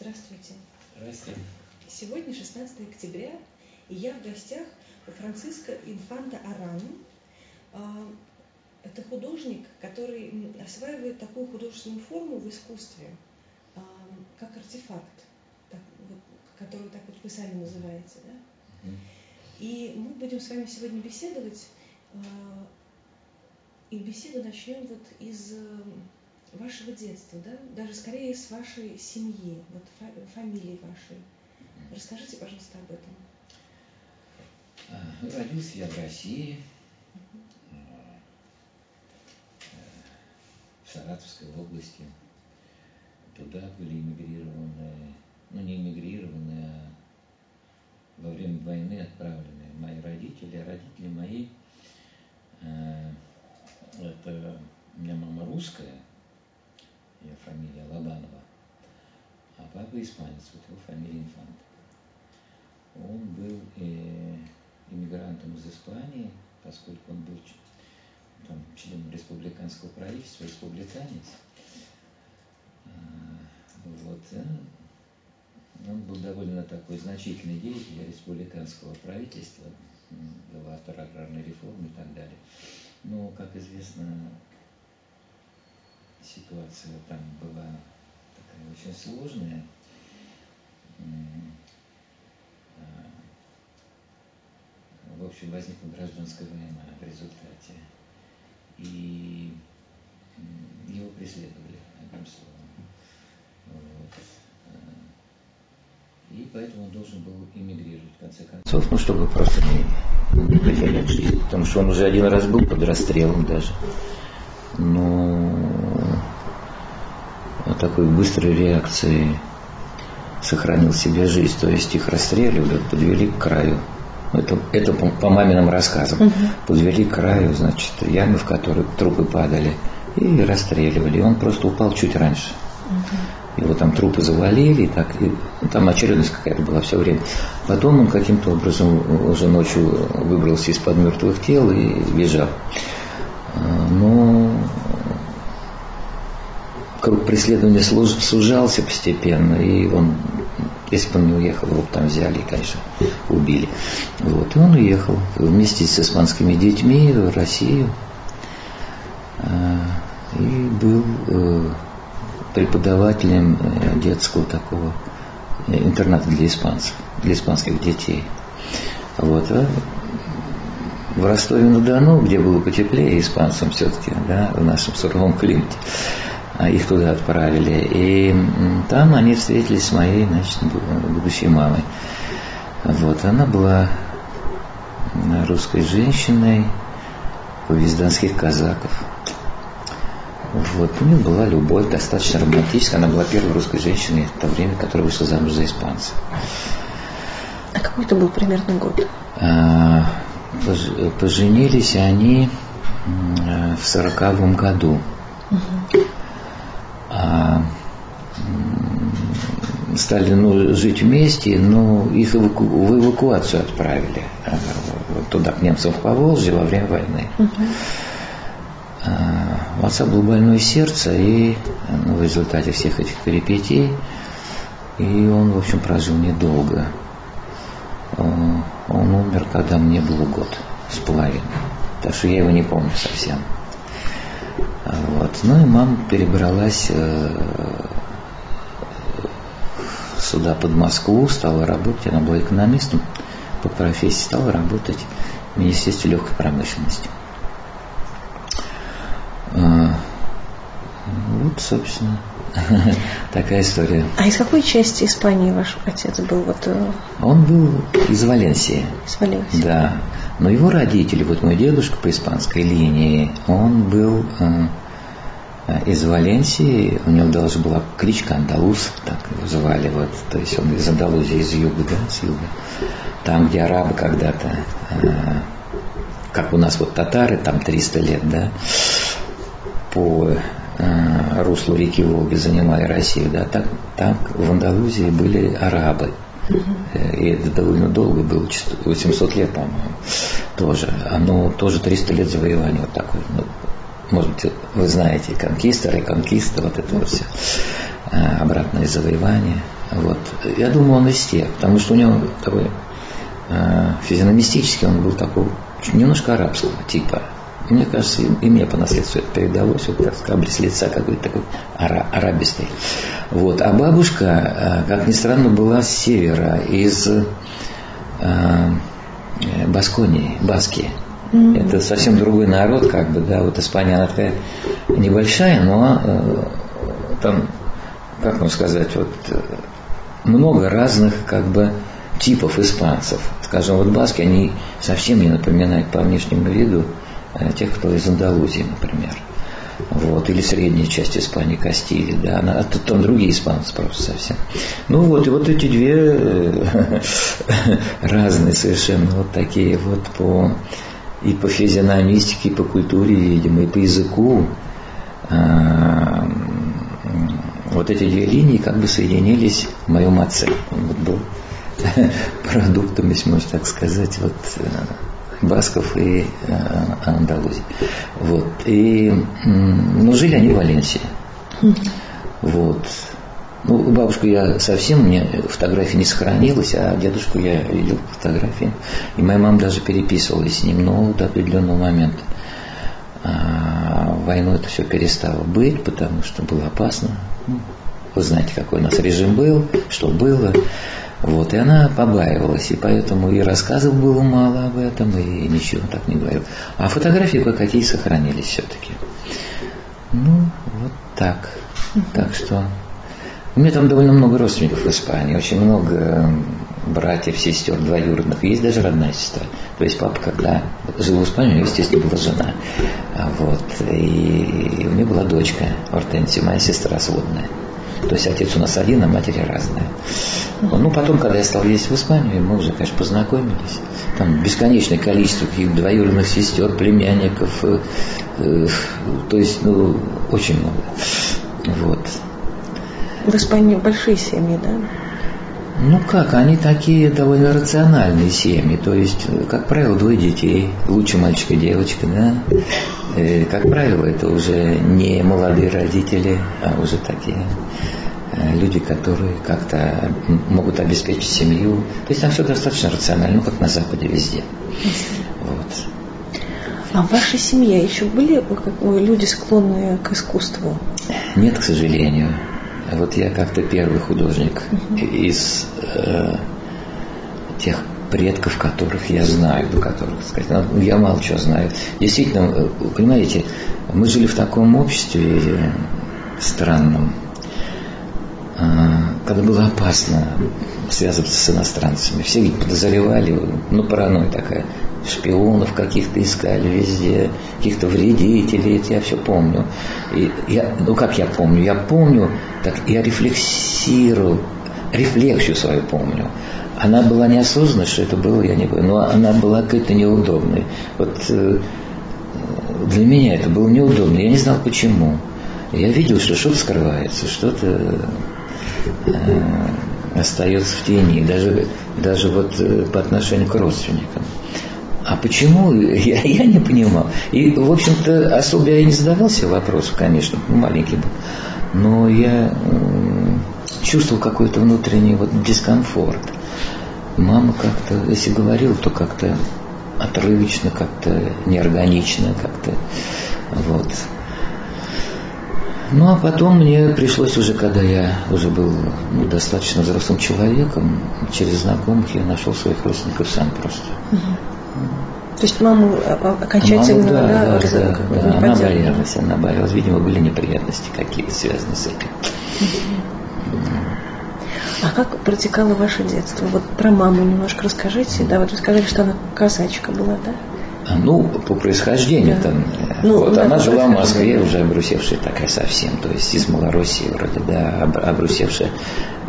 Здравствуйте. Здравствуйте. Сегодня 16 октября, и я в гостях у Франциска Инфанта Аран. А, это художник, который осваивает такую художественную форму в искусстве, а, как артефакт, так, вот, который так вот вы сами называете. Да? И мы будем с вами сегодня беседовать, а, и беседу начнем вот из вашего детства, да? даже скорее с вашей семьи, вот фамилии вашей. Расскажите, пожалуйста, об этом. А, родился я в России, а, в Саратовской области. Туда были эмигрированы, ну не эмигрированы, а во время войны отправлены мои родители. Родители мои, а, это у меня мама русская, ее фамилия Лобанова, а папа испанец, вот его фамилия Инфант. Он был э, иммигрантом из Испании, поскольку он был там, членом республиканского правительства, республиканец. А, вот. Э, он был довольно такой значительный деятель республиканского правительства, был автор аграрной реформы и так далее. Но, как известно, ситуация там была такая очень сложная. А, в общем, возникла гражданская война в результате. И его преследовали, одним словом. Вот. А, и поэтому он должен был эмигрировать, в конце концов, ну, чтобы просто не, потерять жизнь. Потому что он уже один раз был под расстрелом даже. Но такой быстрой реакцией сохранил себе жизнь. То есть их расстреливали, подвели к краю. Это, это по, по маминым рассказам. Угу. Подвели к краю, значит, ямы, в которые трупы падали, и расстреливали. И он просто упал чуть раньше. Угу. Его там трупы завалили, и так, и, ну, там очередность какая-то была все время. Потом он каким-то образом уже ночью выбрался из-под мертвых тел и бежал. А, но круг преследования сужался постепенно, и он, если бы он не уехал, его бы там взяли и, конечно, убили. Вот, и он уехал вместе с испанскими детьми в Россию а, и был э, преподавателем э, детского такого э, интерната для испанцев, для испанских детей. Вот, а в Ростове-на-Дону, где было потеплее испанцам все-таки, да, в нашем суровом климате, их туда отправили. И там они встретились с моей, значит, будущей мамой. Вот, она была русской женщиной, из донских казаков. Вот, у нее была любовь достаточно романтическая. Она была первой русской женщиной в то время, которая вышла замуж за испанца. А какой это был примерно год? А, поженились они в сороковом году. Угу а, стали ну, жить вместе, но их эваку, в эвакуацию отправили а, туда, к немцам в Поволжье во время войны. Угу. У отца было больное сердце, и ну, в результате всех этих перипетий, и он, в общем, прожил недолго. Он умер, когда мне было год с половиной. Так что я его не помню совсем. Вот. Ну и мама перебралась э, сюда, под Москву, стала работать, она была экономистом по профессии, стала работать в Министерстве легкой промышленности. А, вот, собственно, такая история. А из какой части Испании ваш отец был? Вот... Э? Он был из Валенсии. Из Валенсии. Да. Но его родители, вот мой дедушка по испанской линии, он был э, э, из Валенсии, у него даже была кличка Андалус, так его звали, вот, то есть он из Андалузии, из юга, да, с юга. Там, где арабы когда-то, э, как у нас вот татары, там 300 лет, да, по э, руслу реки Волги занимали Россию, да, так, так в Андалузии были арабы. И это довольно долго было, 800 лет, по-моему, тоже. Оно тоже 300 лет завоевания вот такое. Ну, может быть, вы знаете, конкиста, реконкиста, вот это вот все. обратное завоевание. Вот. Я думаю, он из тех, потому что у него такой физиономистический, он был такой немножко арабского типа. Мне кажется, и мне по наследству это передалось, вот как сказать, с лица какой-то такой ара, арабистый. Вот. А бабушка, как ни странно, была с севера, из э, Басконии, Баски. Mm-hmm. Это совсем другой народ, как бы, да, вот Испания, она такая небольшая, но э, там, как вам сказать, вот много разных, как бы, типов испанцев. Скажем, вот баски, они совсем не напоминают по внешнему виду э, тех, кто из Андалузии, например. Вот, или средняя часть Испании, Кастилии, да, а тут там другие испанцы просто совсем. Ну вот, и вот эти две э, разные совершенно вот такие вот по и по физиономистике, и по культуре, видимо, и по языку. А, вот эти две линии как бы соединились в моем отце. Он вот был продуктом, если можно так сказать, вот э, Басков и э, Андалузии. Вот. И, ну, жили они в Валенсии. Вот. Ну, бабушку я совсем, меня фотографии не сохранилась, а дедушку я видел фотографии. И моя мама даже переписывалась с ним, но до определенного момента. А войну это все перестало быть, потому что было опасно. Ну, вы знаете, какой у нас режим был, что было. Вот, и она побаивалась, и поэтому и рассказов было мало об этом, и ничего так не говорил. А фотографии кое-какие сохранились все-таки. Ну, вот так. Так что у меня там довольно много родственников в Испании, очень много братьев, сестер, двоюродных. Есть даже родная сестра. То есть папа, когда жил в Испании, у него, естественно, была жена. Вот. И у меня была дочка Ортенсия, моя сестра сводная. То есть отец у нас один, а матери разные. Ну, потом, когда я стал ездить в Испанию, мы уже, конечно, познакомились. Там бесконечное количество каких двоюродных сестер, племянников. Э, э, то есть, ну, очень много. Вот. В Испании большие семьи, да? Ну как, они такие довольно рациональные семьи, то есть, как правило, двое детей, лучше мальчик и девочка, да. И, как правило, это уже не молодые родители, а уже такие э, люди, которые как-то могут обеспечить семью. То есть там все достаточно рационально, ну как на Западе везде. Вот. А в вашей семье еще были люди, склонные к искусству? Нет, к сожалению. Вот я как-то первый художник из э, тех предков, которых я знаю, до которых, сказать, ну, я мало чего знаю. Действительно, понимаете, мы жили в таком обществе э, странном, э, когда было опасно связываться с иностранцами. Все ведь подозревали, ну, паранойя такая, шпионов каких-то искали везде, каких-то вредителей, это я все помню. И я, ну как я помню? Я помню, так я рефлексирую, рефлексию свою помню. Она была неосознанной, что это было, я не помню, но она была какой-то неудобной. Вот э, для меня это было неудобно, я не знал почему. Я видел, что что-то скрывается, что-то э, остается в тени, даже, даже вот э, по отношению к родственникам. А почему? Я, я не понимал. И, в общем-то, особо я не задавался вопросом, конечно, маленький был. Но я э, чувствовал какой-то внутренний вот дискомфорт. Мама как-то, если говорила, то как-то отрывочно, как-то неорганично, как-то вот. Ну а потом мне пришлось уже, когда я уже был ну, достаточно взрослым человеком, через знакомых я нашел своих родственников сам просто. Угу. То есть маму а, а, окончательно Маму, да, да, да, да, да, она боялась, она боялась. Видимо, были неприятности какие-то связаны с этим. А как протекало ваше детство? Вот про маму немножко расскажите. Да, вот вы сказали, что она казачка была, да? А, ну, по происхождению да. там. Э, ну, вот, да, она жила в Москве, уже обрусевшая такая совсем, то есть из Малороссии вроде, да, обрусевшая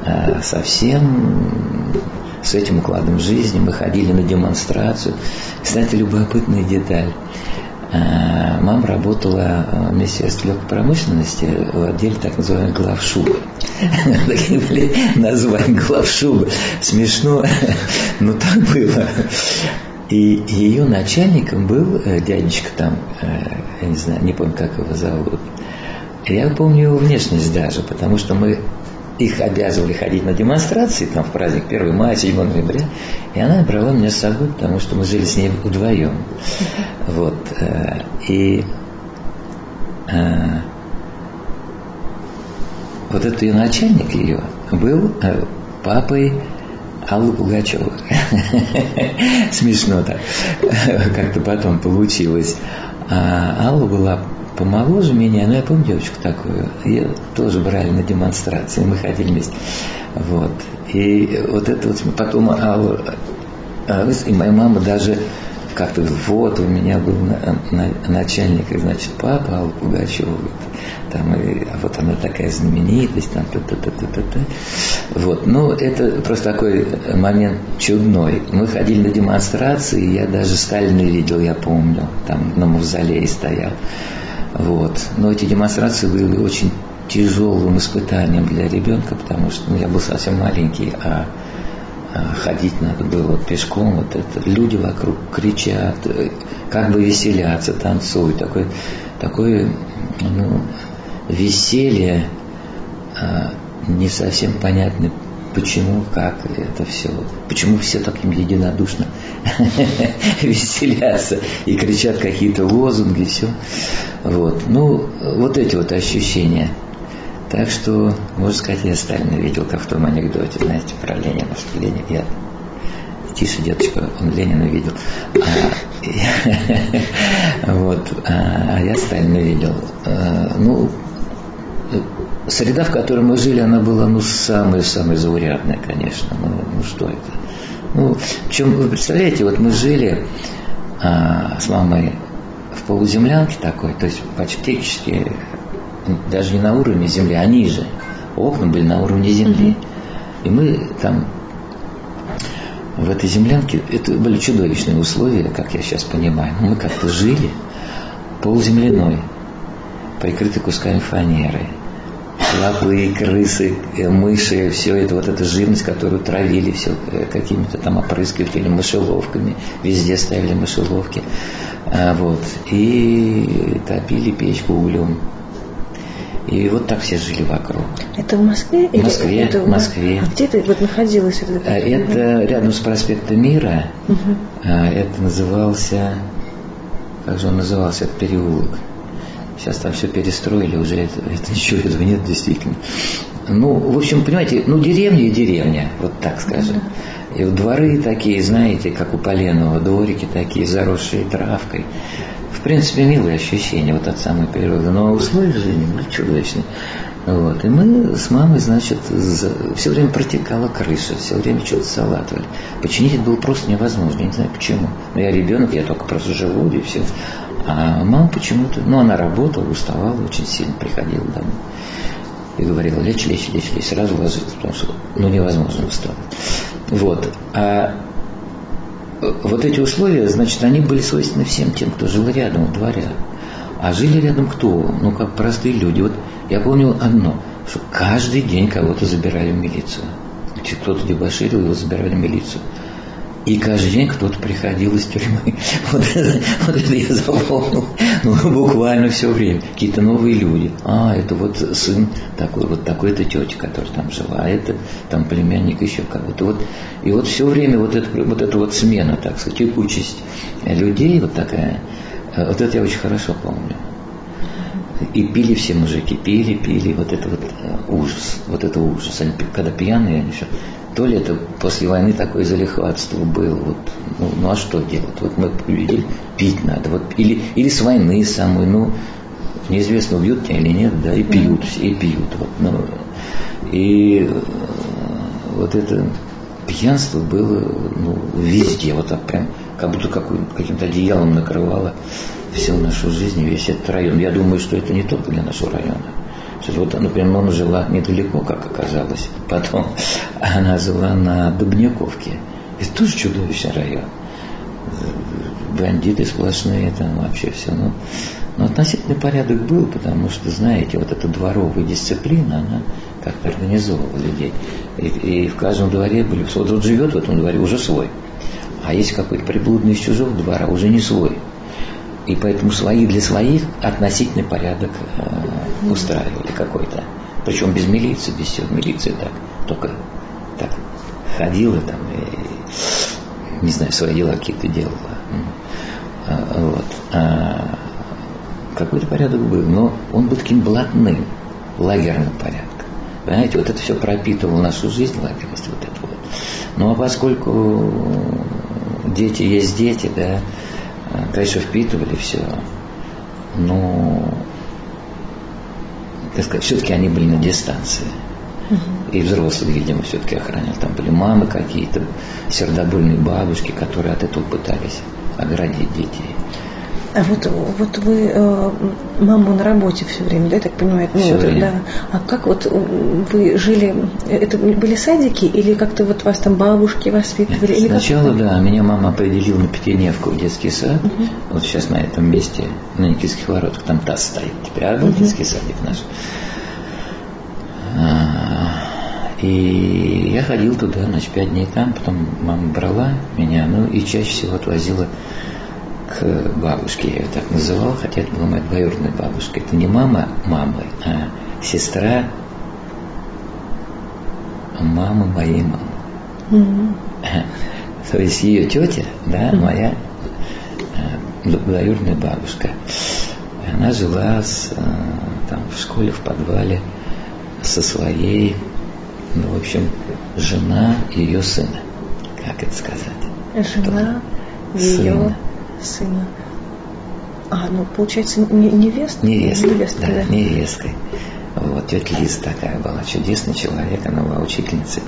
э, совсем с этим укладом жизни. Мы ходили на демонстрацию. Кстати, любопытная деталь. Э, мама работала в Министерстве легкой промышленности в отделе так называемой главшубы. Такие были названия главшубы. Смешно, но так было. И ее начальником был э, дядечка там, э, я не знаю, не помню, как его зовут. Я помню его внешность даже, потому что мы их обязывали ходить на демонстрации, там, в праздник 1 мая, 7 ноября, и она брала меня с собой, потому что мы жили с ней вдвоем. Вот. Э, и э, вот этот ее начальник ее был э, папой Аллы Пугачевой. Смешно так. Как-то потом получилось. А Алла была помоложе меня, но я помню девочку такую, ее тоже брали на демонстрации, мы ходили вместе. Вот. И вот это вот потом Алла, и моя мама даже как-то вот у меня был на, на, начальник, значит, папа Алла Пугачева, там, и, а вот она такая знаменитость, там, та -та -та -та -та -та. Вот, ну, это просто такой момент чудной. Мы ходили на демонстрации, я даже Сталина видел, я помню, там на мавзолее стоял. Вот. Но эти демонстрации были очень тяжелым испытанием для ребенка, потому что ну, я был совсем маленький, а, а ходить надо было пешком, вот это, люди вокруг кричат, э, как бы веселятся, танцуют, такой, такое ну, веселье а, не совсем понятно, почему, как это все, почему все так единодушно веселятся и кричат какие-то лозунги, все. Вот. Ну, вот эти вот ощущения. Так что, можно сказать, я Сталина видел, как в том анекдоте, знаете, про Ленина, что Ленин, я тише, деточка, он Ленина видел. А, вот, а, а я Сталина видел. А, ну, среда, в которой мы жили, она была, ну, самая-самая заурядная, конечно. Ну, ну что это? Ну, чем, вы представляете, вот мы жили а, с мамой в полуземлянке такой, то есть практически даже не на уровне земли, а ниже. Окна были на уровне земли. И мы там в этой землянке, это были чудовищные условия, как я сейчас понимаю. Но мы как-то жили полуземляной, прикрыты кусками фанеры клопы, крысы, э, мыши, все это, вот эта живность, которую травили все э, какими-то там опрыскивателями, мышеловками, везде ставили мышеловки. А, вот. И топили печку углем. И вот так все жили вокруг. Это в Москве? В Москве, это в Москве. А где это вот находилось? Это, а, это рядом с проспектом Мира. Угу. Это назывался, как же он назывался, этот переулок? Сейчас там все перестроили, уже это, это ничего этого нет действительно. Ну, в общем, понимаете, ну деревня и деревня, вот так скажем. И вот дворы такие, знаете, как у Поленова, дворики такие, заросшие травкой. В принципе, милые ощущения вот от самой природы, но условия жизни были чудовищные. Вот. И мы с мамой, значит, за... все время протекала крыша, все время что-то салатывали. Починить это было просто невозможно, я не знаю почему. Но я ребенок, я только просто живу, и все. А мама почему-то, ну, она работала, уставала очень сильно, приходила домой. И говорила, лечь, лечь, лечь, лечь, сразу ложиться, потому что, ну, невозможно вставать. Вот. А вот эти условия, значит, они были свойственны всем тем, кто жил рядом, в дворе. А жили рядом кто? Ну, как простые люди. Вот я помню одно, что каждый день кого-то забирали в милицию. Кто-то дебоширил, его забирали в милицию. И каждый день кто-то приходил из тюрьмы. Вот это, вот это я запомнил. Ну, буквально все время. Какие-то новые люди. А, это вот сын такой, вот такой-то тети, которая там жила. А это там племянник еще кого-то. Вот, и вот все время вот, это, вот эта вот смена, так сказать, текучесть людей вот такая. Э, вот это я очень хорошо помню. И пили все мужики, пили, пили, вот это вот э, ужас, вот это ужас. Они, когда пьяные, они еще то ли это после войны такое залихватство было. Вот, ну, ну а что делать? Вот мы победили, пить надо. Вот, или, или с войны самой, ну, неизвестно, убьют тебя или нет, да, и пьют, все, и пьют. Вот, ну, и э, вот это пьянство было ну, везде, вот так прям, как будто каким-то одеялом накрывало всю нашу жизнь, весь этот район. Я думаю, что это не только для нашего района. Вот, например, мама жила недалеко, как оказалось. Потом она жила на Дубняковке. Это тоже чудовищный район. Бандиты сплошные, там вообще все. Ну, но относительный порядок был, потому что, знаете, вот эта дворовая дисциплина, она как-то организовывала людей. И, и в каждом дворе были... Вот вот живет в этом дворе уже свой. А есть какой-то приблудный из чужого двора, уже не свой. И поэтому свои для своих относительный порядок э, устраивали какой-то. Причем без милиции, без всего. Милиция так, только так ходила там и, не знаю, свои дела какие-то делала. А, вот. А, какой-то порядок был, но он был таким блатным, лагерным порядком. Понимаете, вот это все пропитывало нашу жизнь, лагерность вот это вот. Ну а поскольку дети есть дети, да, конечно, впитывали все, но, так сказать, все-таки они были на дистанции. И взрослые, видимо, все-таки охранял. Там были мамы какие-то, сердобольные бабушки, которые от этого пытались оградить детей. А вот, вот вы э, маму на работе все время, да, я так понимаю? Ну, все время. Да. А как вот вы жили, это были садики или как-то вот вас там бабушки воспитывали? Или Сначала, да, меня мама определила на пятидневку в детский сад. Угу. Вот сейчас на этом месте, на Никитских воротах, там таз стоит. Теперь а угу. детский садик наш. А, и я ходил туда, значит, пять дней там, потом мама брала меня, ну и чаще всего отвозила к бабушке, я ее так называл, хотя это была моя двоюродная бабушка. Это не мама мамы, а сестра мамы моей мамы. Mm-hmm. То есть ее тетя, да, моя э, двоюродная бабушка. Она жила с, э, там, в школе, в подвале со своей, ну, в общем, жена ее сына. Как это сказать? Жена ее сына сына. А, ну, получается, не, невеста? Невеста да, да, невесткой. Вот, тетя Лиза такая была, чудесный человек, она была учительницей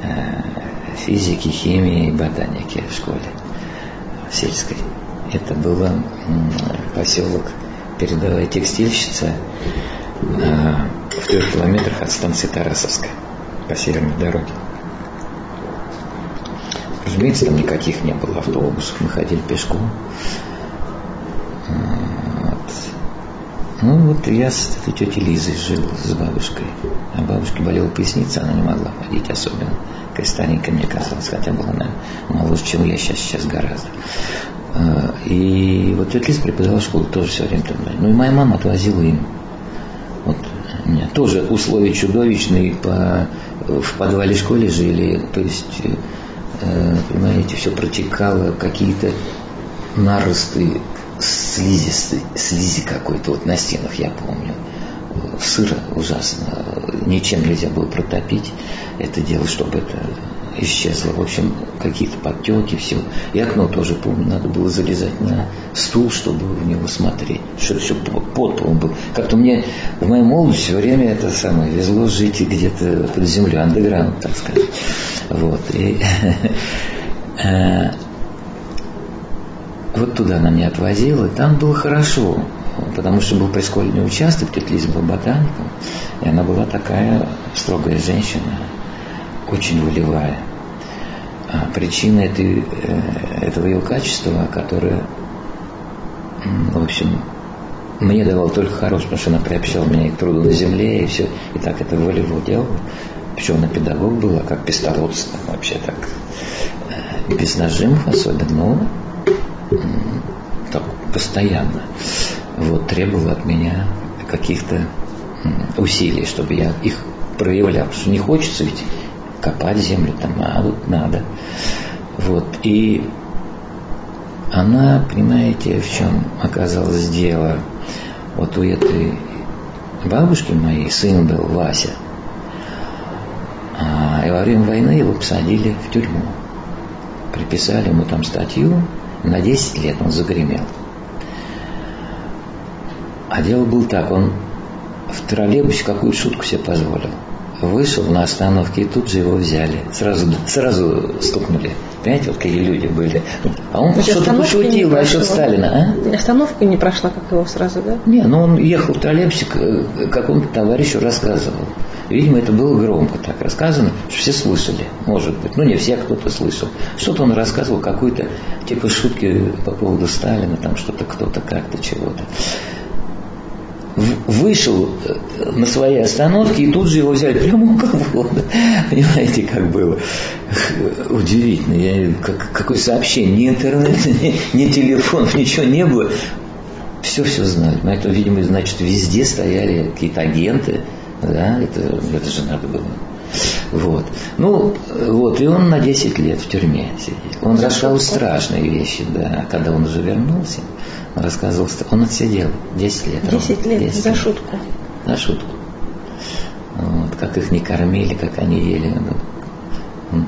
э, физики, химии и ботаники в школе сельской. Это было поселок передовая текстильщица э, в трех километрах от станции Тарасовская по северной дороге. Разумеется, там никаких не было автобусов, мы ходили пешком. Вот. Ну вот я с этой тетей Лизой жил, с бабушкой. А бабушке болела поясница, она не могла ходить особенно. Такая мне казалось, хотя была она моложе, чем я сейчас, сейчас гораздо. А, и вот тетя Лиза преподавала школу тоже все время там. Ну и моя мама отвозила им. Вот меня тоже условия чудовищные, по, в подвале школе жили, то есть Э, понимаете, все протекало, какие-то наросты слизистой, слизи какой-то вот на стенах, я помню. Сыро ужасно, ничем нельзя было протопить это дело, чтобы это исчезло. В общем, какие-то подтеки, все. И окно тоже, помню, надо было залезать на стул, чтобы в него смотреть. Что все под полом был. Как-то мне в моей молодости все время это самое везло жить где-то под землей, андеграунд, так сказать. Вот. И, э, вот туда она меня отвозила, и там было хорошо, потому что был прискольный участок, тетя Лиза была ботаником, и она была такая строгая женщина, очень волевая. А причина этой, э, этого ее качества, которое, в общем, мне давал только хорошее, потому что она приобщала меня к труду на земле, и все, и так это волево делала. Причем она педагог была, как пестородство, вообще так, э, без нажимов особенно, но так постоянно. Вот, требовала от меня каких-то усилий, чтобы я их проявлял. Потому что не хочется ведь копать землю там, а вот надо. Вот. И она, понимаете, в чем оказалось дело? Вот у этой бабушки моей сын был Вася. А, и во время войны его посадили в тюрьму. Приписали ему там статью, на 10 лет он загремел. А дело было так, он в троллейбусе какую шутку себе позволил вышел на остановке, и тут же его взяли. Сразу, сразу стукнули. Понимаете, вот какие люди были. А он что-то пошутил насчет Сталина. А? Остановка не прошла, как его сразу, да? Не, ну он ехал в троллейбусе, какому-то товарищу рассказывал. Видимо, это было громко так рассказано, что все слышали, может быть. Ну, не все, кто-то слышал. Что-то он рассказывал, какую-то, типа, шутки по поводу Сталина, там что-то, кто-то, как-то, чего-то. Вышел э, на своей остановке и тут же его взяли прямо у кого Понимаете, как было? Удивительно. Я, как, какое сообщение? Ни интернет, ни, ни телефон, ничего не было. Все-все знали. Это, видимо, значит, везде стояли какие-то агенты. Да, это, это же надо было. Вот. Ну, вот, и он на 10 лет в тюрьме сидел. Он рассказал страшные вещи, да. Когда он уже вернулся, он рассказывал, он отсидел 10 лет. 10 лет, 10 за шутку. За шутку. Вот, как их не кормили, как они ели. Он,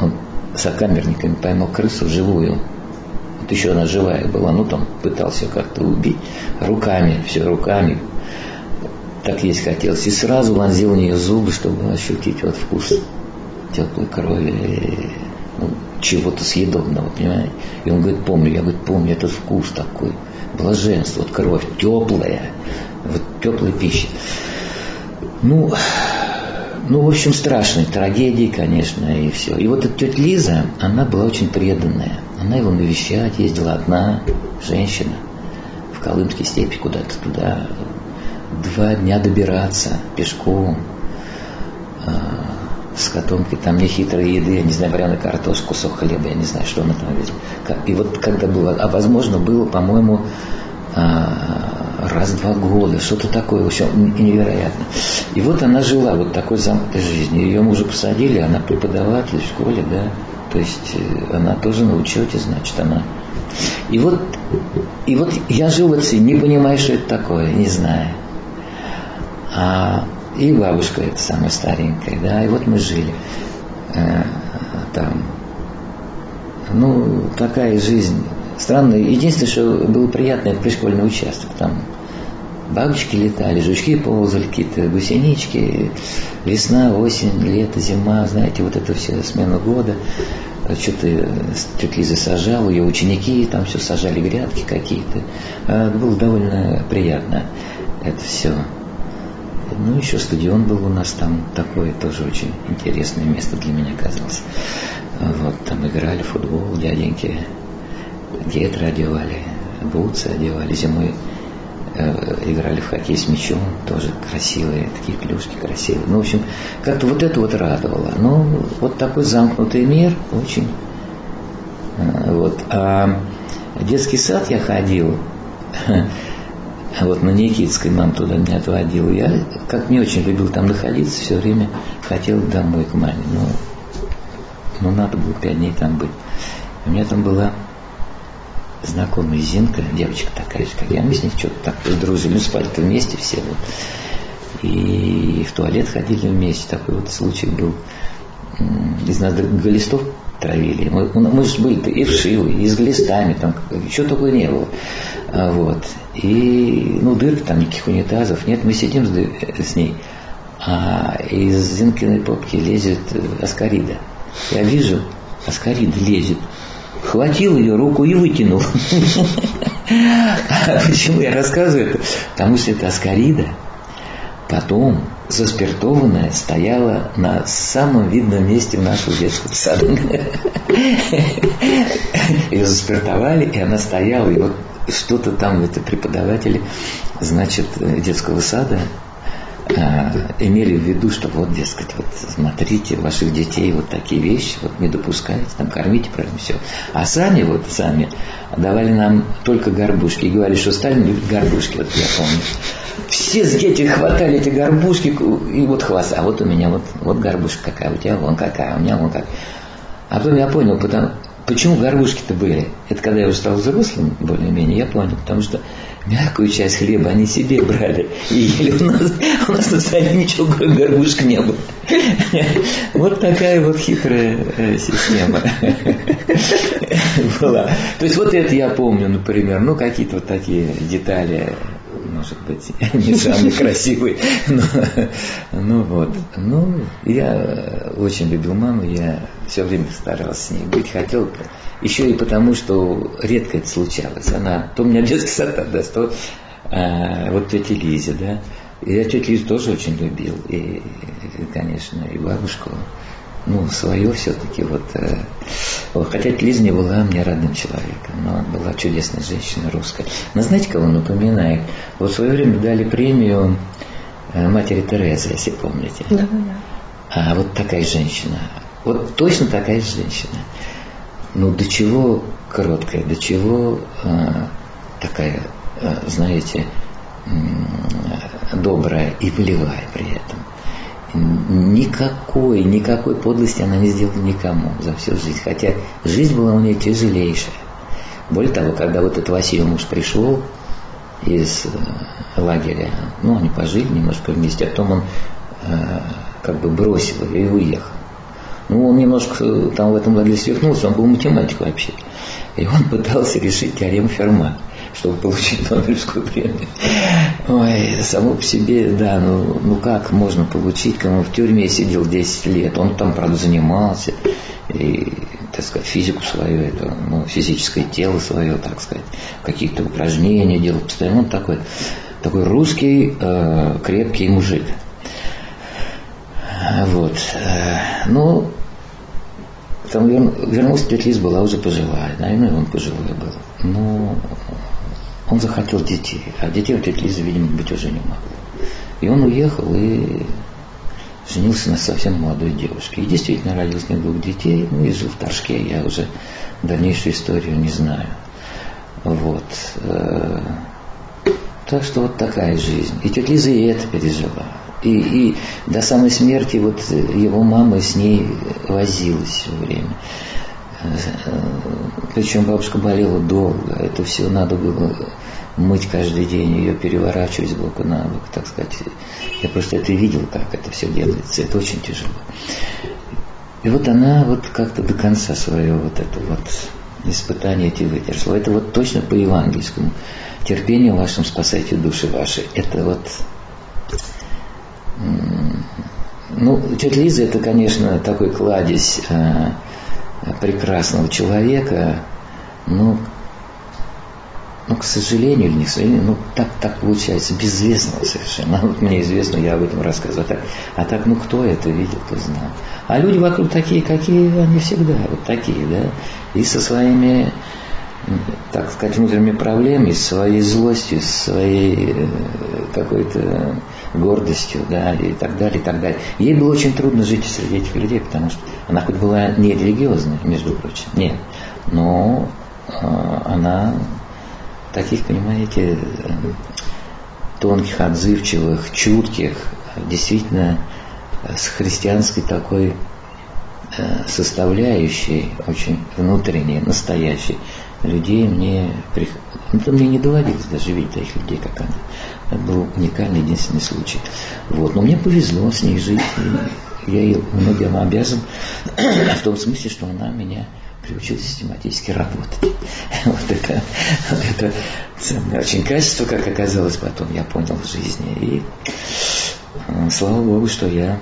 он сокамерниками поймал крысу живую. Вот еще она живая была, ну там пытался как-то убить. Руками, все руками, так есть хотелось. И сразу вонзил в нее зубы, чтобы ощутить вот вкус теплой крови, ну, чего-то съедобного, понимаете? И он говорит, помню, я говорит, помню этот вкус такой, блаженство, вот кровь теплая, вот теплая пища. Ну, ну, в общем, страшные трагедии, конечно, и все. И вот эта тетя Лиза, она была очень преданная. Она его навещать ездила одна, женщина, в Колымские степи куда-то туда, два дня добираться пешком э, с котомкой, там нехитрой еды, я не знаю, вареную картошку, кусок хлеба, я не знаю, что она там видела. И вот когда было, а возможно было, по-моему, э, раз в два года, что-то такое, вообще невероятно. И вот она жила вот такой замкнутой жизнью. Ее мужа посадили, она преподаватель в школе, да, то есть э, она тоже на учете, значит, она. И вот, и вот я жил в не понимая, что это такое, не знаю. А, и бабушка это самая старенькая, да, и вот мы жили э, там. Ну, такая жизнь странная. Единственное, что было приятно, это пришкольный участок. Там бабочки летали, жучки ползали, какие-то гусенички, весна, осень, лето, зима, знаете, вот это все, смена года. Что-то тетя Лиза сажала, ее ученики там все сажали, грядки какие-то. А было довольно приятно это все. Ну, еще стадион был у нас там такое тоже очень интересное место для меня казалось. Вот, там играли футбол, дяденьки, гетры одевали, бутсы одевали, зимой э, играли в хоккей с мячом, тоже красивые, такие клюшки красивые. Ну, в общем, как-то вот это вот радовало. Ну, вот такой замкнутый мир, очень. Э, вот. А детский сад я ходил, А вот на Никитской мам туда меня отводила. Я как не очень любил там находиться, все время хотел домой к маме. Но, но надо было пять дней там быть. У меня там была знакомая Зинка, девочка такая же, как я. Мы с ней что-то так дружили, ну, спали-то вместе все. Вот. И в туалет ходили вместе. Такой вот случай был. Из нас глистов травили. Мы, мы же были и вшивы, и с глистами, там, еще такого не было. А, вот. И, ну, дырки там, никаких унитазов нет. Мы сидим с, с ней, а из Зинкиной попки лезет аскарида. Я вижу, аскарида лезет. Хватил ее руку и вытянул. Почему я рассказываю это? Потому что это аскарида. Потом заспиртованная стояла на самом видном месте в нашем детском саду. Ее заспиртовали, и она стояла, и вот что-то там это преподаватели, значит, детского сада имели в виду, что вот, дескать, вот смотрите, ваших детей вот такие вещи, вот не допускайте, там кормите, правильно, все. А сами вот, сами давали нам только горбушки и говорили, что Сталин любит горбушки, вот я помню. Все дети хватали эти горбушки и вот хвост, а вот у меня вот, вот горбушка какая, у тебя вон какая, у меня вон как. А потом я понял, потому, Почему горбушки-то были? Это когда я уже стал взрослым, более-менее, я понял, потому что мягкую часть хлеба они себе брали и ели. У нас, у нас на столе ничего, кроме горбушек не было. Вот такая вот хитрая э, система была. То есть вот это я помню, например, ну какие-то вот такие детали может быть, не самый красивый, но, ну вот. Ну, я очень любил маму, я все время старался с ней быть, хотел еще и потому, что редко это случалось. Она, то у меня детский сад отдаст, то а, вот тетя Лиза, да. Я тетю Лизу тоже очень любил, и конечно, и бабушку. Ну, свое все-таки вот. Э, хотя Лиза не была мне родным человеком, но она была чудесная женщина русская. Но знаете, кого он напоминает? Вот в свое время дали премию э, матери Терезы, если помните. Да, да. А вот такая женщина. Вот точно такая женщина. Ну, до чего короткая, до чего э, такая, э, знаете, э, добрая и волевая при этом никакой, никакой подлости она не сделала никому за всю жизнь. Хотя жизнь была у нее тяжелейшая. Более того, когда вот этот Василий муж пришел из э, лагеря, ну, они пожили немножко вместе, а потом он э, как бы бросил ее и уехал. Ну, он немножко э, там в этом лагере свихнулся, он был математик вообще. И он пытался решить теорему Ферма чтобы получить Нобелевскую премию. Ой, само по себе, да, ну, ну как можно получить, кому в тюрьме сидел 10 лет, он там, правда, занимался, и, так сказать, физику свою, это, ну, физическое тело свое, так сказать, какие-то упражнения делал постоянно, он такой, такой русский э, крепкий мужик. Вот. Э, ну, там вернулся тетя Лиз была уже пожилая, наверное, он пожилой был. Но он захотел детей, а детей у тети Лизы, видимо, быть уже не могло. И он уехал и женился на совсем молодой девушке. И действительно родился не двух детей, ну и жил в Торжке, я уже дальнейшую историю не знаю. Вот. Э, так что вот такая жизнь. И тетя Лиза и это пережила. И, и до самой смерти вот его мама с ней возилась все время. Причем бабушка болела долго. Это все надо было мыть каждый день, ее переворачивать с боку на бок, так сказать. Я просто это видел, как это все делается. Это очень тяжело. И вот она вот как-то до конца свое вот это вот испытание эти выдержала. Это вот точно по евангельскому. Терпение вашим спасайте души ваши. Это вот ну, тетя Лиза это, конечно, такой кладезь э, прекрасного человека, но, ну, к сожалению или не к сожалению, ну, так, так получается, безвестного совершенно. Вот мне известно, я об этом рассказываю. А так, а так, ну, кто это видел, кто знал. А люди вокруг такие, какие они всегда, вот такие, да, и со своими так сказать, внутренними проблемами, своей злостью, своей э, какой-то гордостью, да, и так далее, и так далее. Ей было очень трудно жить среди этих людей, потому что она хоть была не религиозная, между прочим, нет, но э, она таких, понимаете, тонких, отзывчивых, чутких, действительно с христианской такой э, составляющей, очень внутренней, настоящей, людей мне, это мне не доводилось даже видеть таких людей, как она. Это был уникальный, единственный случай. Вот. Но мне повезло с ней жить. Я ей многим обязан в том смысле, что она меня приучила систематически работать. Вот это, это ценное очень качество, как оказалось потом, я понял в жизни. И слава Богу, что я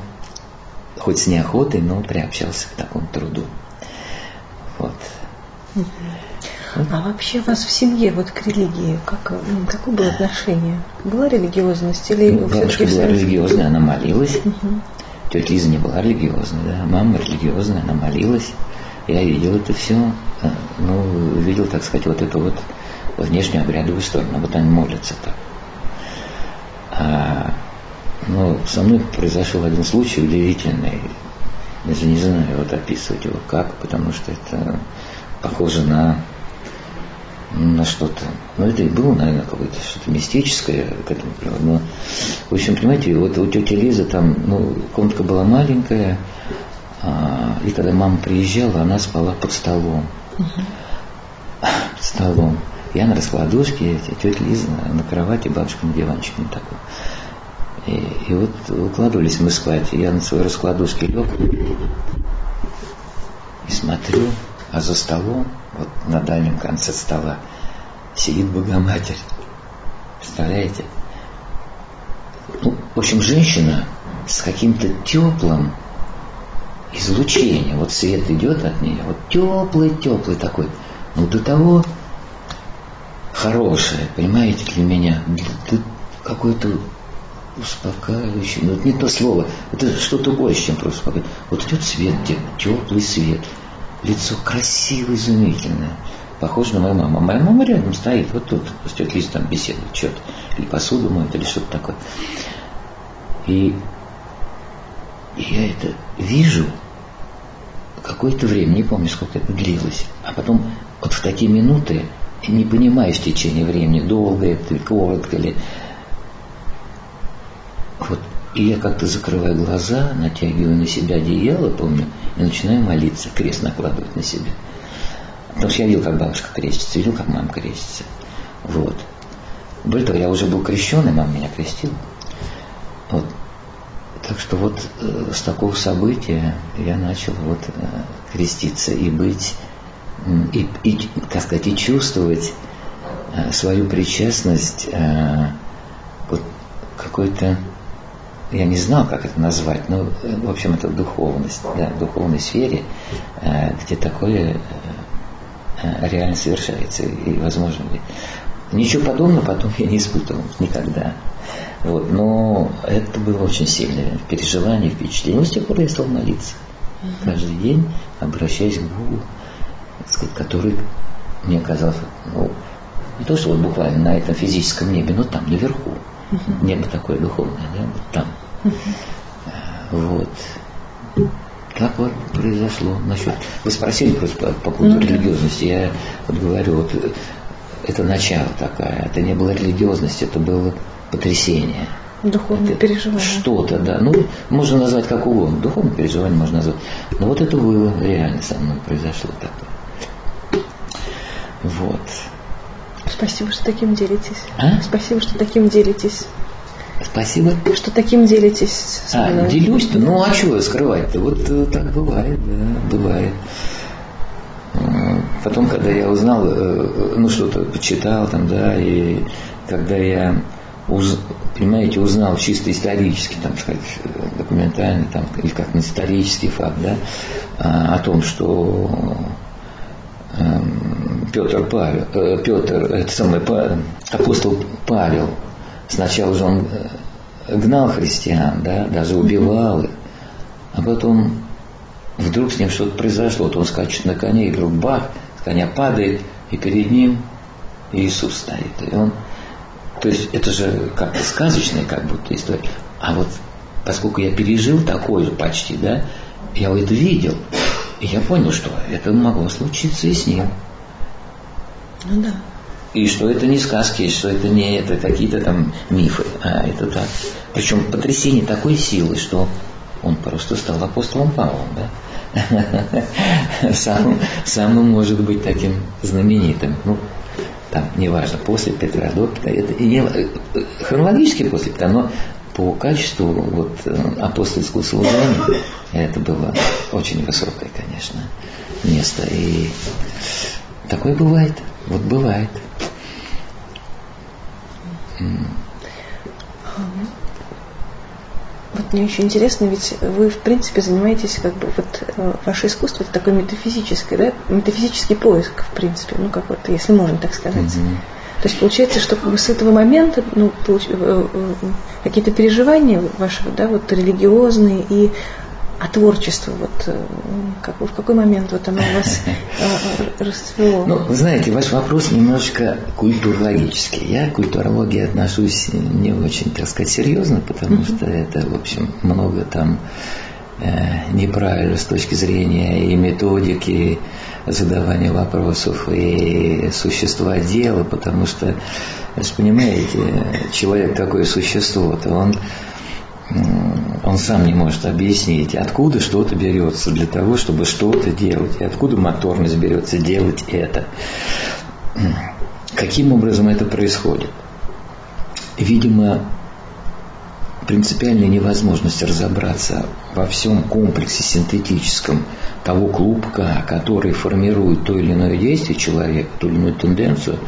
хоть с неохотой, но приобщался к такому труду. Вот. А вообще у вас в семье, вот к религии, как, какое было отношение? Была религиозность или ну, Бабушка была религиозная, она молилась. Угу. Тетя Лиза не была религиозной, да. Мама религиозная, она молилась. Я видел это все, э, ну, видел, так сказать, вот эту вот внешнюю обрядовую сторону. Вот они молятся так. А, ну, со мной произошел один случай удивительный. Даже не знаю вот описывать его как, потому что это похоже на на что-то. Ну, это и было, наверное, какое-то что-то мистическое к этому. Но, в общем, понимаете, вот у тети Лизы там, ну, комнатка была маленькая, а, и когда мама приезжала, она спала под столом. Под столом. Я на раскладушке, тетя Лиза на, кровати, бабушка на диванчике такой. И, и вот укладывались мы спать, я на своей раскладушке лег и смотрю, а за столом, вот на дальнем конце стола, сидит Богоматерь. Представляете? Ну, в общем, женщина с каким-то теплым излучением. Вот свет идет от нее, вот теплый-теплый такой. Ну, до того хорошее, понимаете, для меня, какое-то успокаивающий. Ну, это не то слово, это что-то больше, чем просто успокаивающий. Вот идет свет, теплый свет, лицо красивое, изумительное. Похоже на мою маму. Моя мама рядом стоит, вот тут, с тетей Лизой там беседует, что-то. Или посуду моет, или что-то такое. И я это вижу какое-то время, не помню, сколько это длилось. А потом вот в такие минуты, не понимаешь в течение времени, долго это, коротко ли, вот, и я как-то закрываю глаза, натягиваю на себя одеяло, помню, и начинаю молиться, крест накладывать на себя. Потому что я видел, как бабушка крестится, видел, как мама крестится. Вот. Более того, я уже был крещеный, мама меня крестила. Вот. Так что вот э, с такого события я начал вот э, креститься и быть, и, и, как сказать, и чувствовать э, свою причастность э, вот какой-то я не знал, как это назвать, но, э, в общем, это духовность, да, в духовной сфере, э, где такое э, реально совершается и возможно ли. Ничего подобного потом я не испытывал никогда. Вот, но это было очень сильное переживание, впечатление. И с тех пор я стал молиться. Каждый день, обращаясь к Богу, сказать, который мне казалось, ну, не то, что вот буквально на этом физическом небе, но там, наверху. Небо такое духовное, да, вот там. Вот. Так вот произошло насчет. Вы спросили просто по, по поводу mm-hmm. религиозности. Я вот говорю, вот это начало такая. Это не было религиозность, это было потрясение. Духовное это переживание. Что-то, да. Ну, можно назвать как угодно. Духовное переживание можно назвать. Но вот это было реально со мной произошло такое. Вот. Спасибо, что таким делитесь. А? Спасибо, что таким делитесь. Спасибо. Что таким делитесь? А, делюсь-то? Ну, а чего скрывать-то? Вот э, так бывает, да, бывает. Потом, когда я узнал, э, ну, что-то почитал там, да, и когда я, уз, понимаете, узнал чисто исторически, там, сказать, документальный, там, или как исторический факт, да, а, о том, что Петр Павел, э, Петр, это самый апостол Павел, сначала же он гнал христиан, да, даже убивал их, а потом вдруг с ним что-то произошло, вот он скачет на коне, и вдруг бах, коня падает, и перед ним Иисус стоит. И он, то есть это же как-то сказочная как будто история. А вот поскольку я пережил такое же почти, да, я это видел, и я понял, что это могло случиться и с ним. Ну да. И что это не сказки, что это не это какие-то там мифы, а это так. Причем потрясение такой силы, что он просто стал апостолом Павлом, да? Самым, самым может быть таким знаменитым. Ну, там, неважно, после Петра, до Петра, это не, хронологически после Петра, но по качеству вот, апостольского служения это было очень высокое, конечно, место. И такое бывает. Вот бывает. Вот мне очень интересно, ведь вы, в принципе, занимаетесь, как бы, вот э, ваше искусство это такой метафизический, да, метафизический поиск, в принципе, ну, как вот, если можно так сказать. Mm-hmm. То есть получается, что как бы с этого момента, ну, получ... Э, э, какие-то переживания вашего, да, вот религиозные и а творчество, вот э, как, в какой момент вот оно у вас э, расцвело? Ну, вы знаете, ваш вопрос немножко культурологический. Я к культурологии отношусь не очень, так сказать, серьезно, потому что это, в общем, много там э, неправильно с точки зрения и методики задавания вопросов, и существа дела, потому что, вы понимаете, человек такое существо, то он он сам не может объяснить, откуда что-то берется для того, чтобы что-то делать, и откуда моторность берется делать это. Каким образом это происходит? Видимо, принципиальная невозможность разобраться во всем комплексе синтетическом того клубка, который формирует то или иное действие человека, ту или иную тенденцию,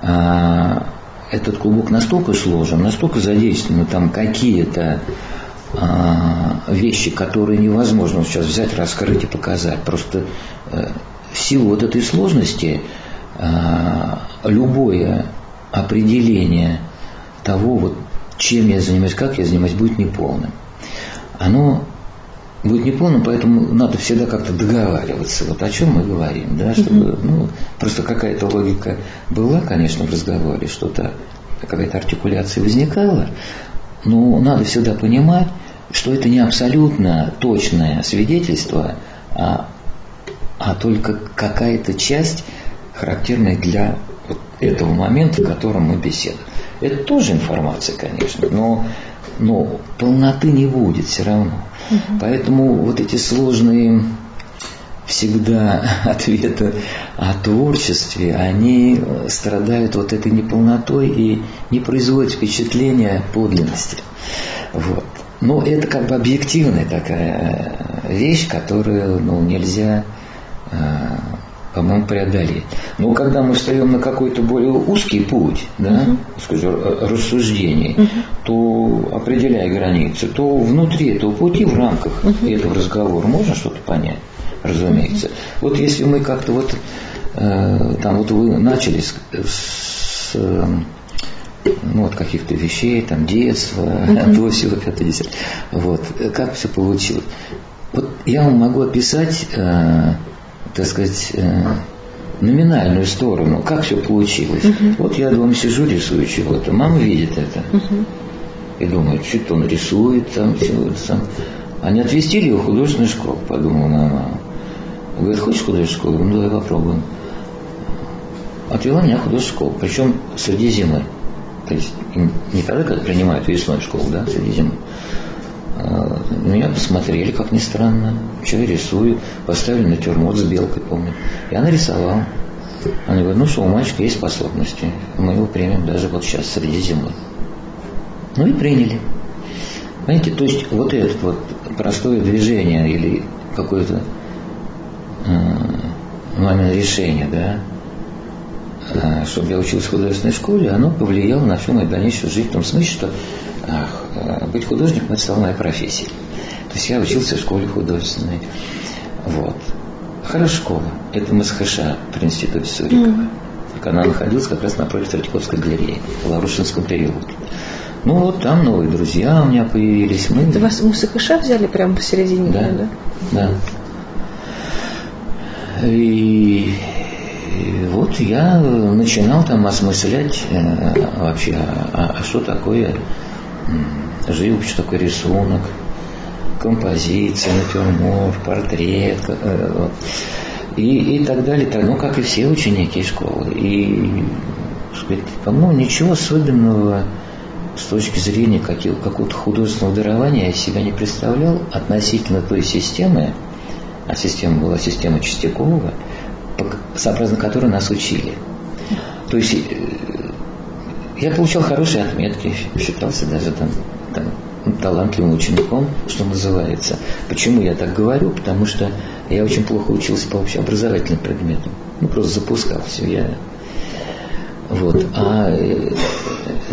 а, этот клубок настолько сложен, настолько задействованы там какие-то а, вещи, которые невозможно сейчас взять, раскрыть и показать. Просто э, в силу вот этой сложности а, любое определение того, вот чем я занимаюсь, как я занимаюсь, будет неполным. Оно будет неполным, поэтому надо всегда как-то договариваться, вот о чем мы говорим, да, чтобы, ну, просто какая-то логика была, конечно, в разговоре, что-то, какая-то артикуляция возникала, но надо всегда понимать, что это не абсолютно точное свидетельство, а, а только какая-то часть, характерная для вот этого момента, в котором мы беседуем. Это тоже информация, конечно, но, но полноты не будет все равно. Угу. Поэтому вот эти сложные всегда ответы о творчестве, они страдают вот этой неполнотой и не производят впечатления подлинности. Вот. Но это как бы объективная такая вещь, которую ну, нельзя э, по-моему, преодолеть. Но когда мы встаем на какой-то более узкий путь, да, uh скажем, рассуждений, uh то определяя границы, то внутри этого пути, в рамках uh этого разговора можно что-то понять, разумеется. uh Вот если мы как-то вот э, там вот вы начали с, с э, ну, вот каких-то вещей, там, детства, uh-huh. до всего 50 Вот, как все получилось. Вот я вам могу описать э, так сказать, э, номинальную сторону, как все получилось. Uh-huh. Вот я дома сижу, рисую чего-то, мама видит это. Uh-huh. И думает, что он рисует там. А не отвезти ли его в художественную школу, подумала мама. Говорит, хочешь художественную школу? Ну, давай попробуем. Отвела меня в художественную школу, причем среди зимы. То есть не тогда, когда принимают весной в школу, да, среди зимы. А, меня посмотрели, как ни странно, что я рисую, поставили натюрморт с белкой, помню. И она рисовала. Они говорят, ну что, у мальчика есть способности, мы его примем даже вот сейчас, среди зимы. Ну и приняли. Понимаете, то есть вот это вот простое движение или какое-то э, мамино решение, да, э, чтобы я учился в художественной школе, оно повлияло на всю мою дальнейшую жизнь в том смысле, что Э, быть художником это стала моя профессия. То есть я учился в школе художественной. Вот. Хорошая школа. Это МСХШ при институте Сурикова. Mm. Она находилась как раз напротив Третьяковской галереи в Ларушинском переулке. Ну вот там новые друзья у меня появились. Мы... Это вас МСХШ взяли прямо посередине да, да? Да. И, и вот я начинал там осмыслять э, вообще, а, а что такое живопись, что такое рисунок, композиция, натюрморт, портрет, э, и, и так далее, так, ну, как и все ученики школы. И, по-моему, ничего особенного с точки зрения какого-то художественного дарования я себя не представлял относительно той системы, а система была система Чистякова, сообразно которой нас учили. То есть э, я получал хорошие отметки, считался даже там, там талантливым учеником, что называется. Почему я так говорю? Потому что я очень плохо учился по общеобразовательным предметам. Ну, просто запускал все. Я... Вот. А э,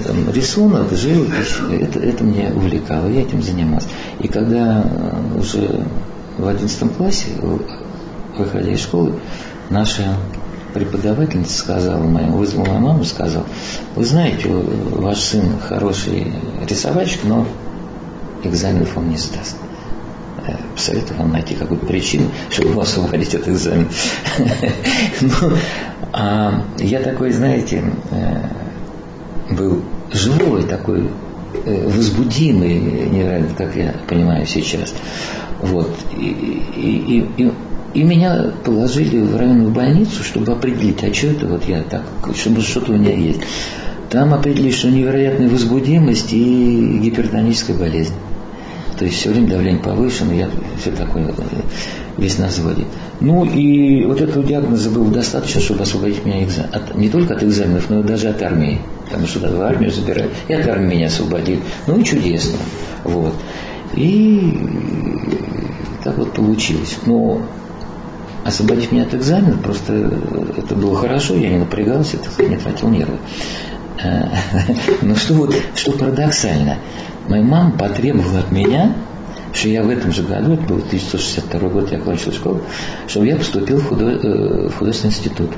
там, рисунок, живопись, это, это меня увлекало, я этим занимался. И когда э, уже в одиннадцатом классе, выходя из школы, наша преподавательница сказала моему, вызвала мою маму, сказал, вы знаете, ваш сын хороший рисовальщик, но экзаменов он не сдаст. Э, посоветую вам найти какую-то причину, чтобы его освободить от экзамена. Ну, а я такой, знаете, э, был живой такой, э, возбудимый, невероятно, как я понимаю сейчас. Вот. И, и, и, и меня положили в районную больницу, чтобы определить, а что это вот я так, чтобы что-то у меня есть. Там определили, что невероятная возбудимость и гипертоническая болезнь. То есть все время давление повышено, я все такое весь на взводе. Ну и вот этого диагноза было достаточно, чтобы освободить меня от, не только от экзаменов, но и даже от армии. Потому что в армию забирают. И от армии меня освободили. Ну и чудесно. Вот. И так вот получилось. Но освободив меня от экзамена, просто это было хорошо, я не напрягался, так сказать, не тратил нервы. Э, но что вот, что парадоксально, моя мама потребовала от меня, что я в этом же году, это был 1962 год, я окончил школу, чтобы я поступил в, худо, э, в художественный институт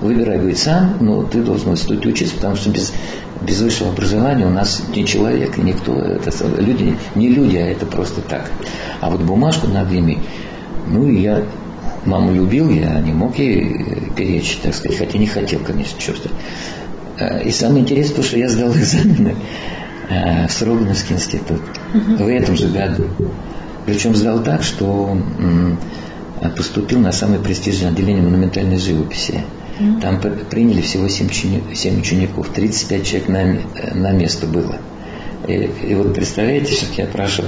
выбирай, говорит, сам, но ты должен в институте учиться, потому что без, без высшего образования у нас не человек, никто, это, люди, не люди, а это просто так. А вот бумажку надо иметь. Ну, и я маму любил, я не мог ей перечить, так сказать, хотя не хотел, конечно, чувствовать. Э, и самое интересное, что я сдал экзамены э, в Строгановский институт угу. в этом же году. Причем сдал так, что поступил на самое престижное отделение монументальной живописи. Там приняли всего 7, 7 учеников, 35 человек на, на место было. И, и вот представляете, что я прошел.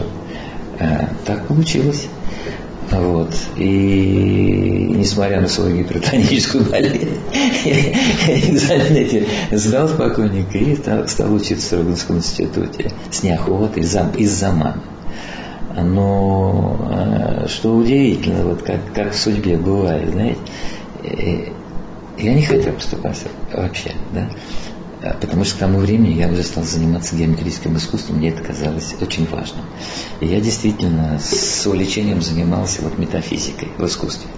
Так получилось. Вот. И несмотря на свою гипертоническую болезнь, экзамен эти сдал спокойненько и стал, учиться в Роганском институте с неохотой, из-за мамы. Но э, что удивительно, вот как, как в судьбе бывает, знаете, э, я не хотел поступать вообще, да, потому что к тому времени я уже стал заниматься геометрическим искусством, мне это казалось очень важным. И я действительно с увлечением занимался вот метафизикой в искусстве.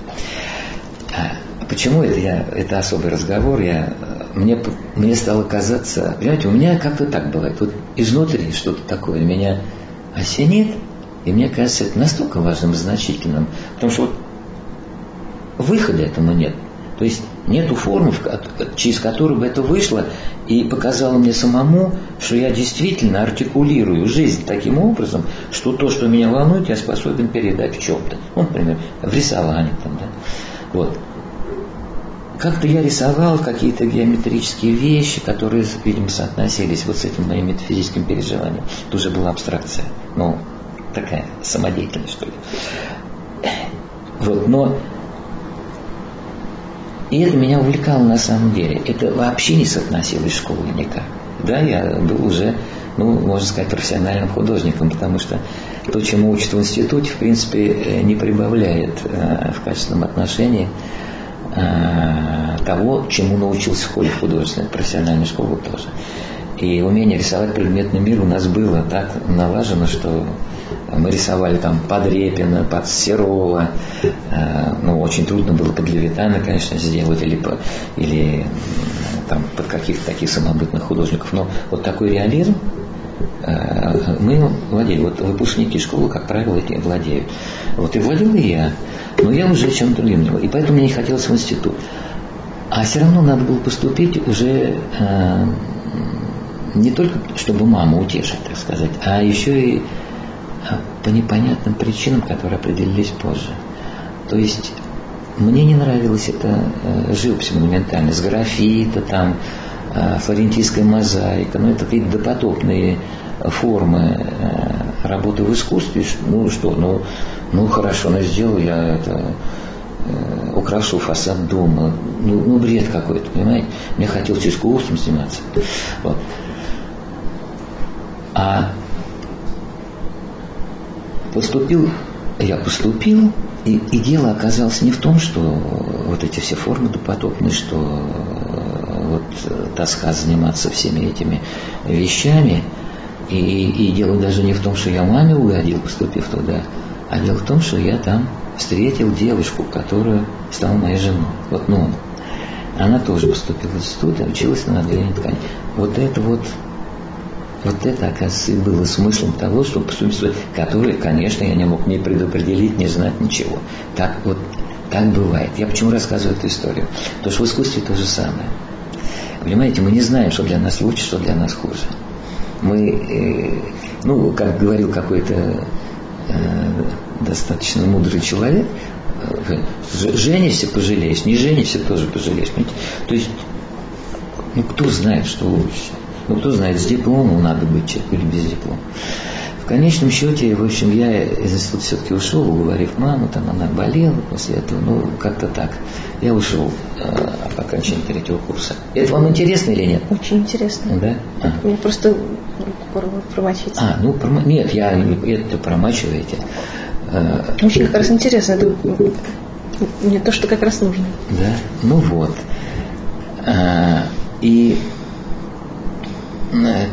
А почему это я, это особый разговор, я, мне, мне стало казаться, понимаете, у меня как-то так бывает, вот изнутри что-то такое меня осенит, и мне кажется, это настолько важным значительным, потому что вот выхода этому нет. То есть нету формы, через которую бы это вышло и показало мне самому, что я действительно артикулирую жизнь таким образом, что то, что меня волнует, я способен передать в чем-то. Ну, например, в рисовании. Там, да? вот. Как-то я рисовал какие-то геометрические вещи, которые, видимо, соотносились вот с этим моим метафизическим переживанием. Это уже была абстракция. Ну, такая самодеятельность, что ли. Вот, но и это меня увлекало на самом деле. Это вообще не соотносилось с школой никак. Да, я был уже, ну, можно сказать, профессиональным художником, потому что то, чему учат в институте, в принципе, э, не прибавляет э, в качественном отношении э, того, чему научился в школе художественной, профессиональной школы тоже. И умение рисовать предметный мир у нас было так налажено, что мы рисовали там под Репина, под Серова. Э, ну, очень трудно было под Левитана, конечно, сделать, или, по, или там, под каких-то таких самобытных художников. Но вот такой реализм э, мы владели. Вот выпускники школы, как правило, этим владеют. Вот и владел и я. Но я уже чем-то другим И поэтому мне не хотелось в институт. А все равно надо было поступить уже э, не только чтобы маму утешить, так сказать, а еще и а, по непонятным причинам, которые определились позже. То есть мне не нравилась эта э, живопись монументальная, с графита, там, э, флорентийская мозаика, ну это какие-то допотопные формы э, работы в искусстве. Ну что, ну, ну хорошо, ну сделал я это, украшу фасад дома. Ну, ну бред какой-то, понимаете? Мне хотелось искусством заниматься. Вот. А поступил, я поступил, и, и дело оказалось не в том, что вот эти все формы допотопные, что э, вот тоска заниматься всеми этими вещами, и, и дело даже не в том, что я маме угодил, поступив туда, а дело в том, что я там встретил девушку, которая стала моей женой. Вот, ну, она тоже поступила в институт, училась на отделении ткани. Вот это вот вот это, оказывается, было смыслом того, поступить, который, конечно, я не мог ни предопределить, ни знать ничего. Так вот, так бывает. Я почему рассказываю эту историю? Потому что в искусстве то же самое. Понимаете, мы не знаем, что для нас лучше, что для нас хуже. Мы, э, ну, как говорил какой-то э, достаточно мудрый человек, э, женишься, пожалеешь, не женишься, тоже пожалеешь. Понимаете? То есть, ну, кто знает, что лучше. Ну, кто знает, с дипломом надо быть человеку или без диплома. В конечном счете, в общем, я из института все-таки ушел, уговорив маму, там она болела после этого, ну, как-то так. Я ушел э, по окончании третьего курса. Это вам интересно или нет? Очень интересно. Да? А. Мне просто промочить. А, ну, промо... нет, я это промачиваете. Э, Очень как раз интересно. Это мне то, что как раз нужно. Да? Ну вот. А, и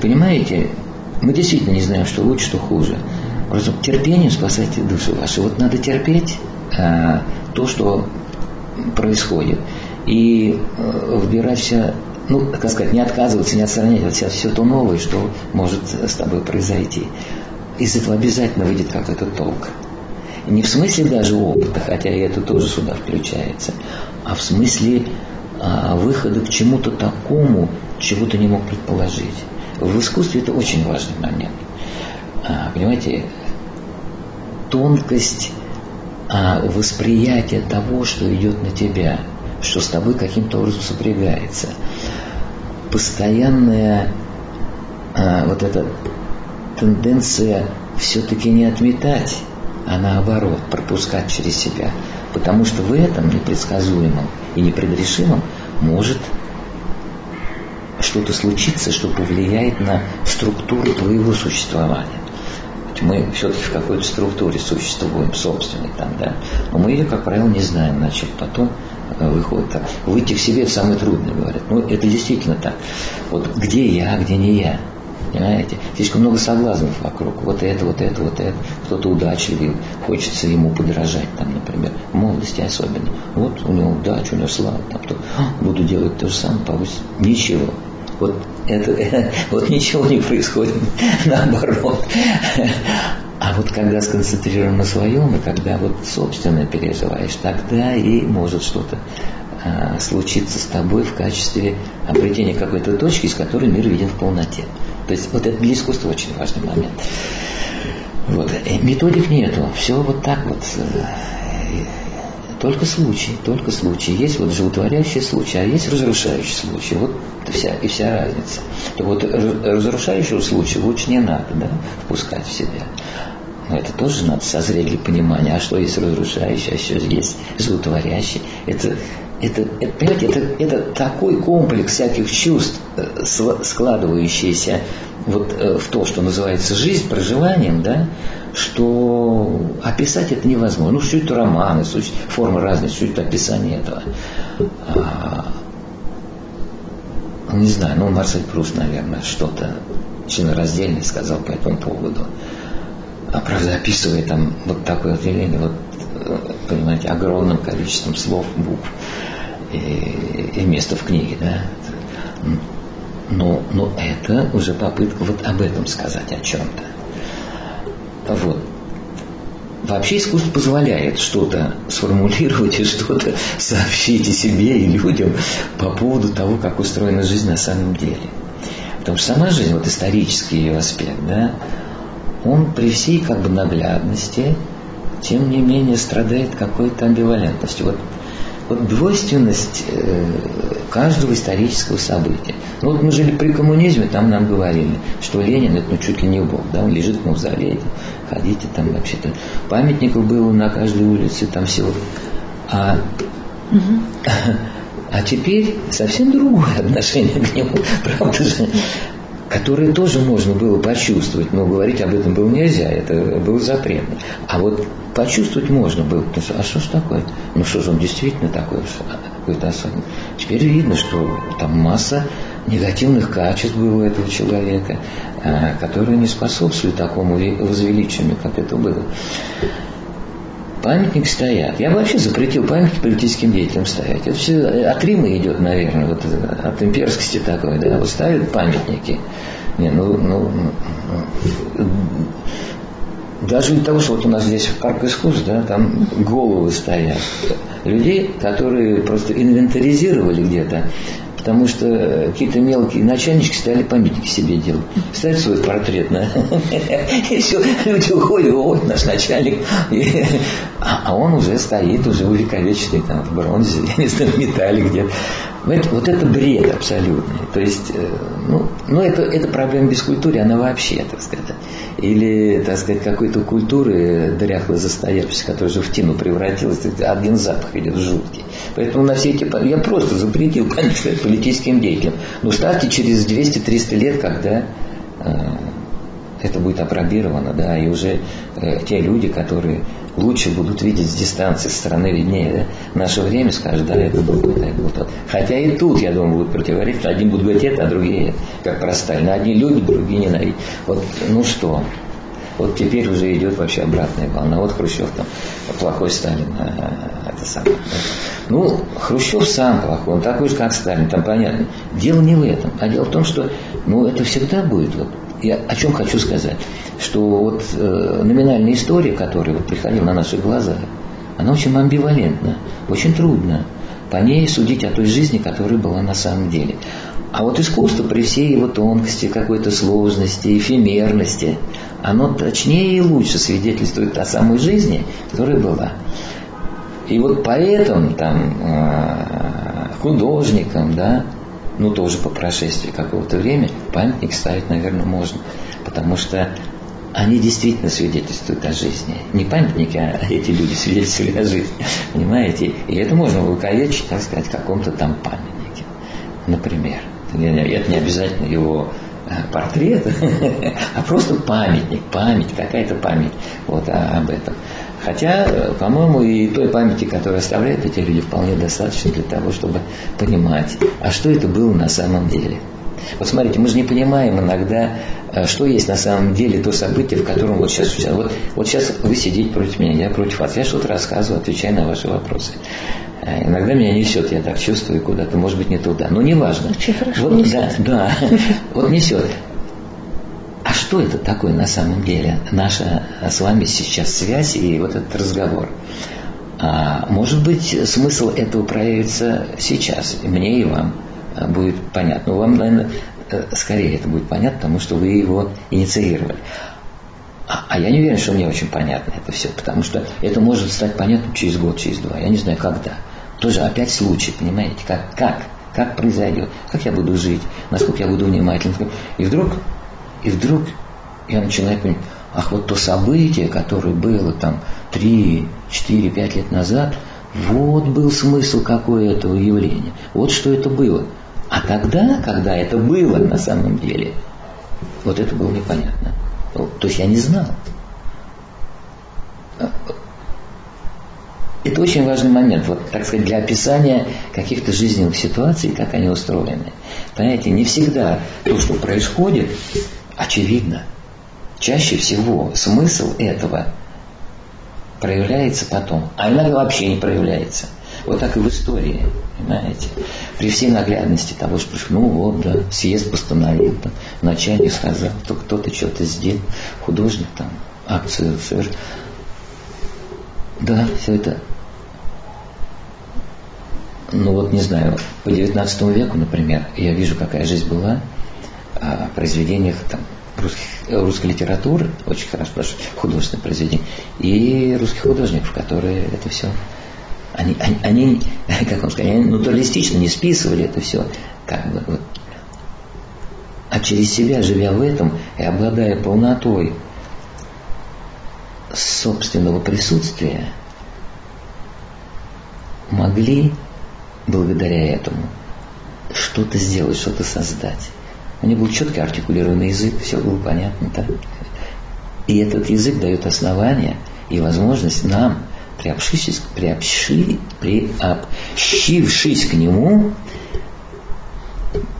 понимаете, мы действительно не знаем, что лучше, что хуже. Просто терпением спасайте душу вашу. Вот надо терпеть а, то, что происходит. и э, выбирать все, ну, как сказать, не отказываться, не отстранять от себя все то новое, что может с тобой произойти. Из этого обязательно выйдет какой-то толк. Не в смысле даже опыта, хотя и это тоже сюда включается, а в смысле выхода к чему-то такому, чего ты не мог предположить. В искусстве это очень важный момент. А, понимаете, тонкость а, восприятия того, что идет на тебя, что с тобой каким-то образом сопрягается. Постоянная а, вот эта тенденция все-таки не отметать, а наоборот пропускать через себя. Потому что в этом непредсказуемом и непредрешимом может что-то случиться, что повлияет на структуру твоего существования. Мы все-таки в какой-то структуре существуем, собственной там, да. Но мы ее, как правило, не знаем, значит, потом э, выходит так. Выйти к себе самое трудное, говорят. Ну, это действительно так. Вот где я, где не я. Понимаете? Слишком много соблазнов вокруг. Вот это, вот это, вот это. Кто-то удачливый, хочется ему подражать, там, например, в молодости особенно. Вот у него удача, у него слава, там, то, «А, буду делать то же самое, получится. Ничего. Вот это, вот ничего не происходит, наоборот. А вот когда сконцентрирован на своем, и когда вот собственно переживаешь, тогда и может что-то а, случиться с тобой в качестве обретения какой-то точки, из которой мир виден в полноте. То есть вот это для искусства очень важный момент. Вот. Э, методик нету. Все вот так вот. Э, только случай, только случай. Есть вот животворящий случай, а есть разрушающий случай. Вот вся, и вся разница. То вот разрушающего случая лучше не надо да, впускать в себя. Это тоже надо созреть для понимания, а что есть разрушающий, а что есть животворящий. Это это, это, понимаете, это, это такой комплекс всяких чувств, э, складывающийся вот э, в то, что называется жизнь, проживанием, да, что описать это невозможно. Ну, суть романы, суть формы разные, суть описания этого. А, не знаю, ну, Марсель Прус, наверное, что-то членораздельное сказал по этому поводу. А правда, описывая там вот такое вот явление, вот, э, понимаете, огромным количеством слов, букв и, и место в книге, да. Но, но это уже попытка вот об этом сказать, о чем-то. Вот. Вообще искусство позволяет что-то сформулировать и что-то сообщить и себе, и людям по поводу того, как устроена жизнь на самом деле. Потому что сама жизнь, вот исторический ее аспект, да, он при всей как бы наглядности, тем не менее страдает какой-то амбивалентностью. Вот вот двойственность э, каждого исторического события. Ну вот мы жили при коммунизме, там нам говорили, что Ленин это ну, чуть ли не бог, да, он лежит в мавзолее, ходите там вообще-то. Памятников было на каждой улице, там всего. А, а теперь совсем другое отношение к нему, правда же? Которые тоже можно было почувствовать, но говорить об этом было нельзя, это было запретно. А вот почувствовать можно было, потому что, а что ж такое? Ну что же он действительно такой, какой-то особенный. Теперь видно, что там масса негативных качеств было у этого человека, а, которые не способствуют такому возвеличению, как это было. Памятники стоят. Я бы вообще запретил памятники политическим деятелям стоять. Это все от Рима идет, наверное, вот от имперскости такой, да. Вот ставят памятники. Не, ну, ну, ну даже из того, что вот у нас здесь парк искусств, да, там головы стоят людей, которые просто инвентаризировали где-то потому что какие-то мелкие начальнички стали памятники себе делать. Ставят свой портрет на... И все, люди уходят, ой, наш начальник. А, а он уже стоит, уже увековеченный там в бронзе, я не знаю, в металле где-то. Вот это бред абсолютный. То есть, э, ну, ну это, это проблема бескультуры, она вообще, так сказать. Или, так сказать, какой-то культуры дряхлой застоявшейся, которая уже в тину превратилась, один запах идет жуткий. Поэтому на все эти... Я просто запретил, конечно, политическим деятелям. Но ставьте через 200-300 лет, когда э, это будет опробировано, да, и уже э, те люди, которые лучше будут видеть с дистанции, со стороны виднее, да, наше время скажут, да, это был это, это был тот. Хотя и тут, я думаю, будут противоречить, один будет говорить это, а другие, как про Сталина. Одни любят, другие ненавидят. Вот, ну что, вот теперь уже идет вообще обратная волна. Вот Хрущев там, плохой Сталин, а, это самое. Ну, Хрущев сам плохой, он такой же, как Сталин, там понятно. Дело не в этом, а дело в том, что ну, это всегда будет. Вот, я о чем хочу сказать, что вот э, номинальная история, которая вот приходила на наши глаза, она очень амбивалентна, очень трудно по ней судить о той жизни, которая была на самом деле. А вот искусство при всей его тонкости, какой-то сложности, эфемерности, оно точнее и лучше свидетельствует о самой жизни, которая была. И вот поэтому там э, художникам, да, ну тоже по прошествии какого-то времени, памятник ставить, наверное, можно. Потому что они действительно свидетельствуют о жизни. Не памятники, а эти люди свидетельствуют о жизни. Понимаете? И это можно увековечить, так сказать, в каком-то там памятнике. Например. Это не обязательно его э, портрет, а просто памятник, память, какая-то память вот об этом. Хотя, э, по-моему, и той памяти, которую оставляют эти люди, вполне достаточно для того, чтобы понимать, а что это было на самом деле. Вот смотрите, мы же не понимаем иногда, э, что есть на самом деле то событие, в котором вот сейчас Вот, вот сейчас вы сидите против меня, я против вас. Я что-то рассказываю, отвечаю на ваши вопросы. Э, иногда меня несет, я так чувствую куда-то, может быть, не туда. Но неважно. Очень хорошо вот, несет. Да, да. Вот несет. Что это такое на самом деле? Наша с вами сейчас связь и вот этот разговор. А, может быть, смысл этого проявится сейчас, мне и вам будет понятно. Вам, наверное, э, скорее это будет понятно, потому что вы его инициировали. А, а я не уверен, что мне очень понятно это все, потому что это может стать понятным через год, через два. Я не знаю, когда. Тоже опять случай, понимаете, как, как, как произойдет, как я буду жить, насколько я буду внимательным. И вдруг, и вдруг я начинаю понимать, ах, вот то событие, которое было там 3, 4, 5 лет назад, вот был смысл какое этого явления. Вот что это было. А тогда, когда это было на самом деле, вот это было непонятно. То есть я не знал. Это очень важный момент, вот, так сказать, для описания каких-то жизненных ситуаций, как они устроены. Понимаете, не всегда то, что происходит, очевидно. Чаще всего смысл этого проявляется потом, а иногда вообще не проявляется. Вот так и в истории, понимаете. При всей наглядности того, что ну вот, да, съезд постановил, там, начальник сказал, то кто-то что-то сделал, художник там, акцию совершил. Да, все это ну вот не знаю, по 19 веку, например, я вижу, какая жизнь была произведениях там, русских, русской литературы, очень хорошо, художественное произведение, и русских художников, которые это все они, они, они, как вам сказать, они натуралистично не списывали это все, как бы, вот. а через себя, живя в этом и обладая полнотой собственного присутствия, могли благодаря этому что-то сделать, что-то создать. У них был четко артикулированный язык, все было понятно, да? И этот язык дает основание и возможность нам приобщившись, приобщи, приобщившись к нему,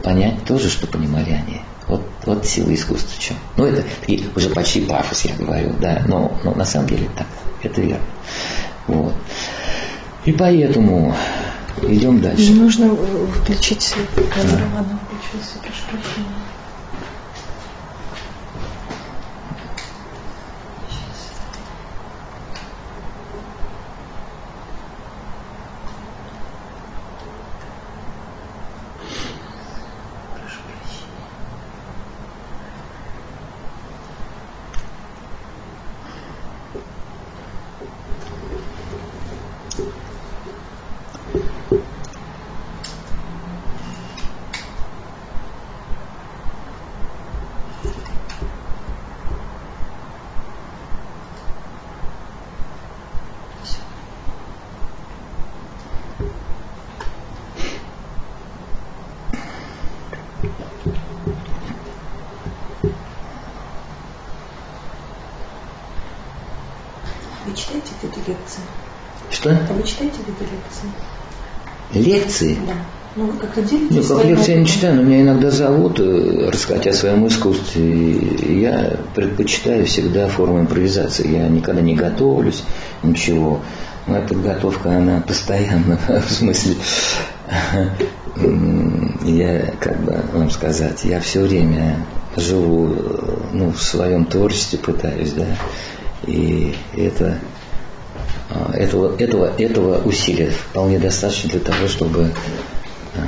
понять тоже, что понимали они. Вот, вот сила искусства в чем. Ну, это такие, уже почти пафос, я говорю, да, но, но на самом деле так, это верно. Вот. И поэтому идем дальше. Нужно включить камеру, да. Включилась, прошу прощения. Лекции. Да. Ну, как-то делитесь Ну, как лекции я не читаю, но меня иногда зовут э, рассказать о своем искусстве. И я предпочитаю всегда форму импровизации. Я никогда не готовлюсь, ничего. Эта подготовка, она постоянно, в смысле, я, как бы вам сказать, я все время живу, ну, в своем творчестве пытаюсь, да, и это, этого, этого, этого усилия вполне достаточно для того, чтобы а,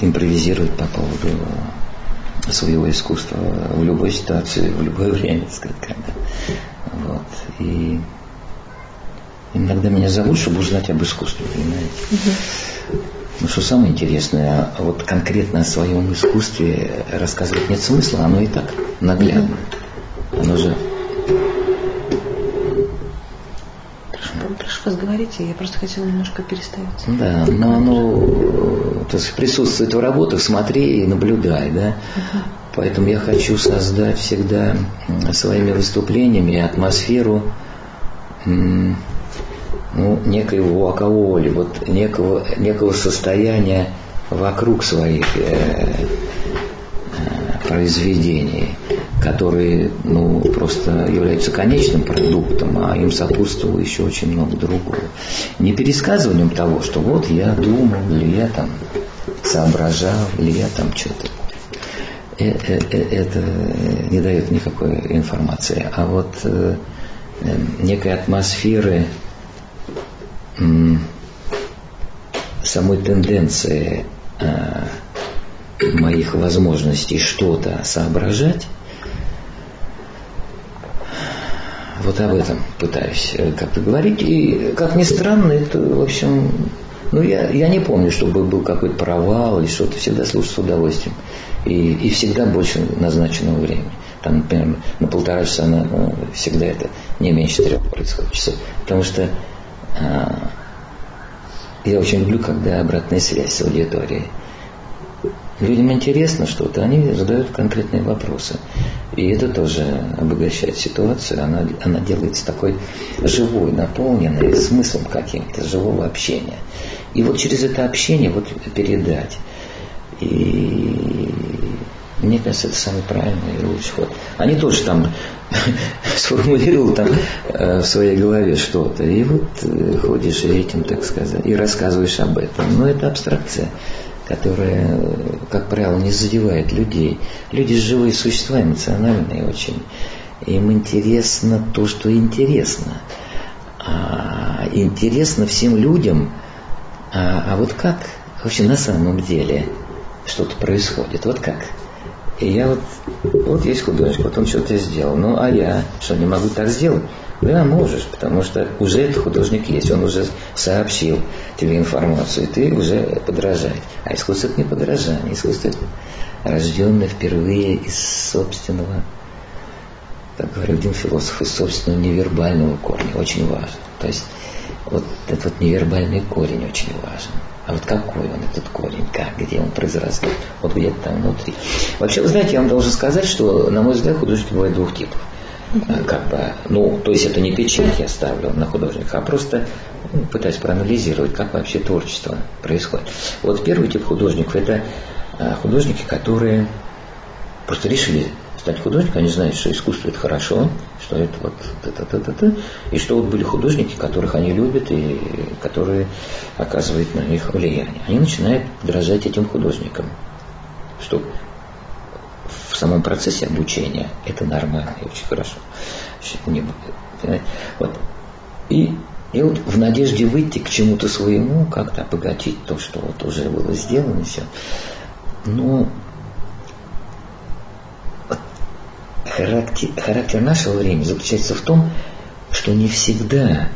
импровизировать по поводу своего искусства в любой ситуации, в любое время, сказать, когда. Вот. И иногда меня зовут, чтобы узнать об искусстве, понимаете? Угу. Ну, что самое интересное, вот конкретно о своем искусстве рассказывать нет смысла, оно и так наглядно. Оно же прошу вас говорите, я просто хотела немножко переставить. Да, но оно то есть присутствует в работах, смотри и наблюдай, да. Угу. Поэтому я хочу создать всегда своими выступлениями атмосферу ну, некоего вакаоли, вот некого, некого состояния вокруг своих э, произведений которые ну, просто являются конечным продуктом, а им сопутствовало еще очень много другого. Не пересказыванием того, что вот я думал, или я там соображал, или я там что-то. Э, э, э, это не дает никакой информации. А вот некой атмосферы самой тенденции моих возможностей что-то соображать, вот об этом пытаюсь э, как-то говорить. И, как ни странно, это, в общем, ну, я, я не помню, чтобы был какой-то провал или что-то. Всегда слушаю с удовольствием. И, и всегда больше назначенного времени. Там, например, на полтора часа на, ну, всегда это не меньше трех происходит часов. Потому что а, я очень люблю, когда обратная связь с аудиторией. Людям интересно что-то, они задают конкретные вопросы. И это тоже обогащает ситуацию, она, она делается такой живой, наполненной смыслом каким-то, живого общения. И вот через это общение вот передать. И мне кажется, это самый правильный и лучший ход. Они тоже там сформулировал там э, в своей голове что-то. И вот э, ходишь этим, так сказать, и рассказываешь об этом. Но это абстракция которая, как правило, не задевает людей. Люди живые существа, эмоциональные очень. Им интересно то, что интересно. А интересно всем людям, а, а вот как вообще на самом деле что-то происходит, вот как. И я вот, вот есть художник, вот он что-то сделал, ну а я что, не могу так сделать? Да, можешь, потому что уже этот художник есть, он уже сообщил тебе информацию, и ты уже подражаешь. А искусство это не подражание, искусство это рожденное впервые из собственного, как говорил один философ, из собственного невербального корня, очень важно. То есть вот этот вот невербальный корень очень важен. А вот какой он, этот корень, как, где он произрастает, вот где-то там внутри. Вообще, вы знаете, я вам должен сказать, что, на мой взгляд, художники бывают двух типов. Э, как бы, ну, то есть это не печать я ставлю на художника, а просто ну, пытаюсь проанализировать, как вообще творчество происходит. Вот первый тип художников это э, художники, которые просто решили стать художником, они знают, что искусство это хорошо, что это вот это, это, это, это, и что вот были художники, которых они любят и которые оказывают на них влияние. Они начинают подражать этим художникам, что в самом процессе обучения это нормально и очень хорошо. Вот. И, и вот в надежде выйти к чему-то своему, как-то обогатить то, что вот уже было сделано, все. Но вот характер, характер нашего времени заключается в том, что не всегда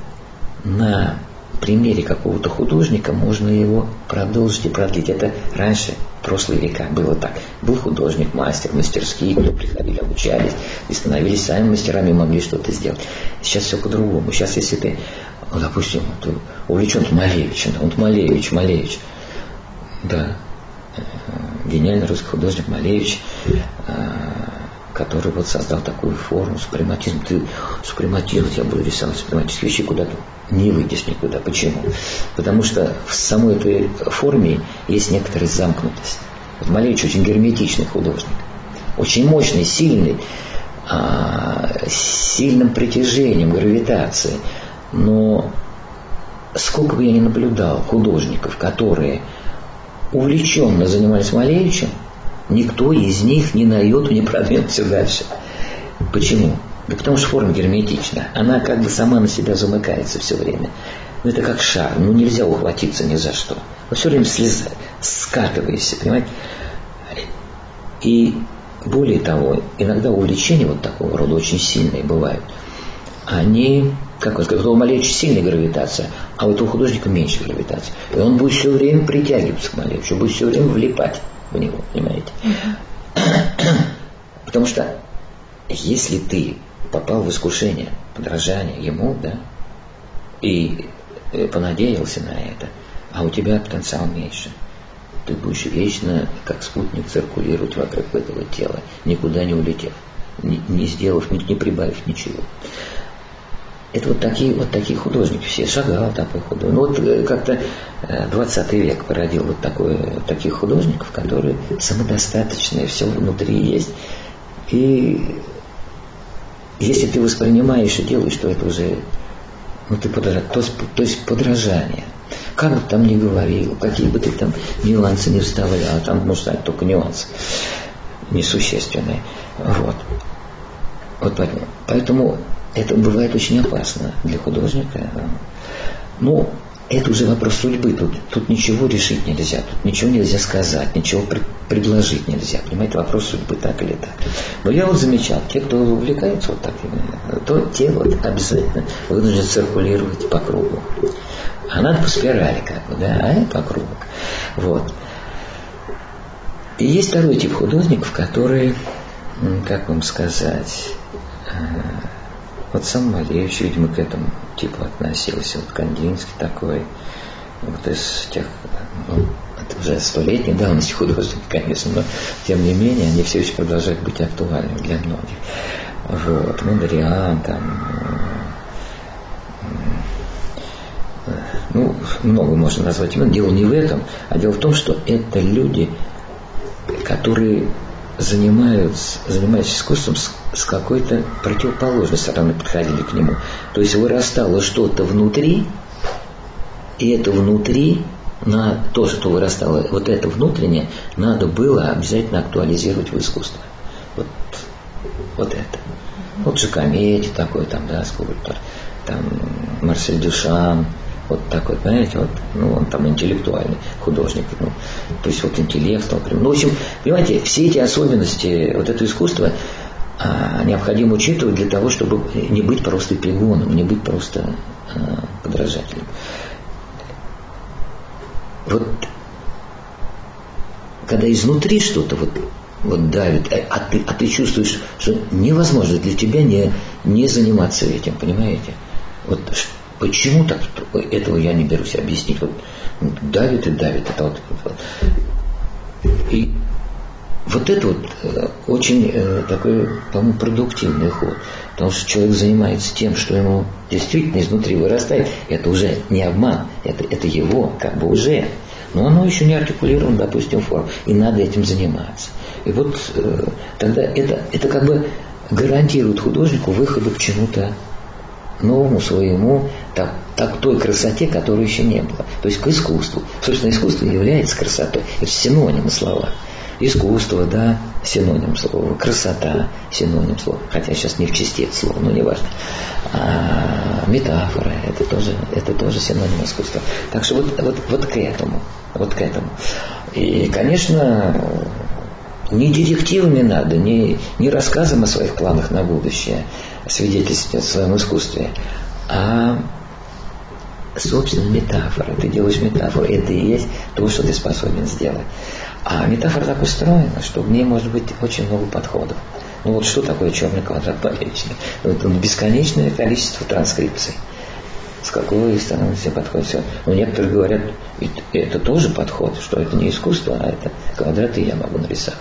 на примере какого-то художника можно его продолжить и продлить. Это раньше, в прошлые века, было так. Был художник, мастер, мастерские, кто приходили, обучались и становились сами мастерами, могли что-то сделать. Сейчас все по-другому. Сейчас, если ты, ну, допустим, ты увлечен Малевичем, он Малевич, Малевич, да, э, гениальный русский художник Малевич, э, который вот создал такую форму, супрематизм. Ты супрематизм, я буду рисовать супрематические вещи, куда ты не выйдешь никуда. Почему? Потому что в самой этой форме есть некоторая замкнутость. Вот Малевич очень герметичный художник. Очень мощный, сильный, а, сильным притяжением, гравитацией. Но сколько бы я ни наблюдал художников, которые увлеченно занимались Малевичем, никто из них ни на йоту не продвинулся дальше. Почему? Да потому что форма герметична. Она как бы сама на себя замыкается все время. Ну, это как шар. Ну, нельзя ухватиться ни за что. Вы все время слез... скатываешься, понимаете? И более того, иногда увлечения вот такого рода очень сильные бывают. Они, как он сказал, у Малевича сильная гравитация, а у этого художника меньше гравитации. И он будет все время притягиваться к Малевичу, будет все время влипать в него, понимаете? Потому что если ты попал в искушение подражания ему, да, и э, понадеялся на это, а у тебя потенциал меньше, ты будешь вечно, как спутник, циркулировать вокруг этого тела, никуда не улетев, не, не сделав, не, не прибавив ничего. Это вот такие, вот такие художники все. Шагал такой художник. Ну вот э, как-то 20 э, век породил вот такой, таких художников, которые самодостаточные, все внутри есть. И если ты воспринимаешь и делаешь, то это уже ну, ты подража... то, то есть подражание. Как бы там ни говорил, какие бы ты там нюансы не вставлял, там может стать только нюансы несущественные. Вот. Вот поэтому, поэтому это бывает очень опасно для художника. Ну, это уже вопрос судьбы. Тут, тут ничего решить нельзя, тут ничего нельзя сказать, ничего при, предложить нельзя. Понимаете, вопрос судьбы так или так. Но я вот замечал, те, кто увлекается вот так, то те вот обязательно вынуждены циркулировать по кругу. А надо по спирали как бы, да, а по кругу. Вот. И есть второй тип художников, которые, как вам сказать, э, вот сам Малевич, видимо, к этому типу относился. Вот Кандинский такой, вот из тех, ну, это уже столетней давности художники, конечно, но тем не менее они все еще продолжают быть актуальными для многих. Вот, Мандриан, там, ну, много можно назвать имен. Дело не в этом, а дело в том, что это люди, которые занимаются, занимаются искусством с, с какой-то противоположной стороны подходили к нему. То есть вырастало что-то внутри, и это внутри, на то, что вырастало, вот это внутреннее, надо было обязательно актуализировать в искусство. Вот, вот это. Вот Жакомети такой там, да, скульптор, там Марсель Дюшан, вот такой, понимаете, вот, ну, он там интеллектуальный художник, ну, то есть вот интеллект, например. Ну, в общем, понимаете, все эти особенности вот этого искусства а, необходимо учитывать для того, чтобы не быть просто пигоном, не быть просто а, подражателем. Вот когда изнутри что-то вот, вот давит, а, а, ты, а ты чувствуешь, что невозможно для тебя не, не заниматься этим, понимаете? Вот Почему так? Этого я не берусь объяснить. Вот давит и давит. Это вот. И вот это вот э, очень э, такой, по-моему, продуктивный ход. Потому что человек занимается тем, что ему действительно изнутри вырастает. Это уже не обман, это, это его как бы уже. Но оно еще не артикулировано, допустим, форм. И надо этим заниматься. И вот э, тогда это, это как бы гарантирует художнику выходу к чему-то новому своему, так, так той красоте, которой еще не было. То есть к искусству. Собственно, искусство является красотой. Это синонимы слова. Искусство, да, синоним слова. Красота, синоним слова. Хотя сейчас не в части это слово, но не важно. А, метафора, это тоже, это тоже синоним искусства. Так что вот, вот, вот к этому. Вот к этому. И, конечно, не детективами надо, не, не рассказом о своих планах на будущее, свидетельствовать о своем искусстве, а собственно метафора. Ты делаешь метафору, это и есть то, что ты способен сделать. А метафора так устроена, что в ней может быть очень много подходов. Ну вот что такое черный квадрат поперечный? Это бесконечное количество транскрипций. С какой стороны все подходит все. Но некоторые говорят, это тоже подход, что это не искусство, а это квадраты я могу нарисовать.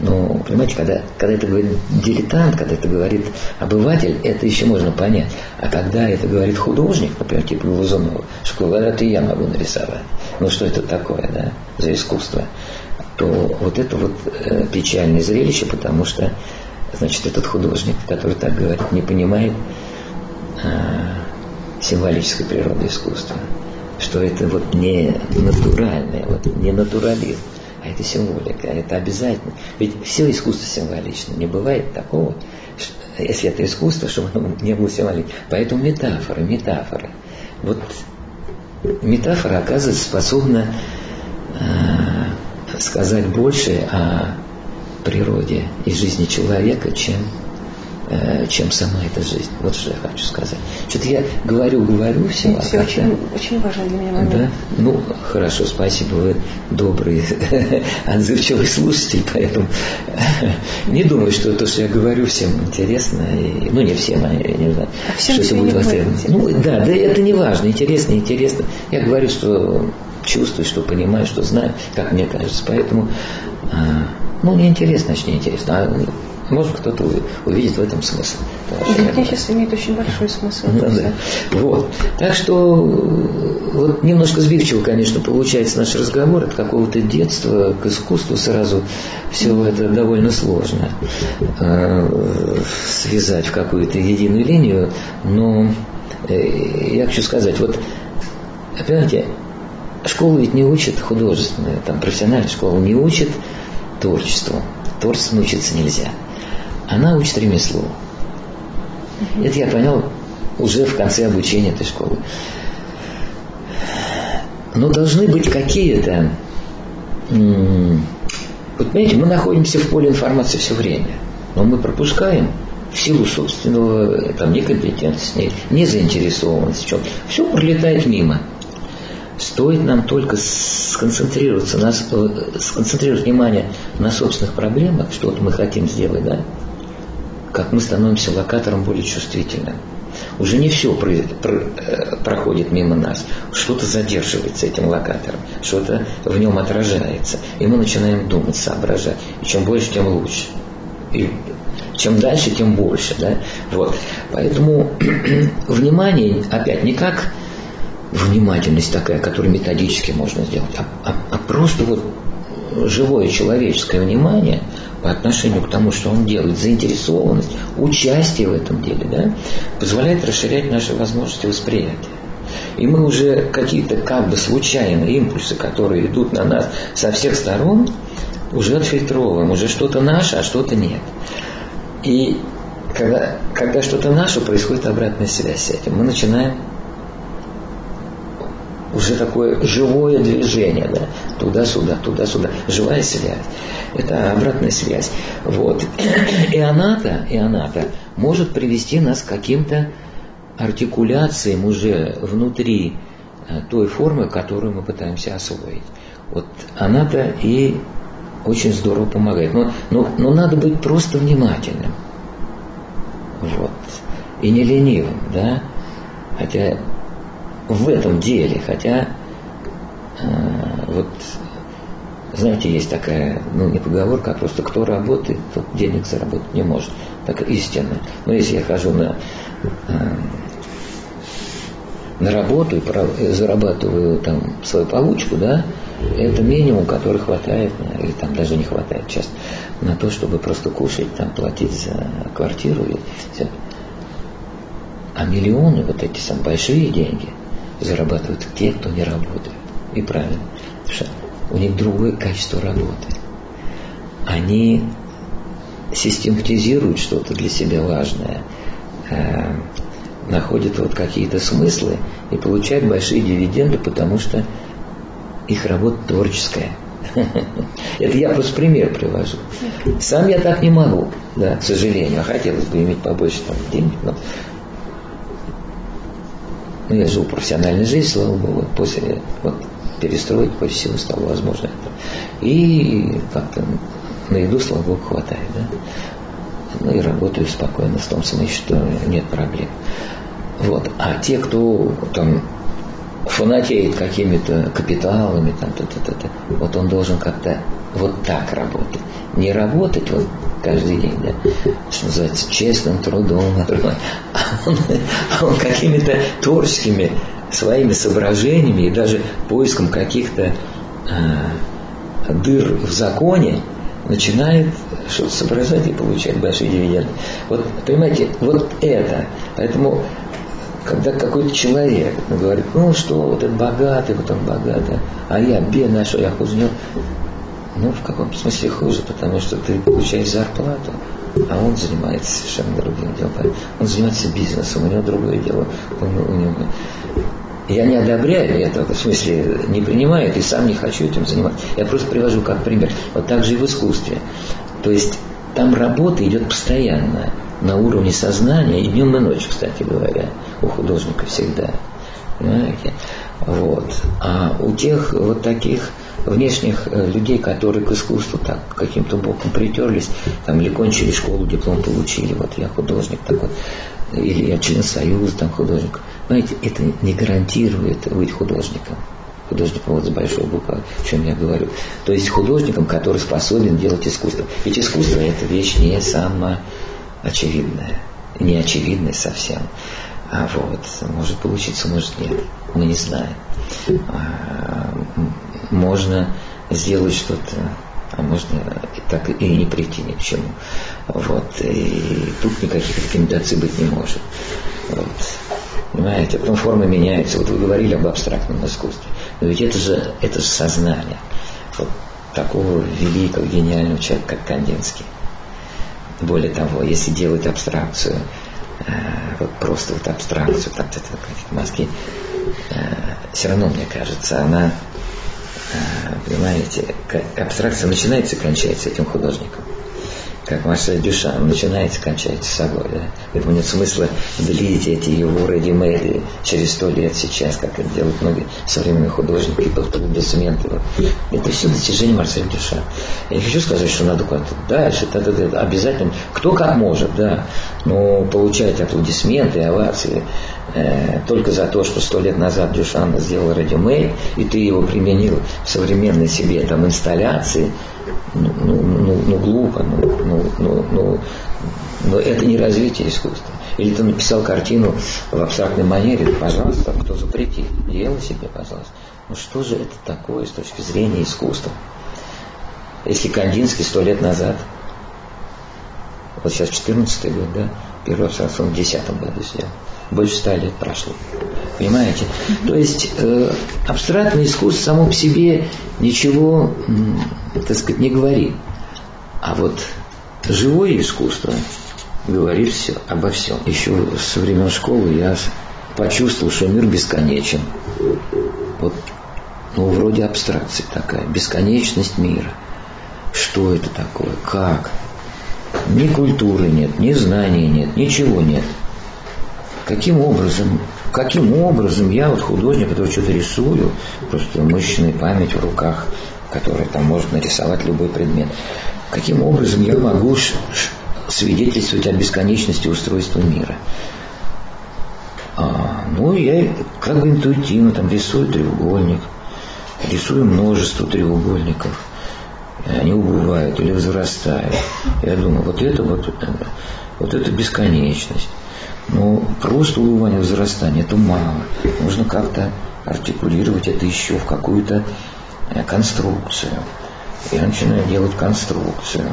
Но, понимаете, когда, когда это говорит дилетант, когда это говорит обыватель, это еще можно понять. А когда это говорит художник, например, типа Глазунова, что говорят, и я могу нарисовать. Ну, что это такое, да, за искусство? То вот это вот э, печальное зрелище, потому что, значит, этот художник, который так говорит, не понимает, э, символической природы искусства. Что это вот не натуральное, вот не натурализм, а это символика, это обязательно. Ведь все искусство символично. Не бывает такого, что, если это искусство, чтобы оно не было символично. Поэтому метафоры, метафоры. Вот метафора, оказывается, способна э, сказать больше о природе и жизни человека, чем чем сама эта жизнь. Вот что я хочу сказать. Что-то я говорю, говорю все. все а очень, очень важно для меня момент. Да? Ну, хорошо, спасибо, вы добрый, отзывчивый слушатель, поэтому не думаю, что то, что я говорю, всем интересно. И, ну, не всем, а я не знаю, а всем что это будет востребовано. Ну, да, да, это не важно, интересно, интересно. Я говорю, что чувствую, что понимаю, что знаю, как мне кажется. Поэтому, а, ну, не интересно, значит, не интересно. А может, кто-то увидит в этом смысл. Для сейчас имеет очень большой смысл. Да, да. Вот. Так что вот немножко сбивчиво, конечно, получается наш разговор от какого-то детства к искусству сразу все это довольно сложно э, связать в какую-то единую линию, но э, я хочу сказать, вот, понимаете, школа ведь не учит художественную, там профессиональная школа не учит творчеству. Творчеству научиться нельзя она учит ремесло. Это я понял уже в конце обучения этой школы. Но должны быть какие-то... Вот понимаете, мы находимся в поле информации все время, но мы пропускаем в силу собственного там, некомпетентности, незаинтересованности, чем все пролетает мимо. Стоит нам только сконцентрироваться, на, э, сконцентрировать внимание на собственных проблемах, что вот мы хотим сделать, да, как мы становимся локатором более чувствительным. Уже не все про, про, э, проходит мимо нас, что-то задерживается этим локатором, что-то в нем отражается, и мы начинаем думать, соображать. И чем больше, тем лучше. И чем дальше, тем больше. Да? Вот. Поэтому внимание, опять, не как внимательность такая, которую методически можно сделать, а, а, а просто вот живое человеческое внимание – по отношению к тому, что он делает, заинтересованность, участие в этом деле, да, позволяет расширять наши возможности восприятия. И мы уже какие-то как бы случайные импульсы, которые идут на нас со всех сторон, уже отфильтровываем, уже что-то наше, а что-то нет. И когда, когда что-то наше, происходит обратная связь с этим. Мы начинаем уже такое живое движение, да, туда-сюда, туда-сюда, живая связь. Это обратная связь. Вот. И она-то, и она-то может привести нас к каким-то артикуляциям уже внутри э, той формы, которую мы пытаемся освоить. Вот она-то и очень здорово помогает. Но, но, но надо быть просто внимательным. Вот. И не ленивым, да. Хотя в этом деле, хотя э, вот знаете, есть такая, ну не поговорка, а просто кто работает, тот денег заработать не может. Так истинно. Но если я хожу на, э, на работу и зарабатываю там свою получку, да, это минимум, который хватает, или там даже не хватает часто, на то, чтобы просто кушать, там, платить за квартиру и все. А миллионы, вот эти самые большие деньги, зарабатывают те, кто не работает. И правильно. Что у них другое качество работы. Они систематизируют что-то для себя важное, э, находят вот какие-то смыслы и получают большие дивиденды, потому что их работа творческая. Это я просто пример привожу. Сам я так не могу, да, к сожалению. А хотелось бы иметь побольше там денег, но ну, я жил профессиональной жизнью, слава богу, после вот, перестроить почти всего стало возможно это. И как-то на еду, слава богу, хватает. Да? Ну и работаю спокойно, в том смысле, что нет проблем. Вот. А те, кто там фанатеет какими-то капиталами, там, т -т -т -т, вот он должен как-то вот так работать. Не работать вот каждый день, да, что называется, честным трудом, а он, он какими-то творческими своими соображениями и даже поиском каких-то э, дыр в законе начинает что-то соображать и получать большие дивиденды. Вот, понимаете, вот это. Поэтому когда какой-то человек говорит, ну что, вот этот богатый, вот он богатый, а я бедный, а что я хуже Ну, в каком смысле хуже, потому что ты получаешь зарплату, а он занимается совершенно другим делом. Он занимается бизнесом, у него другое дело. Он, у него... Я не одобряю этого, в смысле не принимаю и сам не хочу этим заниматься. Я просто привожу как пример. Вот так же и в искусстве. То есть там работа идет постоянно, на уровне сознания, и днем и ночью, кстати говоря, у художника всегда. Понимаете? Вот. А у тех вот таких внешних э, людей, которые к искусству так каким-то боком притерлись, там или кончили школу, диплом получили, вот я художник такой, или я член союза там художник. Знаете, это не гарантирует быть художником. Художником вот с большой буквы, о чем я говорю. То есть художником, который способен делать искусство. Ведь искусство это вещь не самоочевидная, не очевидная совсем. А вот, может получиться, может нет. Мы не знаем. А, можно сделать что-то, а можно так и не прийти ни к чему. Вот. И тут никаких рекомендаций быть не может. Вот. Понимаете? Потом формы меняются. Вот вы говорили об абстрактном искусстве. Но ведь это же, это же сознание. Вот такого великого, гениального человека, как Кандинский. Более того, если делать абстракцию, э, вот просто вот абстракцию, так это в Москве, э, все равно, мне кажется, она, э, понимаете, абстракция начинается и кончается этим художником как Марсель Дюшан, начинается, кончается собой. Да? Поэтому нет смысла длить эти его редимейды через сто лет сейчас, как это делают многие современные художники, аплодисменты. Это все достижение Марселя Дюшан. Я не хочу сказать, что надо куда-то дальше, да, да, да, обязательно, кто как может, да, но получать аплодисменты, овации э, только за то, что сто лет назад Дюшан сделал редимейд, и ты его применил в современной себе там инсталляции, ну, ну, ну, ну глупо, ну, ну, ну, ну, но это не развитие искусства. Или ты написал картину в абстрактной манере, пожалуйста, кто запретит? Делай себе, пожалуйста. Ну что же это такое с точки зрения искусства? Если Кандинский сто лет назад, вот сейчас 14 год, да, первый абстракт в 10 году сделал, больше ста лет прошло. Понимаете? То есть э, абстрактное искусство само по себе ничего, так сказать, не говорит. А вот живое искусство говорит все, обо всем. Еще со времен школы я почувствовал, что мир бесконечен. Вот, ну, вроде абстракция такая, бесконечность мира. Что это такое? Как? Ни культуры нет, ни знаний нет, ничего нет. Каким образом, каким образом я, вот художник, который что-то рисую, просто мышечная память в руках, которая там может нарисовать любой предмет, каким образом я могу свидетельствовать о бесконечности устройства мира? А, ну, я как бы интуитивно там рисую треугольник, рисую множество треугольников, они убывают или возрастают. Я думаю, вот это вот, вот это бесконечность. Но просто улывание возрастания это мало. Нужно как-то артикулировать это еще в какую-то э, конструкцию. Я начинаю делать конструкцию.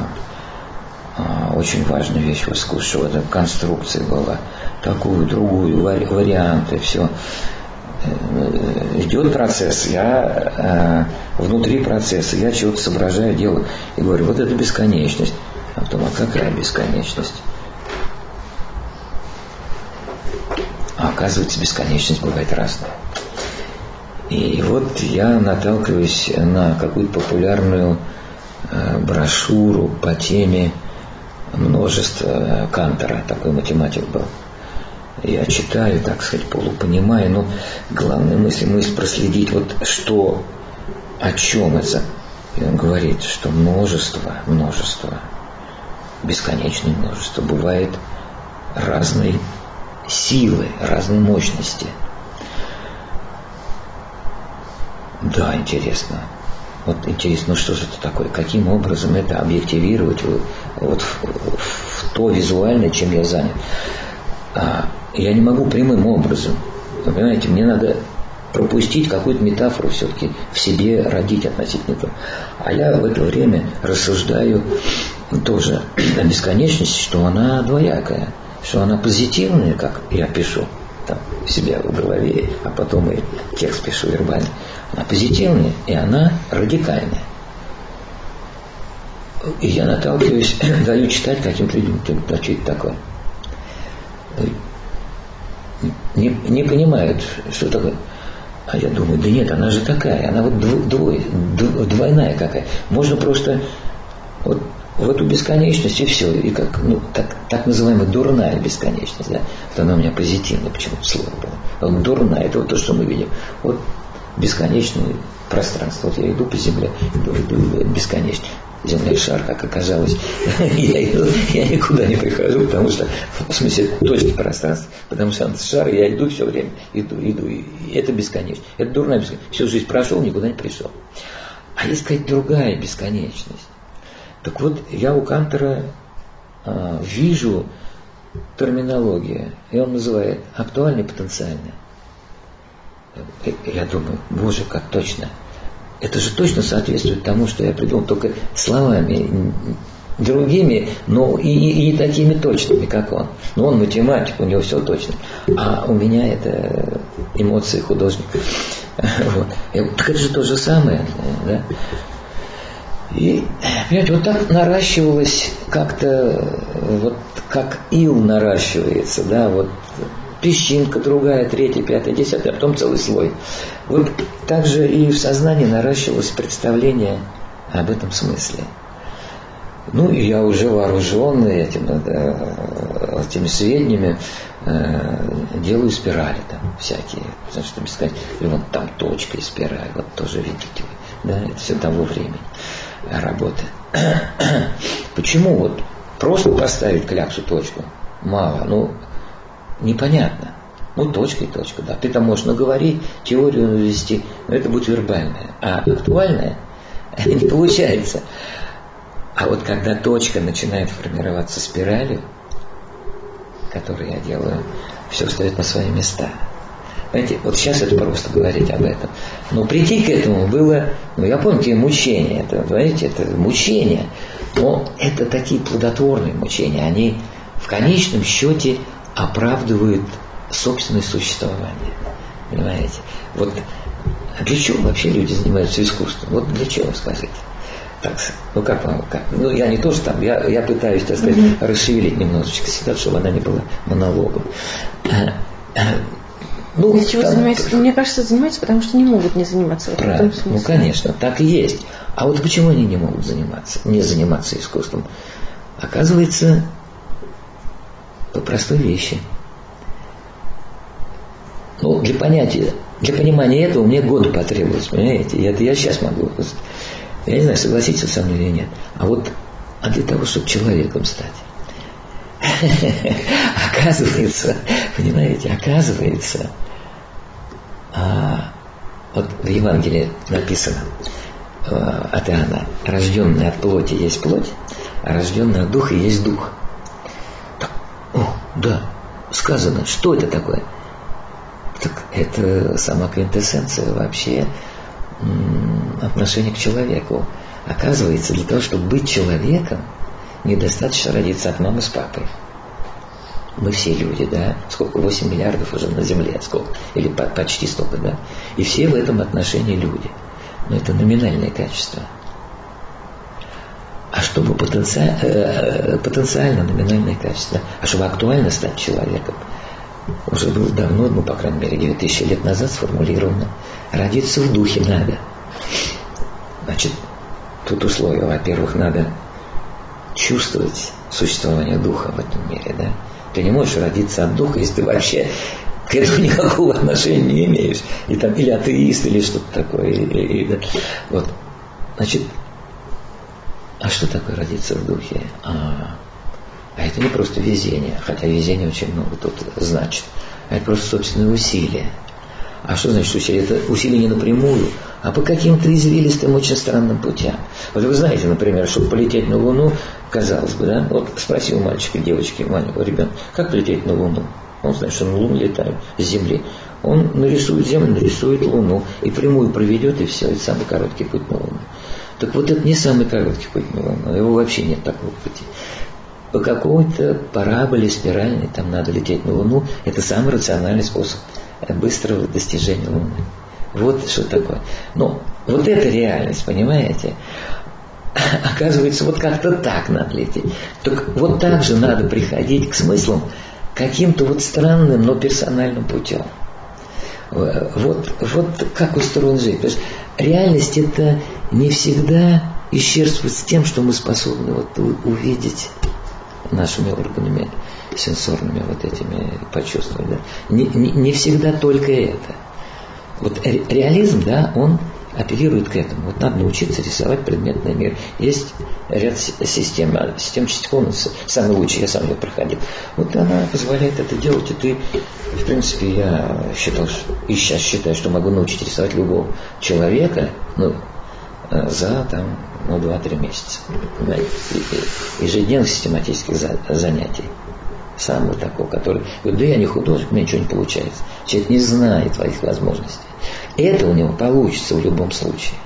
А, очень важная вещь в искусстве, чтобы эта конструкция была. Такую, другую, вари варианты, все. Э, идет процесс, я э, внутри процесса, я чего-то соображаю, делаю. И говорю, вот это бесконечность. А потом, а какая бесконечность? А оказывается, бесконечность бывает разная. И вот я наталкиваюсь на какую-то популярную э, брошюру по теме множества Кантера, такой математик был. Я читаю, так сказать, полупонимаю, но главная мысль, мысль проследить, вот что, о чем это. И он говорит, что множество, множество, бесконечное множество бывает разной силы, разной мощности. Да, интересно. Вот интересно, ну что же это такое? Каким образом это объективировать вот в, в то визуальное, чем я занят? А, я не могу прямым образом. Вы понимаете, мне надо пропустить какую-то метафору все-таки в себе родить относительно этого. А я в это время рассуждаю тоже о бесконечности, что она двоякая что она позитивная, как я пишу, там себя в голове, а потом и текст пишу вербально. Она позитивная, и она радикальная. И я наталкиваюсь, даю читать каким-то людям, а что это такое? Не, не понимают, что такое. А я думаю, да нет, она же такая, она вот двой, двойная какая. Можно просто вот в эту бесконечность и все. И как, ну, так, так называемая дурная бесконечность, да. Вот она у меня позитивная почему-то слово было. Вот дурная, это вот то, что мы видим. Вот бесконечное пространство. Вот я иду по земле, иду, иду бесконечно земной шар, как оказалось, я, я никуда не прихожу, потому что, в смысле, точки пространства, потому что шар, я иду все время, иду, иду, и это бесконечно. Это дурная бесконечность. Всю жизнь прошел, никуда не пришел. А есть какая-то другая бесконечность. Так вот, я у Кантера а, вижу терминологию, и он называет актуальный потенциальный. Я думаю, боже, как точно – это же точно соответствует тому, что я придумал, только словами другими, но и, и, и такими точными, как он. Но он математик, у него все точно. А у меня это эмоции художника. Вот. Так это же то же самое. Да? И, понимаете, вот так наращивалось как-то, вот как ил наращивается, да, вот песчинка другая, третья, пятая, десятая, а потом целый слой. Вот так же и в сознании наращивалось представление об этом смысле. Ну, и я уже вооруженный этим, э, этими сведениями э, делаю спирали там всякие. Потому что бесконечно. И вот там точка и спираль, вот тоже видите вы. Да, это все того времени работы. Почему вот просто поставить кляксу точку мало? Ну, непонятно. Ну, точка и точка, да. Ты там можешь наговорить, теорию ввести, но это будет вербальное. А актуальное не получается. А вот когда точка начинает формироваться спиралью, которую я делаю, все встает на свои места. Знаете, вот сейчас это просто говорить об этом. Но прийти к этому было, ну я помню, те мучения, это, знаете, это мучения. Но это такие плодотворные мучения, они в конечном счете оправдывают собственное существование. Понимаете? Вот для чего вообще люди занимаются искусством? Вот для чего, скажите? Так, ну как вам, как? Ну я не то, что там, я, я пытаюсь, так сказать, mm-hmm. расшевелить немножечко ситуацию, чтобы она не была монологом. Ну, Для чего там, занимаются? Мне кажется, занимаются, потому что не могут не заниматься. Правильно. Ну, конечно, так и есть. А вот почему они не могут заниматься, не заниматься искусством? Оказывается, по простой вещи. Ну, для понятия, для понимания этого мне годы потребовалось, понимаете? Это я сейчас могу. Я не знаю, согласитесь со мной или нет. А вот а для того, чтобы человеком стать. оказывается, понимаете, оказывается, а, вот в Евангелии написано а, от Иоанна, рожденный от плоти есть плоть, а рожденный от духа есть дух. О, да, сказано, что это такое? Так это сама квинтэссенция вообще отношения к человеку. Оказывается, для того, чтобы быть человеком, недостаточно родиться от мамы с папой. Мы все люди, да? Сколько? 8 миллиардов уже на Земле, сколько? Или почти столько, да? И все в этом отношении люди. Но это номинальное качество – а чтобы потенциально, э, потенциально номинальное качество, а чтобы актуально стать человеком, уже было давно, ну, по крайней мере, 2000 лет назад сформулировано, родиться в духе надо. Значит, тут условия, во-первых, надо чувствовать существование духа в этом мире, да? Ты не можешь родиться от духа, если ты вообще к этому никакого отношения не имеешь. И там, или атеист, или что-то такое. И, и, и, да. вот. Значит, а что такое родиться в духе? А, а это не просто везение, хотя везение очень много тут значит. А это просто собственное усилие. А что значит усилие? Это усилие не напрямую, а по каким-то извилистым, очень странным путям. Вот вы знаете, например, чтобы полететь на Луну, казалось бы, да, вот спросил мальчика, девочки, маленького ребенка, как полететь на Луну? Он знает, что на Луну летает с Земли. Он нарисует Землю, нарисует Луну, и прямую проведет, и все, это самый короткий путь на Луну. Так вот это не самый короткий путь на Луну, его вообще нет такого пути. по какой-то параболе спиральной, там надо лететь на Луну. Это самый рациональный способ быстрого достижения Луны. Вот что такое. Но вот эта реальность, понимаете? Оказывается, вот как-то так надо лететь. Так вот так же надо приходить к смыслам каким-то вот странным, но персональным путем. Вот, вот как устроен жизнь. Потому что реальность это не всегда исчерпывает с тем, что мы способны вот увидеть нашими органами сенсорными вот этими почувствовать. Да? Не, не, не всегда только это. Вот реализм, да, он апеллирует к этому. Вот надо научиться рисовать предметный мир. Есть ряд систем, а система Чистякова самый лучший, я сам ее проходил. Вот она позволяет это делать, и ты, в принципе, я считал, и сейчас считаю, что могу научить рисовать любого человека, ну, э, за там, ну, 2-3 месяца. Ежедневных систематических занятий. Самого такого, который говорит, да я не художник, у меня ничего не получается. Человек не знает твоих возможностей. Это у него получится в любом случае.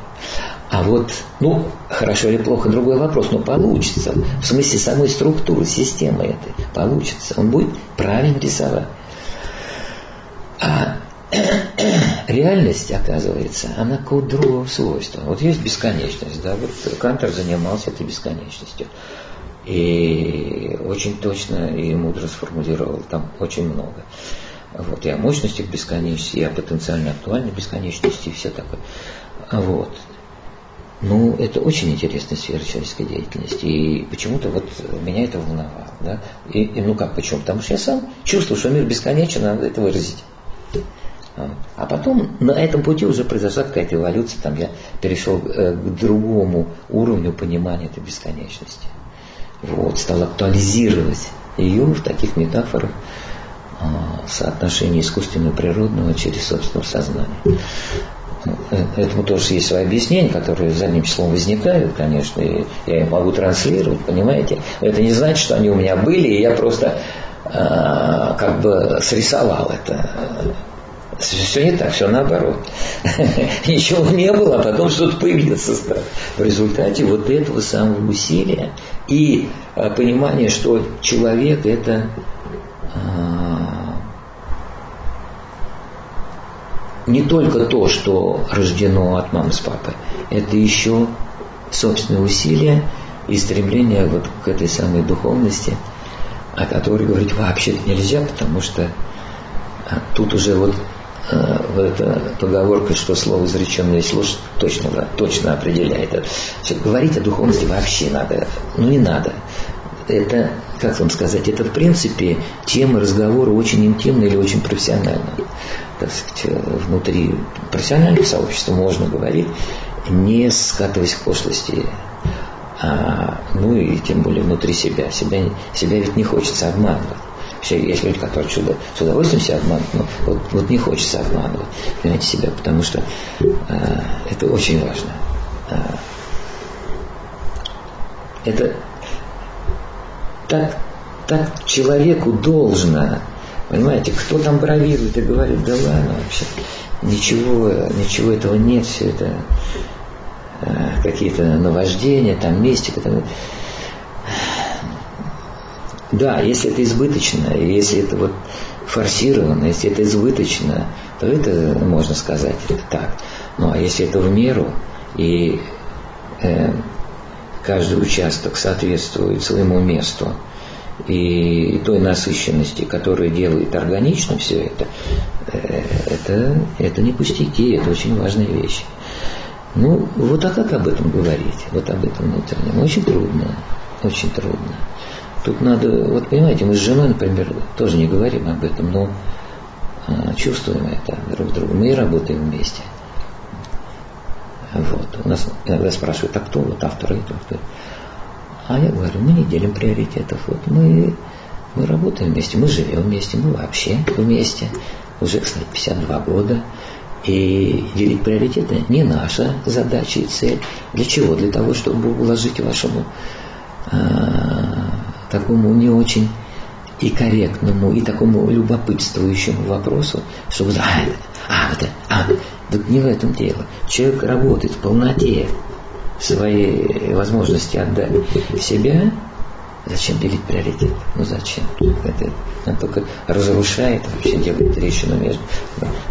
А вот, ну, хорошо или плохо, другой вопрос, но получится. В смысле самой структуры, системы этой. Получится. Он будет правильно рисовать. А реальность, оказывается, она какого-то другого свойства. Вот есть бесконечность, да, вот Кантер занимался этой бесконечностью. И очень точно и мудро сформулировал там очень много. Вот, и о мощностях бесконечности, и о потенциально актуальной бесконечности, и все такое. Вот. Ну, это очень интересная сфера человеческой деятельности. И почему-то вот меня это волновало. Да? И, и ну как, почему? Потому что я сам чувствую, что мир бесконечен, надо это выразить. А потом на этом пути уже произошла какая-то эволюция, там я перешел э, к другому уровню понимания этой бесконечности. Вот, стал актуализировать ее в таких метафорах, а, соотношение искусственного и природного через собственное сознание. Э, этому тоже есть свои объяснения, которые задним числом возникают, конечно, и я их могу транслировать, понимаете. Это не значит, что они у меня были, и я просто э, как бы срисовал это. Все не так, все наоборот. Ничего не было, а потом что-то появилось. В результате вот этого самого усилия и э, понимания, что человек это не только то, что рождено от мамы с папой, это еще собственные усилия и стремление вот к этой самой духовности, о которой говорить вообще нельзя, потому что а, тут уже вот, а, вот эта поговорка, что слово изреченное слушать точно, точно определяет. Говорить о духовности вообще надо, ну не надо. Это, как вам сказать, это в принципе тема разговора очень интимная или очень профессиональная так сказать, внутри профессионального сообщества можно говорить, не скатываясь к пошлости, а, ну и тем более внутри себя. Себя, себя ведь не хочется обманывать. Вообще, есть люди, которые чудо, с удовольствием себя обманывают, но вот, вот не хочется обманывать понимаете, себя, потому что а, это очень важно. А, это так, так человеку должно Понимаете, кто там бравирует и говорит, да ладно вообще, ничего, ничего этого нет, все это э, какие-то наваждения, там мистика. Там... Да, если это избыточно, если это вот форсировано, если это избыточно, то это можно сказать это так. Ну а если это в меру и э, каждый участок соответствует своему месту, и той насыщенности, которая делает органичным все это, э, это, это не пустяки, это очень важная вещь. Ну, вот а как об этом говорить? Вот об этом внутреннем. Очень трудно, очень трудно. Тут надо, вот понимаете, мы с женой, например, тоже не говорим об этом, но а, чувствуем это друг друга. Мы и работаем вместе. Вот. У нас иногда спрашивают, а кто вот автор этого? Кто? А я говорю, мы не делим приоритетов. Вот мы, мы работаем вместе, мы живем вместе, мы вообще вместе. Уже, кстати, 52 года. И делить приоритеты не наша задача и цель. Для чего? Для того, чтобы уложить вашему э, такому не очень и корректному, и такому любопытствующему вопросу, чтобы, а, а, вот это, а, так не в этом дело. Человек работает в полноте, свои возможности отдать себя, Зачем делить приоритет? Ну зачем? Это, это только разрушает, вообще делает трещину между.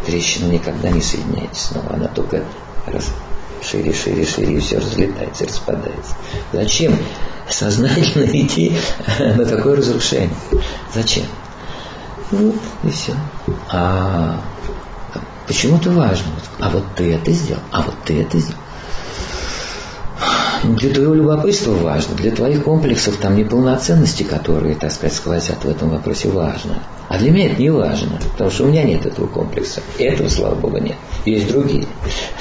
Трещина никогда не соединяется снова, она только раз, шире, шире, шире, и все разлетается, распадается. Зачем сознательно идти на такое разрушение? Зачем? Вот, и все. А почему-то важно. А вот ты это сделал, а вот ты это сделал для твоего любопытства важно, для твоих комплексов там неполноценности, которые, так сказать, сквозят в этом вопросе, важно. А для меня это не важно, потому что у меня нет этого комплекса. Этого, слава Богу, нет. Есть другие.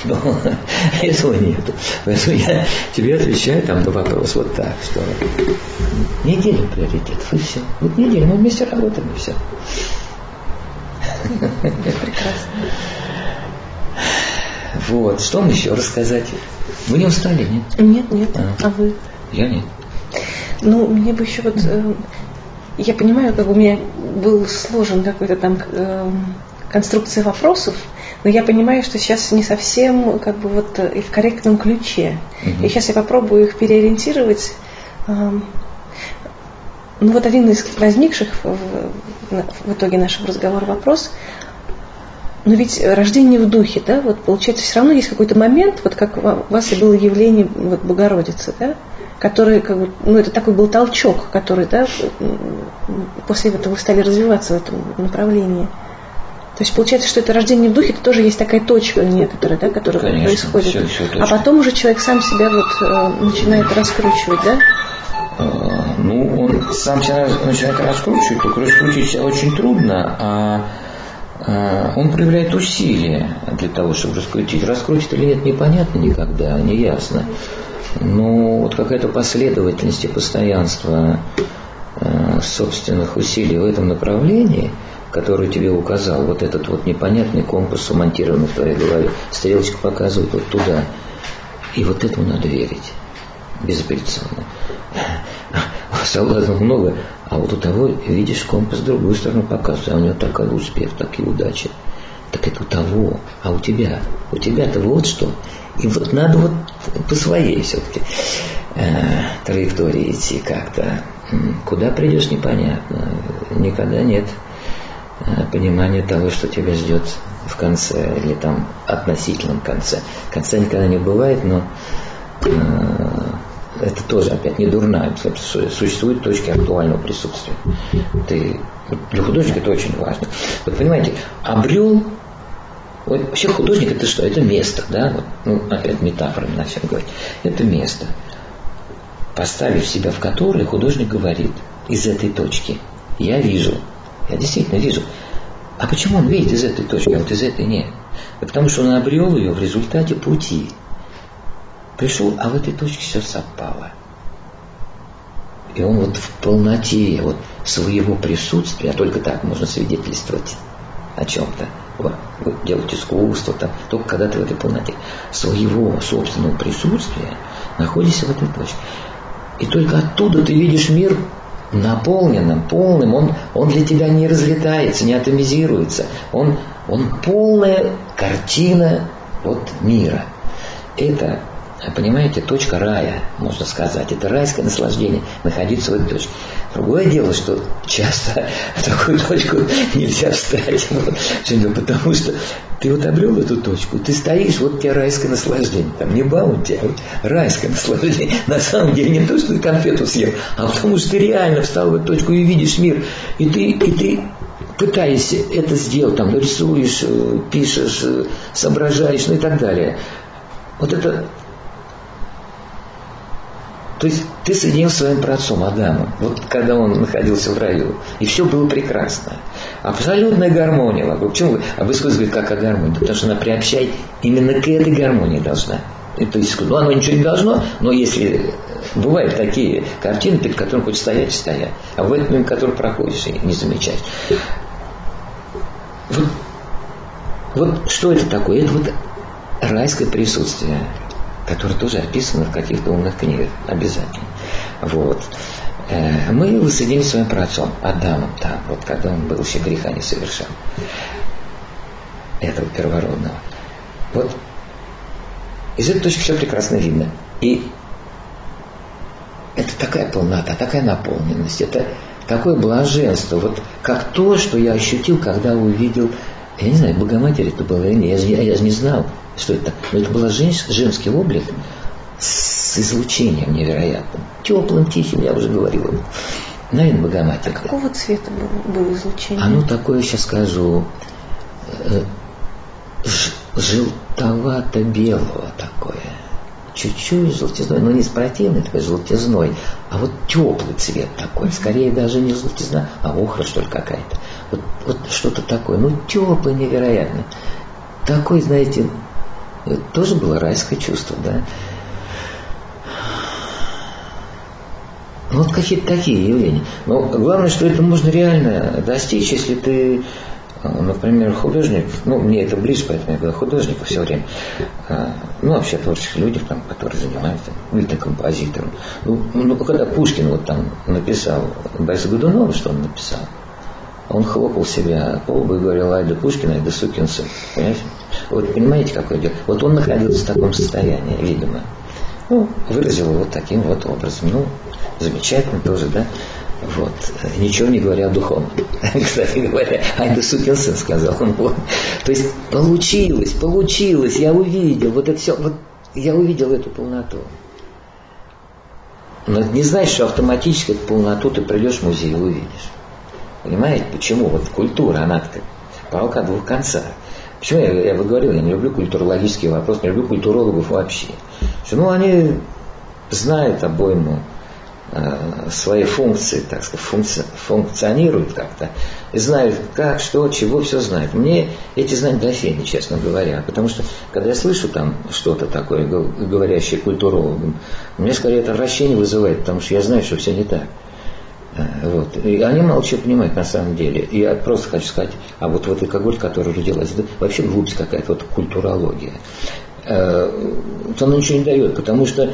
Но этого нет. Поэтому я тебе отвечаю там на вопрос вот так, что не делим приоритетов, и все. Вот не делим, мы вместе работаем, и все. Прекрасно. Вот. Что вам еще рассказать? Вы не устали, нет? Нет, нет. А, а вы? Я нет. Ну, мне бы еще вот... Э, я понимаю, как у меня был сложен какой-то там э, конструкция вопросов, но я понимаю, что сейчас не совсем как бы вот э, и в корректном ключе. Угу. И сейчас я попробую их переориентировать. Э, ну вот один из возникших в, в, в итоге нашего разговора вопрос – но ведь рождение в духе, да, вот получается, все равно есть какой-то момент, вот как у вас и было явление вот, Богородицы, да, который, как бы, ну, это такой был толчок, который, да, после этого вы стали развиваться в этом направлении. То есть получается, что это рождение в духе, это тоже есть такая точка некоторая, да, которая Конечно, происходит. Все, все а потом уже человек сам себя вот э, начинает раскручивать, да? А, ну, он сам себя начинает раскручивать, только раскручивать себя очень трудно, а, он проявляет усилия для того, чтобы раскрутить. Раскрутит или нет, непонятно никогда, не ясно. Но вот какая-то последовательность и постоянство а, собственных усилий в этом направлении, который тебе указал, вот этот вот непонятный компас, умонтированный в твоей голове, стрелочка показывает вот туда. И вот этому надо верить безапелляционно. Соблазнов много, а вот у того, видишь, компас в другую сторону показывает, а у него такой успех, такие удачи. Так это у того, а у тебя? У тебя-то вот что. И вот надо вот по своей все-таки э, траектории идти как-то. Куда придешь, непонятно. Никогда нет э, понимания того, что тебя ждет в конце или там относительном конце. Конца никогда не бывает, но э, это тоже опять не дурная. Существуют точки актуального присутствия. Ты, для художника это очень важно. Вот понимаете, обрел вот вообще художник это что? Это место, да? Вот, ну, опять метафорами начнем говорить. Это место. Поставив себя в которое, художник говорит из этой точки. Я вижу. Я действительно вижу. А почему он видит из этой точки, а вот из этой нет? Потому что он обрел ее в результате пути. Пришел, а в этой точке все совпало. И он вот в полноте вот своего присутствия, а только так можно свидетельствовать о чем-то, вот, делать искусство, там, только когда ты в этой полноте своего собственного присутствия находишься в этой точке. И только оттуда ты видишь мир наполненным, полным, он, он для тебя не разлетается, не атомизируется, он, он полная картина вот мира. Это Понимаете, точка рая, можно сказать. Это райское наслаждение находиться в этой точке. Другое дело, что часто в такую точку нельзя встать. Вот, потому что ты вот обрел эту точку, ты стоишь, вот тебе райское наслаждение. Там не баунти, а вот райское наслаждение. На самом деле не то, что ты конфету съел, а потому что ты реально встал в эту точку и видишь мир. И ты, и ты пытаешься это сделать, там, рисуешь, э, пишешь, э, соображаешь, ну и так далее. Вот это то есть ты соединился с своим праотцом Адамом, вот когда он находился в раю, и все было прекрасно. Абсолютная гармония вокруг. Почему вы? А вы говорите, как о гармонии? Потому что она приобщает именно к этой гармонии должна. И, то есть, ну, оно ничего не должно, но если бывают такие картины, перед которыми хочешь стоять и стоять, а в этот момент, который проходишь, и не замечаешь. Вот, вот что это такое? Это вот райское присутствие которые тоже описаны в каких-то умных книгах обязательно. Вот. Э, мы воссоединились с своим праотцом Адамом там, вот когда он был еще греха не совершал. Этого первородного. Вот из этой точки все прекрасно видно. И это такая полнота, такая наполненность, это такое блаженство, вот как то, что я ощутил, когда увидел, я не знаю, Богоматерь это было или нет, я, я же не знал, что это, но это был женский облик с излучением невероятным, теплым, тихим, я уже говорил. Наверное, Богоматерь. А какого цвета было, было излучение? Оно такое, сейчас скажу, э, желтовато-белого такое чуть-чуть желтизной, но не с противной такой желтизной, а вот теплый цвет такой, скорее даже не желтизна, а охра что ли какая-то. Вот, вот что-то такое, ну теплый невероятно. Такой, знаете, тоже было райское чувство, да. Ну, вот какие-то такие явления. Но главное, что это можно реально достичь, если ты Например, художник, ну, мне это ближе, поэтому я говорю художников все время. А, ну, вообще творческих людей, там, которые занимаются, или там, композитором. Ну, ну, когда Пушкин вот там написал Бориса Годунова, что он написал, он хлопал себя по лбу и говорил, ай да Пушкин, ай да сукин сын. Понимаете? Вот понимаете, какое дело? Вот он находился в таком состоянии, видимо. Ну, выразил его вот таким вот образом. Ну, замечательно тоже, да? Вот. Ничего не говоря о духовном. Кстати говоря, ай да сукин сын, сказал он. Вот. То есть получилось, получилось, я увидел, вот это все, вот я увидел эту полноту. Но это не значит, что автоматически эту полноту ты придешь в музей и увидишь. Понимаете, почему? Вот культура, она как палка двух концах. Почему я, я бы говорил, я не люблю культурологические вопросы, не люблю культурологов вообще. Что, ну, они знают обойму Э, свои функции, так сказать, функци, функционируют как-то, и знают как, что, чего, все знают. Мне эти знания до фени, честно говоря, потому что, когда я слышу там что-то такое, говорящее культурологам, мне скорее это вращение вызывает, потому что я знаю, что все не так. Э, вот. И они мало чего понимают на самом деле. И я просто хочу сказать, а вот вот алкоголь, который родилась, это вообще глупость какая-то, вот культурология. Э, она ничего не дает, потому что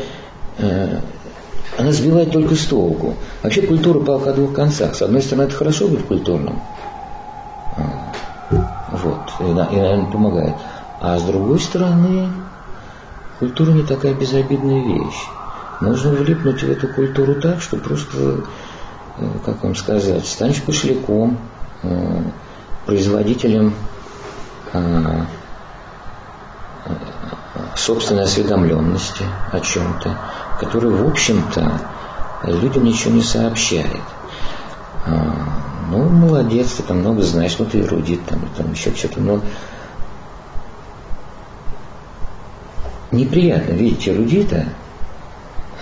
она сбивает только с толку. Вообще культура палка о двух концах. С одной стороны, это хорошо быть культурным. А, вот. И, и, наверное, помогает. А с другой стороны, культура не такая безобидная вещь. Нужно влипнуть в эту культуру так, что просто, э, как вам сказать, станешь пошляком, э, производителем а, собственной осведомленности о чем-то, который, в общем-то, людям ничего не сообщает. Ну, молодец, ты там много знаешь, ну ты эрудит, там, там еще что-то, но неприятно видеть эрудита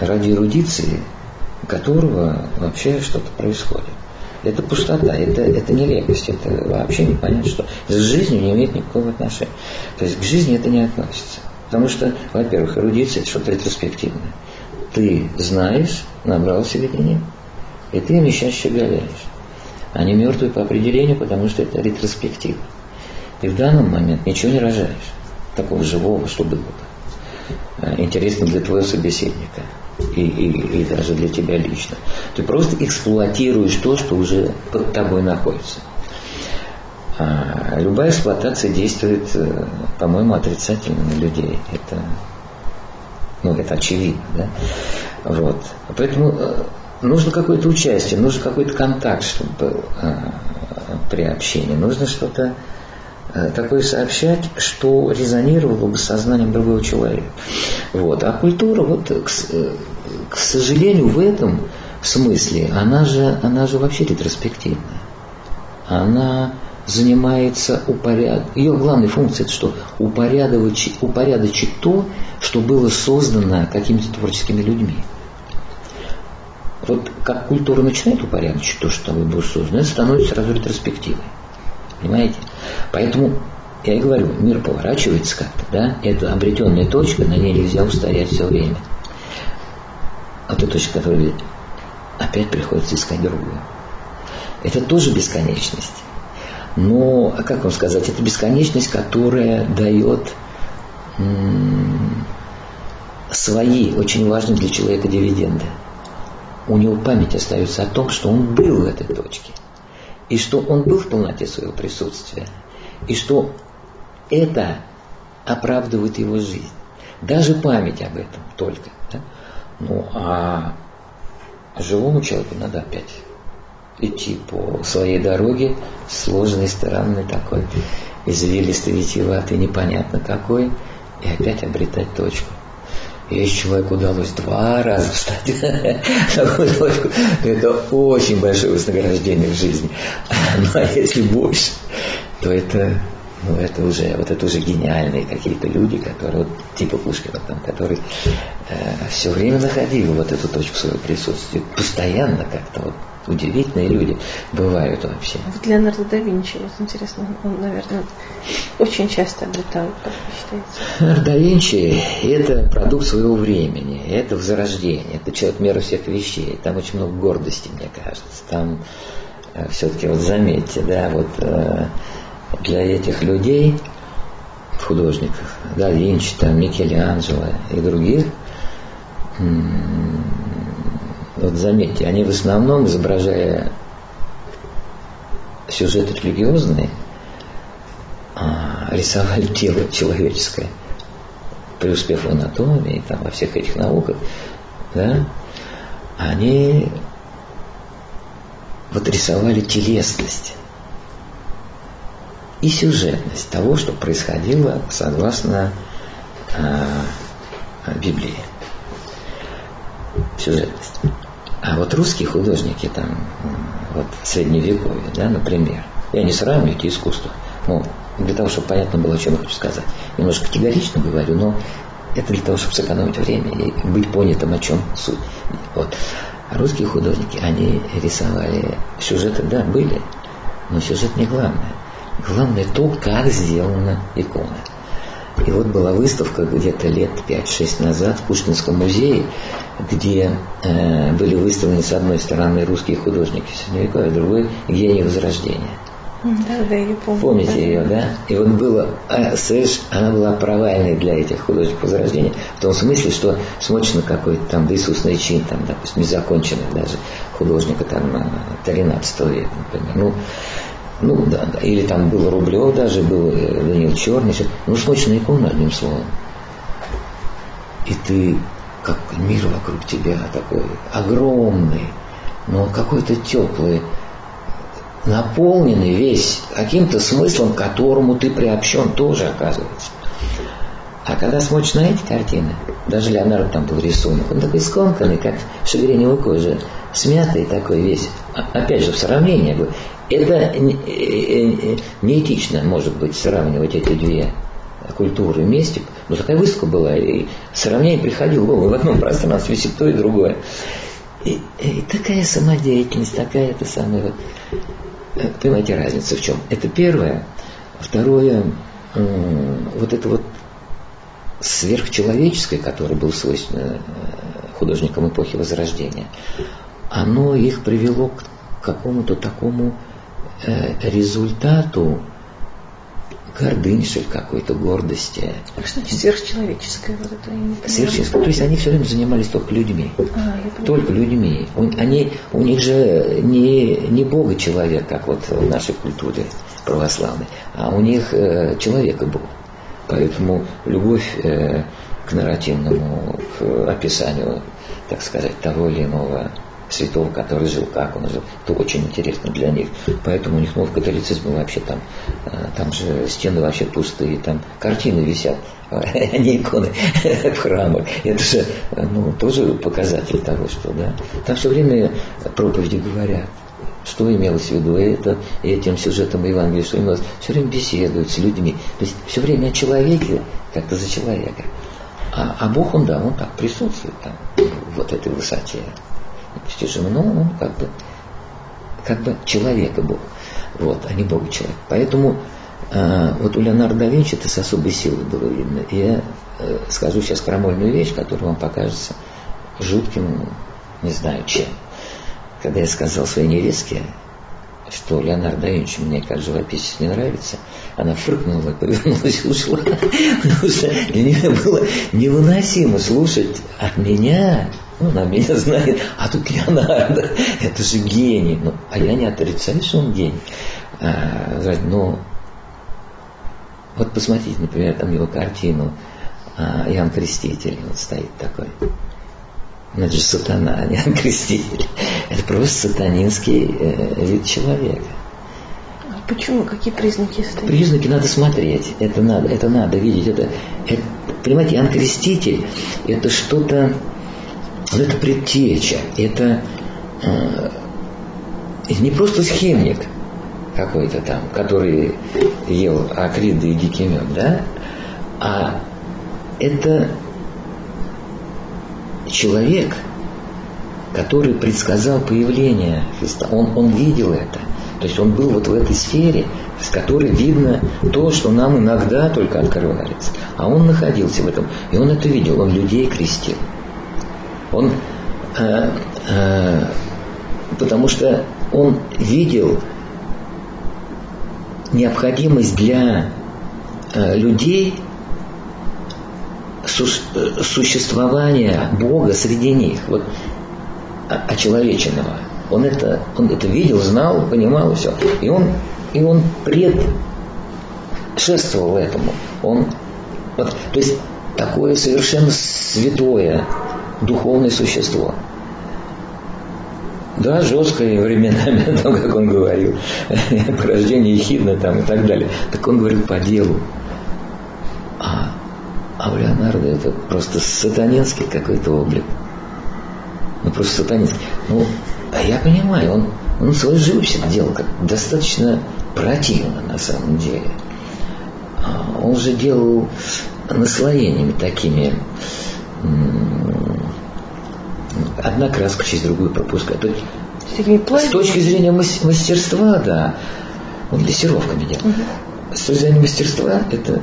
ради эрудиции, которого вообще что-то происходит. Это пустота, это, это нелепость, это вообще непонятно, что с жизнью не имеет никакого отношения. То есть к жизни это не относится. Потому что, во-первых, эрудиция – это что-то ретроспективное. Ты знаешь, набрал себе тренинг, и ты ими сейчас щеголяешь. Они мертвые по определению, потому что это ретроспектива. И в данный момент ничего не рожаешь такого живого, что было бы э, интересно для твоего собеседника и, и, и даже для тебя лично. Ты просто эксплуатируешь то, что уже под тобой находится. А любая эксплуатация действует, э, по-моему, отрицательно на людей. Это, ну, это очевидно. Да? Вот. Поэтому э, нужно какое-то участие, нужен какой-то контакт, чтобы был э, при общении. Нужно что-то такое сообщать, что резонировало бы с сознанием другого человека. Вот. А культура, вот, к, к сожалению, в этом смысле, она же, она же вообще ретроспективная. Она занимается упоряд... Ее главной функцией это что? Упорядочить, упорядочить то, что было создано какими-то творческими людьми. Вот как культура начинает упорядочить то, что было создано, это становится сразу ретроспективой. Понимаете? Поэтому я и говорю, мир поворачивается как-то, да? Это обретенная точка, на ней нельзя устоять все время. А та точка, которая опять приходится искать другую. Это тоже бесконечность. Но, как вам сказать, это бесконечность, которая дает свои очень важные для человека дивиденды. У него память остается о том, что он был в этой точке. И что он был в полноте своего присутствия. И что это оправдывает его жизнь. Даже память об этом только. Да? Ну а живому человеку надо опять идти по своей дороге, сложной, странной такой, извилистой, витиеватой, непонятно какой, и опять обретать точку. Если человеку удалось два раза встать. На точку, то это очень большое вознаграждение в жизни. Ну а если больше, то это ну, это уже, вот это уже гениальные какие-то люди, которые, вот, типа Пушкина, там, который э, все время находил вот эту точку своего присутствия, постоянно как-то вот удивительные люди бывают вообще. Вот Леонардо да Винчи, вот интересно, он, наверное, очень часто обретал, как вы считаете? Леонардо да Винчи – это продукт своего времени, это возрождение, это человек мера всех вещей, там очень много гордости, мне кажется, там э, все-таки вот заметьте, да, вот э, для этих людей, художников, да, Винчи, там, Микеланджело и других, вот заметьте, они в основном, изображая сюжеты религиозные, а, рисовали тело человеческое, преуспев в анатомии, там, во всех этих науках, да, они вот рисовали телесность и сюжетность того, что происходило согласно э, Библии. Сюжетность. А вот русские художники, там, вот средневековье, да, например, я не сравниваю эти искусства, ну, для того, чтобы понятно было, о чем я хочу сказать. Немножко категорично говорю, но это для того, чтобы сэкономить время и быть понятым, о чем суть. Вот. А русские художники, они рисовали сюжеты, да, были, но сюжет не главное. Главное то, как сделана икона. И вот была выставка где-то лет 5-6 назад в Пушкинском музее, где э, были выставлены с одной стороны русские художники Средневековья, а с другой гений Возрождения. Да, да, я помню. Помните да. ее, да? И вот было, а, Сэш, она была провальной для этих художников Возрождения, в том смысле, что на какой-то там Иисусный чин, там, допустим, незаконченный даже художника там 13 века, например. Ну, ну да, да. Или там был Рублев даже, был э, Данил Черный. Ну, смотришь на икону, одним словом. И ты, как мир вокруг тебя такой огромный, но какой-то теплый, наполненный весь каким-то смыслом, к которому ты приобщен тоже, оказывается. А когда смотришь на эти картины, даже Леонардо там был рисунок, он такой скомканный, как шагреневая кожа, смятый такой весь. А, опять же, в сравнении. Это э, э, неэтично, может быть, сравнивать эти две культуры вместе. Но такая выставка была, и сравнение приходило в одном пространстве висит то и другое. И, и такая самодеятельность, такая это самая вот... Э, понимаете, разница в чем? Это первое. Второе, вот это вот сверхчеловеческое, которое было свойственно художникам эпохи Возрождения, оно их привело к какому-то такому результату гордынши какой-то гордости. А что сверхчеловеческое? Вот это сверхчеловеческое. То есть они все время занимались только людьми. А, только людьми. Они, у них же не, не Бога человек, как вот в нашей культуре православной, а у них э, человека Бог. Поэтому любовь э, к нарративному, к описанию, так сказать, того или иного святого, который жил, как он жил. Это очень интересно для них. Поэтому у них, в католицизме вообще там, э, там же стены вообще пустые, там картины висят, а не иконы в храмах. Это же, ну, тоже показатель того, что, да. Там все время проповеди говорят, что имелось в виду это, этим сюжетом Евангелия, что имелось. Все время беседуют с людьми. То есть все время о человеке, как-то за человека. А, а Бог, он, да, он так присутствует там, вот этой высоте стяжим, но он как бы, как бы человека Бог, вот, а не Бога человек. Поэтому э, вот у Леонардо да Винчи это с особой силой было видно. И я э, скажу сейчас крамольную вещь, которая вам покажется жутким, не знаю чем. Когда я сказал своей невестке, что Леонардо да Винчи мне как живописец не нравится, она фыркнула, повернулась и ушла. Потому что для нее было невыносимо слушать от меня ну, она меня знает, а тут Леонардо, это же гений. Ну, а я не отрицаю, что он гений. А, но вот посмотрите, например, там его картину а, Иоанн Креститель, вот стоит такой. Ну, это же сатана, а не креститель. Это просто сатанинский э, вид человека. А почему? Какие признаки стоят? Признаки надо смотреть. Это надо, это надо видеть. Это, это, понимаете, анкреститель – это что-то, ну, это предтеча, это э, не просто схемник какой-то там, который ел акриды и дикий мед, да, а это человек, который предсказал появление Христа. Он, он видел это. То есть он был вот в этой сфере, с которой видно то, что нам иногда только открывается. А он находился в этом. И он это видел. Он людей крестил. Он, э, э, потому что он видел необходимость для э, людей существования Бога среди них, вот очеловеченного. Он это, он это видел, знал, понимал и все. И он, и он предшествовал этому. Он, вот, то есть такое совершенно святое духовное существо. Да, жесткое временами, там, как он говорил, порождение ехидно там и так далее. Так он говорил по делу. А а у Леонардо это просто сатанинский какой-то облик. Ну, просто сатанинский. Ну, а я понимаю, он, он свою живопись делал как достаточно противно на самом деле. А он же делал наслоениями такими одна краска через другую пропускает. С точки зрения мастерства, да, он лессировками делал. Угу. С точки зрения мастерства это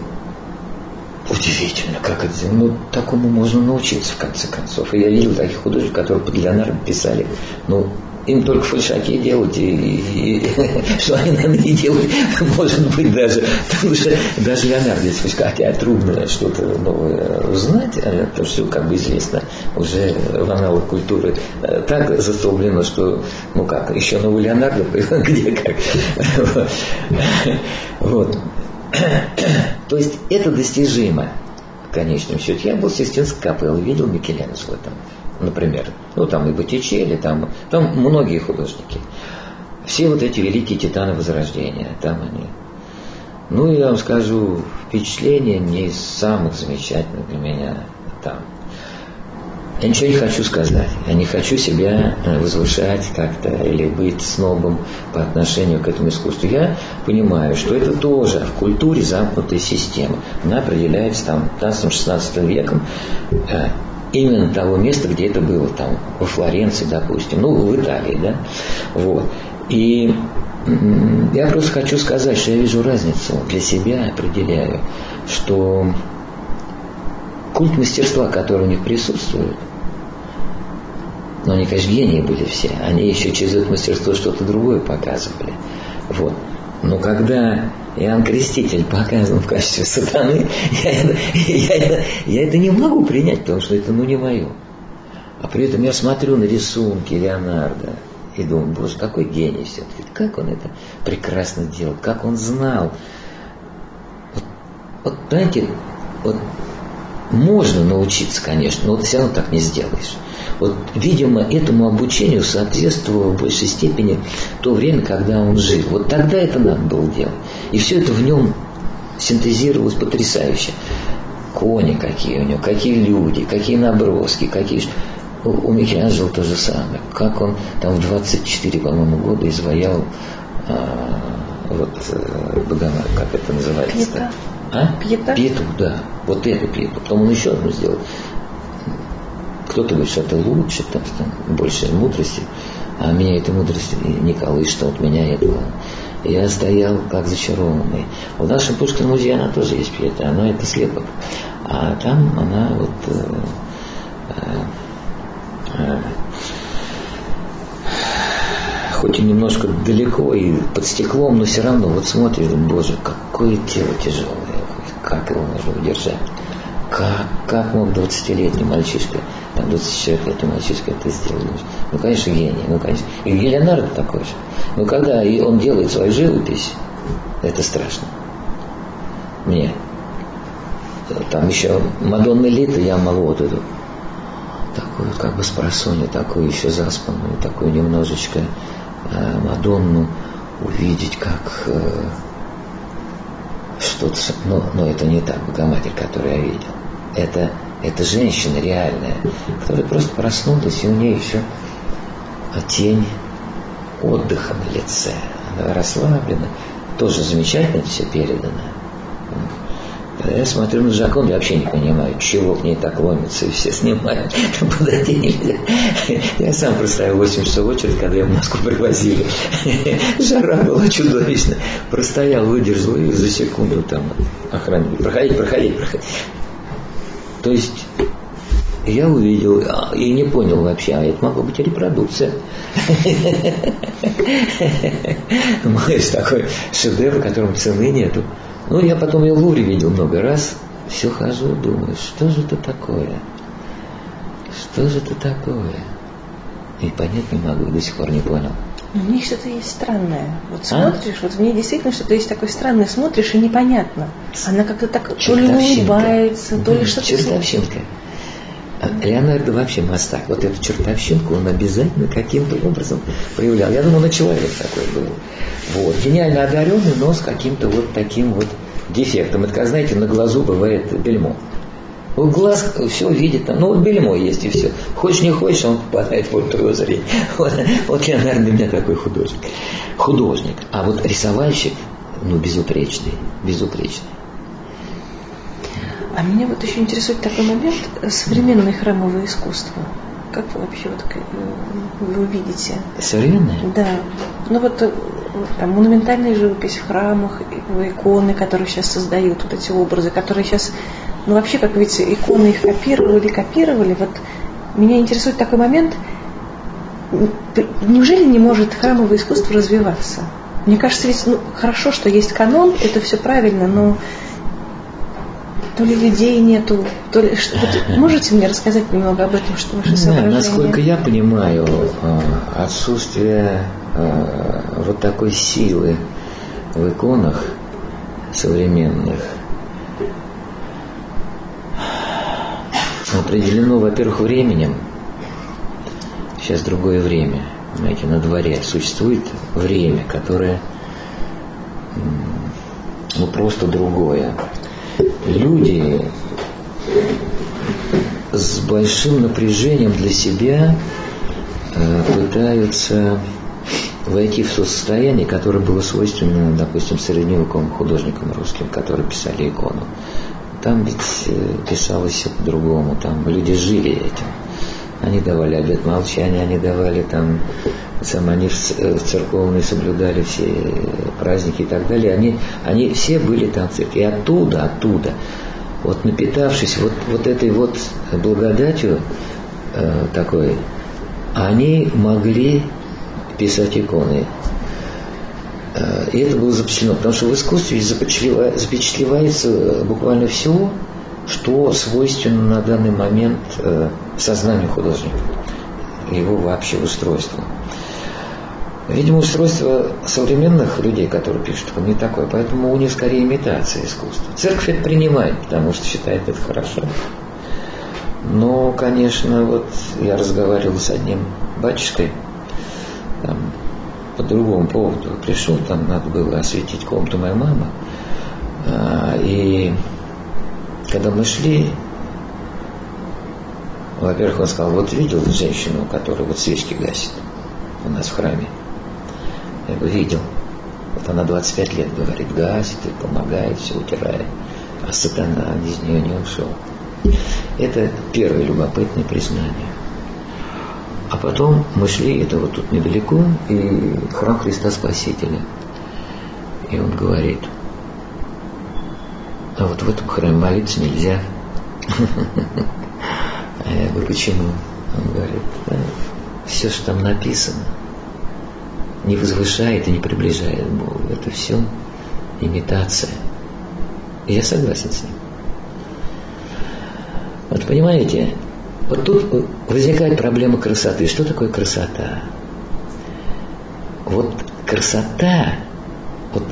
Удивительно, как это, ну, такому можно научиться в конце концов. И я видел таких художников, которые под Леонардо писали, ну, им только фальшаки делать, и, и, и что они нам не делают, может быть, даже, потому что даже Леонардо, если хотя трудно что-то новое узнать, а это все как бы известно уже в аналог культуры так застолблено, что, ну как, еще новый Леонардо, где как. Вот. То есть это достижимо в конечном счете. Я был в Систинской капелле, видел Микеланджело там, например. Ну, там и Боттичелли, там, там многие художники. Все вот эти великие титаны Возрождения, там они. Ну, я вам скажу, впечатление не из самых замечательных для меня там. Я ничего не хочу сказать. Я не хочу себя э, возвышать как-то или быть снобом по отношению к этому искусству. Я понимаю, что это тоже в культуре замкнутая система. Она определяется там 15-16 веком э, именно того места, где это было, там, во Флоренции, допустим, ну, в Италии, да, вот. И я просто хочу сказать, что я вижу разницу для себя, определяю, что культ мастерства, который у них присутствует, но они, конечно, гении были все. Они еще через это мастерство что-то другое показывали. Вот. Но когда Иоанн Креститель показан в качестве сатаны, я это, я, это, я это не могу принять, потому что это ну не мое. А при этом я смотрю на рисунки Леонардо и думаю, боже, какой гений все-таки. Как он это прекрасно делал, как он знал. Вот, вот знаете, вот можно научиться, конечно, но вот все равно так не сделаешь. Вот, видимо, этому обучению соответствовало в большей степени то время, когда он жил. Вот тогда это надо было делать. И все это в нем синтезировалось потрясающе. Кони какие у него, какие люди, какие наброски, какие... У, Микеланджело то же самое. Как он там в 24, по-моему, года изваял а, вот э, Богомат, как это называется? А? Пьета? Пьету, да. Вот эту пьету. Потом он еще одну сделал. Кто-то говорит, что это лучше, там, там больше мудрости, а меня эта мудрость не колышет, от меня этого. Я стоял как зачарованный. В нашем Пушкин музее она тоже есть пьета, она это слепок. А там она вот э, э, э, хоть и немножко далеко и под стеклом, но все равно вот смотришь, боже, какое тело тяжелое, как его можно удержать. Как, как мог 20-летний мальчишка, там 24-летний мальчишка это сделать? Ну, конечно, гений, ну, конечно. И Леонардо такой же. Но когда он делает свою живопись, это страшно. Мне. Там еще Мадонна Лита я могу вот эту такую как бы с просони, такую еще заспанную, такую немножечко э, Мадонну увидеть как э, что-то, но, но это не та Богоматерь, которую я видел. Это, это женщина реальная, которая просто проснулась, и у нее еще тень отдыха на лице. Она расслаблена, тоже замечательно все передано. Когда я смотрю на Жакон, я вообще не понимаю, чего к ней так ломится, и все снимают, подойти нельзя. Я сам простоял 8 часов очередь, когда я в Москву привозили. Жара была чудовищная. Простоял, выдержал, и за секунду там охранник. Проходите, проходите, проходите. То есть я увидел а, и не понял вообще, а это могло быть репродукция. Мой такой шедевр, которому цены нету. Ну, я потом ее в Лувре видел много раз. Все хожу, думаю, что же это такое? Что же это такое? И понять не могу, до сих пор не понял. Но в ней что-то есть странное. Вот а? смотришь, а? вот в ней действительно что-то есть такое странное, смотришь и непонятно. Она как-то так то ли улыбается, то ли что-то... Чертовщинка. А Леонардо вообще мастак. Вот эту чертовщинку он обязательно каким-то образом проявлял. Я думаю, на человек такой был. Вот. Гениально одаренный, но с каким-то вот таким вот дефектом. Это, как знаете, на глазу бывает бельмо. Вот глаз все видит, там, ну вот бельмо есть и все. Хочешь не хочешь, он попадает в поле твоего зрения. Вот, вот Леонардо для меня такой художник. Художник. А вот рисовальщик, ну безупречный, безупречный. А меня вот еще интересует такой момент современное храмовое искусство. Как вы вообще вот э, вы видите? Современное? Да. Ну вот э, там, монументальная живопись в храмах, иконы, которые сейчас создают, вот эти образы, которые сейчас, ну вообще, как видите, иконы их копировали, копировали. Вот меня интересует такой момент, неужели не может храмовое искусство развиваться? Мне кажется, ведь ну, хорошо, что есть канон, это все правильно, но то ли людей нету, то ли что. Вот можете мне рассказать немного об этом, что ваше соображение? Да, насколько я понимаю, э, отсутствие э, вот такой силы в иконах современных определено, во-первых, временем. Сейчас другое время. Знаете, на дворе существует время, которое ну, просто другое люди с большим напряжением для себя э, пытаются войти в то состояние, которое было свойственно, допустим, средневековым художникам русским, которые писали икону. Там ведь э, писалось все по-другому, там люди жили этим. Они давали обет молчания, они давали там, сам они э, церковные соблюдали все праздники и так далее. Они, они все были там в церкви. И оттуда, оттуда, вот напитавшись вот, вот этой вот благодатью э, такой, они могли писать иконы. Э, и это было запечатлено, потому что в искусстве запечатлевается буквально все, что свойственно на данный момент э, сознанию художника, его вообще устройству. Видимо, устройство современных людей, которые пишут, не такое, поэтому у них скорее имитация искусства. Церковь это принимает, потому что считает это хорошо. Но, конечно, вот я разговаривал с одним батюшкой, там, по другому поводу пришел, там надо было осветить комнату моей мамы, а, и когда мы шли, во-первых, он сказал, вот видел женщину, которая вот свечки гасит у нас в храме? Я говорю, видел. Вот она 25 лет говорит, гасит и помогает, все утирает. А сатана из нее не ушел. Это первое любопытное признание. А потом мы шли, это вот тут недалеко, и храм Христа Спасителя. И он говорит, а вот в этом храме молиться нельзя. А я говорю, почему? Он говорит, да, все, что там написано, не возвышает и не приближает Бога. Это все имитация. И я согласен с ним. Вот понимаете, вот тут возникает проблема красоты. Что такое красота? Вот красота, вот,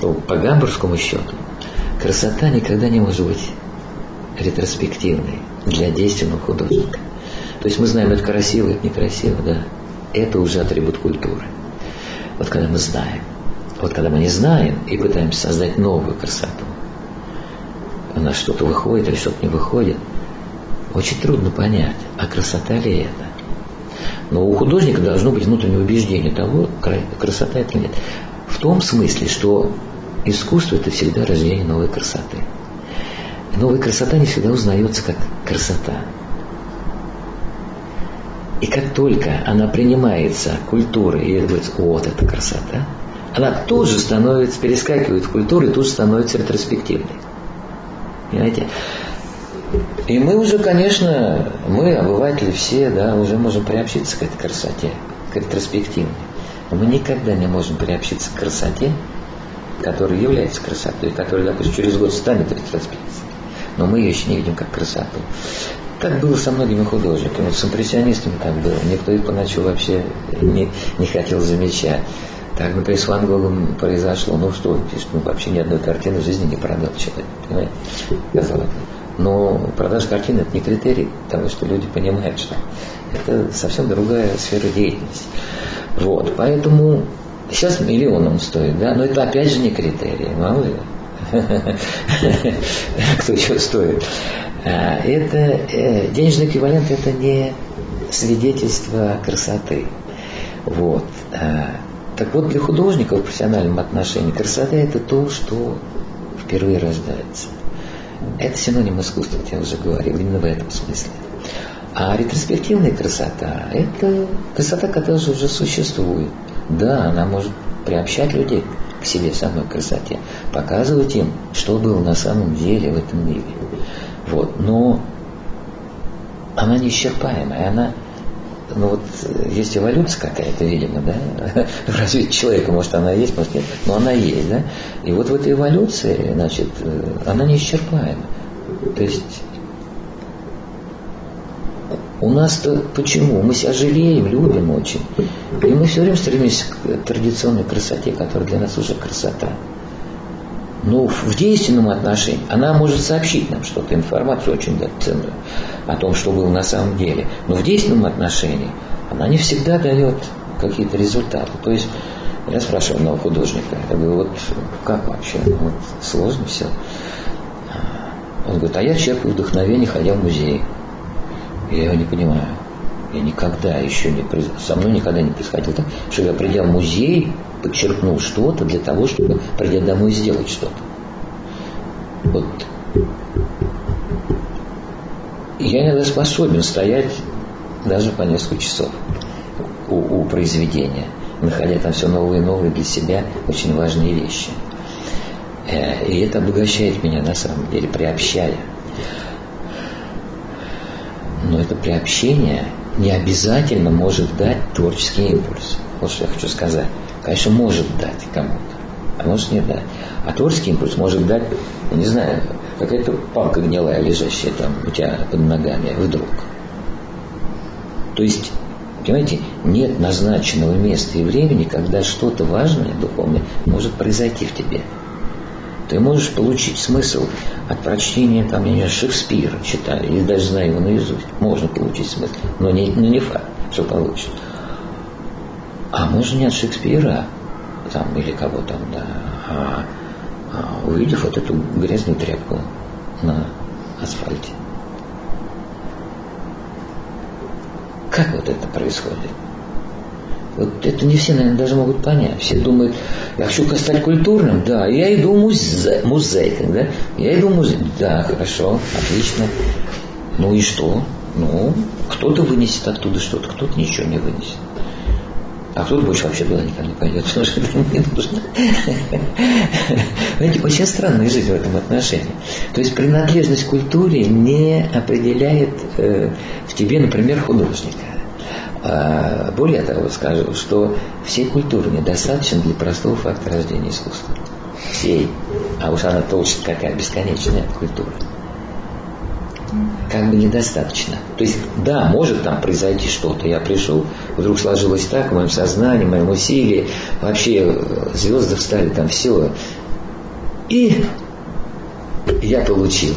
вот по гамбургскому счету, Красота никогда не может быть ретроспективной для действенного художника. То есть мы знаем, это красиво, это некрасиво, да. Это уже атрибут культуры. Вот когда мы знаем. Вот когда мы не знаем и пытаемся создать новую красоту, у нас что-то выходит или что-то не выходит, очень трудно понять, а красота ли это. Но у художника должно быть внутреннее убеждение того, красота это или нет. В том смысле, что искусство это всегда рождение новой красоты. Новая красота не всегда узнается как красота. И как только она принимается культурой, и говорится, вот это красота, она тут же становится, перескакивает в культуру и тут же становится ретроспективной. Понимаете? И мы уже, конечно, мы, обыватели все, да, уже можем приобщиться к этой красоте, к ретроспективной. Но мы никогда не можем приобщиться к красоте, которая является красотой, которая, допустим, через год станет ретроспективной. Но мы ее еще не видим как красоту. Так было со многими художниками. С импрессионистами так было. Никто их поначалу вообще не, не хотел замечать. Так, например, с Ван Гогом произошло, ну что, ну, вообще ни одной картины в жизни не продал человек, понимаете? Казалось. Но продажа картины это не критерий того, что люди понимают, что это совсем другая сфера деятельности. Вот, поэтому сейчас миллион он стоит, да, но это опять же не критерий, мало ли. Кто еще стоит. А, это э, денежный эквивалент это не свидетельство красоты. Вот. А, так вот, для художника в профессиональном отношении красота это то, что впервые рождается. Это синоним искусства, я уже говорил, именно в этом смысле. А ретроспективная красота – это красота, которая уже существует. Да, она может приобщать людей к себе самой красоте, показывать им, что было на самом деле в этом мире. Вот. Но она неисчерпаемая, она ну вот есть эволюция какая-то, видимо, да, в развитии человека, может она есть, может нет, но она есть, да, и вот в этой эволюции, значит, э, она неисчерпаема. То есть у нас-то почему? Мы себя жалеем, любим очень. И мы все время стремимся к традиционной красоте, которая для нас уже красота. Но в действенном отношении она может сообщить нам что-то, информацию очень ценную о том, что было на самом деле. Но в действенном отношении она не всегда дает какие-то результаты. То есть я спрашиваю одного художника, я говорю, вот как вообще, вот сложно все. Он говорит, а я черпаю вдохновение, ходя в музей. Я его не понимаю. Я никогда еще не... Со мной никогда не происходило так, что я, придя в музей, подчеркнул что-то для того, чтобы, придя домой, сделать что-то. Вот. Я иногда способен стоять даже по несколько часов у, у произведения, находя там все новые и новые для себя очень важные вещи. Э, и это обогащает меня на самом деле, приобщая. Но это приобщение не обязательно может дать творческий импульс. Вот что я хочу сказать. Конечно, может дать кому-то, а может не дать. А творческий импульс может дать, я не знаю, какая-то палка гнилая, лежащая там у тебя под ногами, вдруг. То есть, понимаете, нет назначенного места и времени, когда что-то важное, духовное, может произойти в тебе. Ты можешь получить смысл от прочтения, там, я не знаю, Шекспира читали, или даже зная его наизусть. Можно получить смысл, но не, но не факт, что получится. А можно не от Шекспира, там, или кого там, да, а, а увидев вот эту грязную тряпку на асфальте. Как вот это происходит? Вот это не все, наверное, даже могут понять. Все думают, я хочу стать культурным, да, я иду в музей, музей да, я иду в музей, да, хорошо, отлично. Ну и что? Ну, кто-то вынесет оттуда что-то, кто-то ничего не вынесет. А кто-то больше вообще туда никогда не пойдет, потому что это не нужно. Знаете, очень странная жизнь в этом отношении. То есть принадлежность к культуре не определяет э, в тебе, например, художника. А более того, скажу, что всей культуры недостаточно для простого факта рождения искусства. Всей. А уж она толще какая, бесконечная культура. Как бы недостаточно. То есть, да, может там произойти что-то. Я пришел, вдруг сложилось так в моем сознании, в моем усилии. Вообще звезды встали там все. И я получил.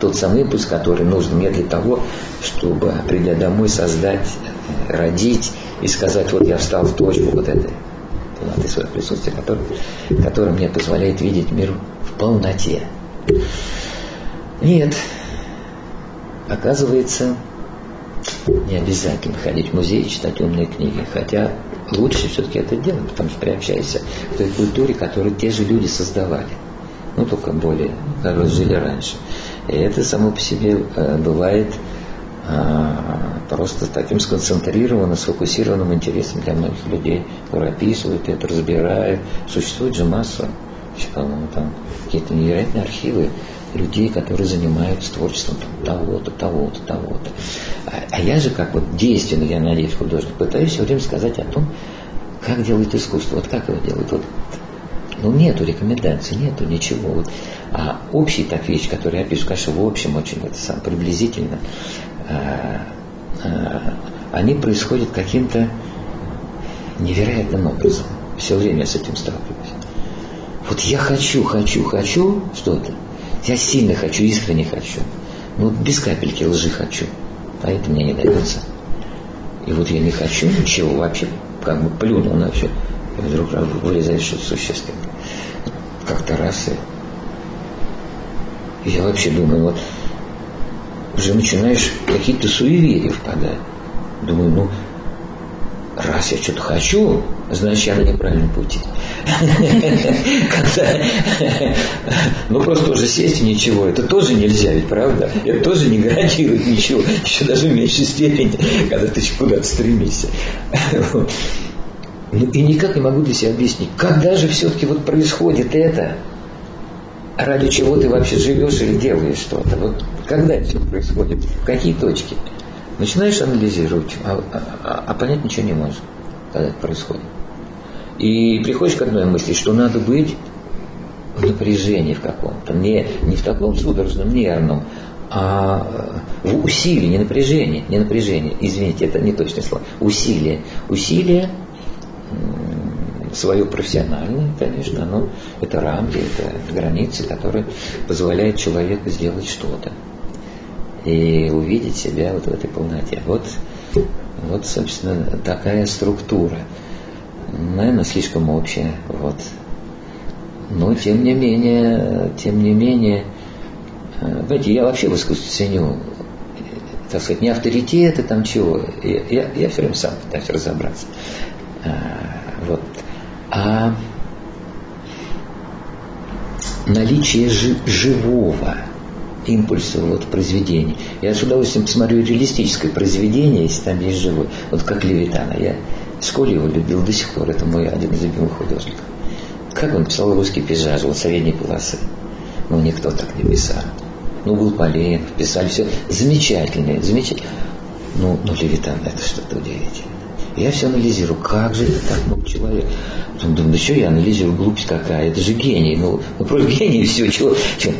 Тот самый импульс, который нужен мне для того, чтобы, придя домой, создать, родить и сказать, вот я встал в точку вот этой полноты своего присутствия, который, который мне позволяет видеть мир в полноте. Нет, оказывается, не обязательно ходить в музей и читать умные книги, хотя лучше все-таки это делать, потому что приобщаешься к той культуре, которую те же люди создавали, ну только более, которые жили раньше. И это само по себе э, бывает а, просто таким сконцентрированным, сфокусированным интересом для многих людей, которые описывают это, разбирают. Существует же масса, по-моему, там какие-то невероятные архивы людей, которые занимаются творчеством того-то, того-то, того-то. А, а я же как вот действенный, я надеюсь, художник, пытаюсь все время сказать о том, как делают искусство, вот как его делают. Вот, ну, нету рекомендаций, нету ничего. Вот. А общие так вещи, которые я пишу, конечно, в общем очень это сам приблизительно, а, а, они происходят каким-то невероятным образом. Все время с этим сталкиваюсь. Вот я хочу, хочу, хочу что-то. Я сильно хочу, искренне хочу. Вот без капельки лжи хочу. А это мне не дается. И вот я не хочу ничего вообще, как бы плюнул на все. И вдруг вылезает что-то существенное. Как-то раз и... я вообще думаю, вот уже начинаешь какие-то суеверия впадать. Думаю, ну, раз я что-то хочу, значит, я на неправильном пути. Ну просто уже сесть и ничего, это тоже нельзя, ведь правда? Это тоже не гарантирует ничего, еще даже в меньшей степени, когда ты куда-то стремишься. И никак не могу для себя объяснить, когда же все-таки вот происходит это, ради чего ты вообще живешь или делаешь что-то. Вот когда это все происходит, в какие точки. Начинаешь анализировать, а, а, а понять ничего не можешь, когда это происходит. И приходишь к одной мысли, что надо быть в напряжении в каком-то, не, не в таком судорожном, нервном, а в усилии, не напряжение, не напряжение, извините, это не точное слово, усилие. Усилие свое профессиональное, конечно, но это рамки, это границы, которые позволяют человеку сделать что-то и увидеть себя вот в этой полноте. Вот, вот собственно, такая структура. Наверное, слишком общая. Вот. Но тем не менее, тем не менее, э, знаете, я вообще в искусстве ценю, так сказать, не авторитеты там чего. Я, я, я все время сам пытаюсь разобраться. А, вот. А наличие живого импульса вот, произведения. Я с удовольствием посмотрю реалистическое произведение, если там есть живой. Вот как Левитана. Я в школе его любил до сих пор. Это мой один из любимых художников. Как он писал русский пейзаж, вот средней полосы. Ну, никто так не писал. Ну, был Поленов, писали все замечательное, замечательное. Ну, ну, Левитан, это что-то удивительное. Я все анализирую, как же это так мог человек? Потом думаю, да что я анализирую, глупость какая, это же гений. Ну, ну просто гений, все, чего, чего.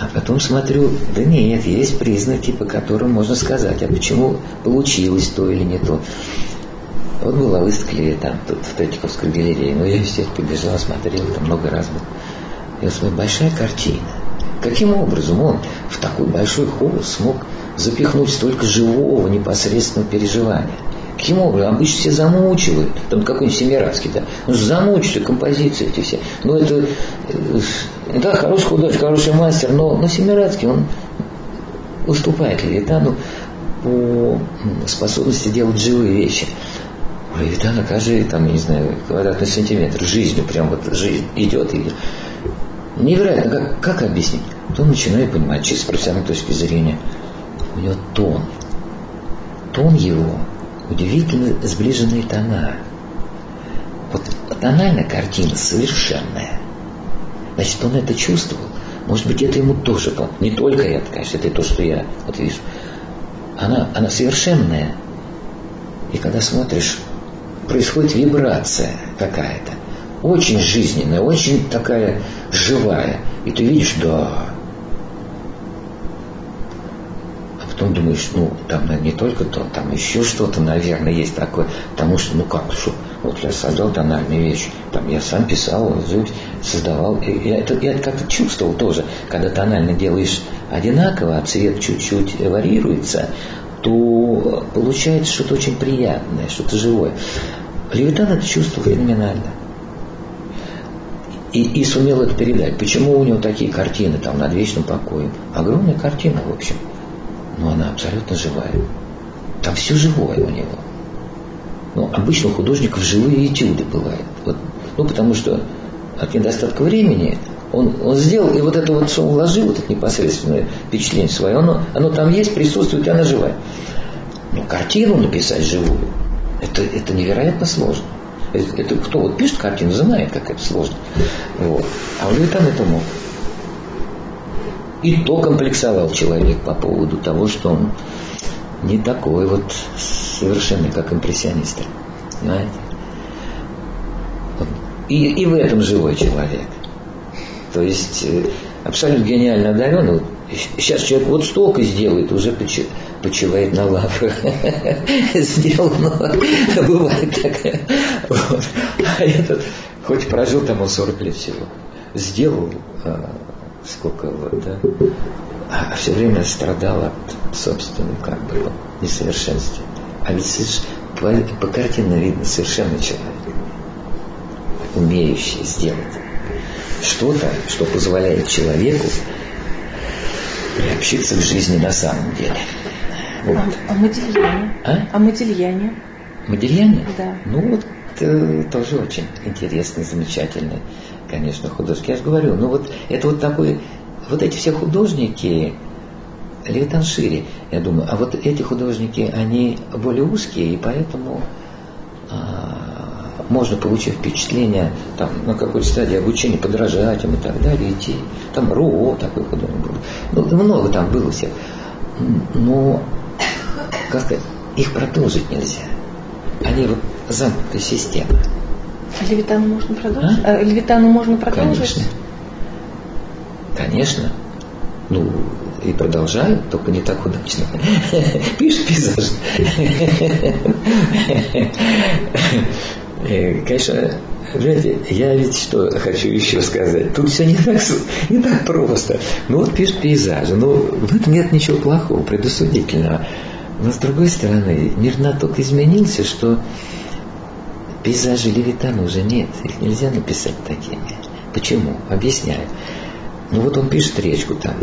А потом смотрю, да нет, есть признаки, по которым можно сказать, а почему получилось то или не то. Вот была выставка там, тут в Третьяковской галерее, но я все побежал, смотрел, там много раз был. Вот смотрю, большая картина. Каким образом он в такой большой холл смог запихнуть столько живого непосредственного переживания? Каким образом? Обычно все замучивают. Там какой-нибудь Семирадский, да. Ну, замучили композиции эти все. Ну, это, э, да, хороший художник, хороший мастер, но, но Семирадский, он уступает Левитану по способности делать живые вещи. У Левитана каждый, там, я не знаю, квадратный сантиметр жизнью, прям вот жизнь идет и невероятно, как, как объяснить? То начинаю понимать, чисто с профессиональной точки зрения, у него тон. Тон его удивительно сближенные тона. Вот тональная картина совершенная. Значит, он это чувствовал. Может быть, это ему тоже, не только это, конечно, это то, что я вот вижу. Она, она совершенная. И когда смотришь, происходит вибрация какая-то. Очень жизненная, очень такая живая. И ты видишь, да, думаешь, ну, там наверное, не только то, там еще что-то, наверное, есть такое. Потому что, ну как, что, вот я создал тональные вещи, там я сам писал, создавал. И я это, я это как-то чувствовал тоже, когда тонально делаешь одинаково, а цвет чуть-чуть варьируется, то получается что-то очень приятное, что-то живое. Левитан это чувствовал феноменально. И, и сумел это передать. Почему у него такие картины там над вечным покоем? Огромная картина, в общем. Но она абсолютно живая. Там все живое у него. Ну, обычно у художников живые этюды бывают. Вот, ну, потому что от недостатка времени он, он сделал, и вот это вот, что он вложил, вот это непосредственное впечатление свое, оно, оно там есть, присутствует, и она живая. Но картину написать живую, это, это невероятно сложно. Это, это кто вот пишет картину, знает, как это сложно. Вот. А он говорит, там это мог. И то комплексовал человек по поводу того, что он не такой вот совершенный, как импрессионисты. Знаете? И, и в этом живой человек. То есть э, абсолютно гениально одаренный. Сейчас человек вот столько сделает, уже почивает на лаврах. Сделано. Бывает. Вот. А этот, хоть прожил там он 40 лет всего, сделал а, сколько вот, да, а все время страдал от собственного как бы несовершенствия. А ведь по, по картине видно совершенно человек, умеющий сделать что-то, что позволяет человеку приобщиться к жизни на самом деле. Вот. А, а Модильяне? А? А Модильяне? Модильяне? Да. Ну, вот э, тоже очень интересный, замечательный, конечно, художник. Я же говорю, ну вот это вот такой, вот эти все художники, Левитан шире, я думаю, а вот эти художники, они более узкие, и поэтому а, можно получить впечатление там, на какой-то стадии обучения подражать им и так далее, идти. Там РО такой художник был. Ну, много там было всех. Но, как сказать, их продолжить нельзя. Они вот замкнутая система. А Левитану можно продолжить? А? А Левитану можно продолжить? Конечно. Конечно. Ну, и продолжают, только не так удачно. Пишет пейзаж. Э, конечно, знаете, я ведь что хочу еще сказать. Тут все не так, не так просто. Ну вот пишет пейзажи. Ну, в этом нет ничего плохого, предосудительного. Но с другой стороны, мир настолько изменился, что пейзажи Левитана уже нет. Их нельзя написать такими. Почему? Объясняю. Ну вот он пишет речку там,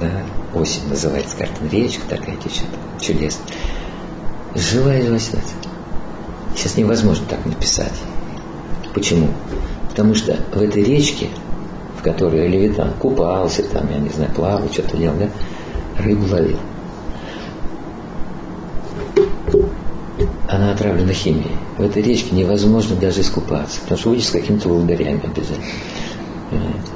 да, осень называется картина, речка такая течет, чудесно. Живая живость. Сейчас невозможно так написать. Почему? Потому что в этой речке, в которой Левитан купался, там, я не знаю, плавал, что-то делал, да, рыбу ловил. Она отравлена химией. В этой речке невозможно даже искупаться, потому что будет с какими-то волдырями обязательно. Понимаете?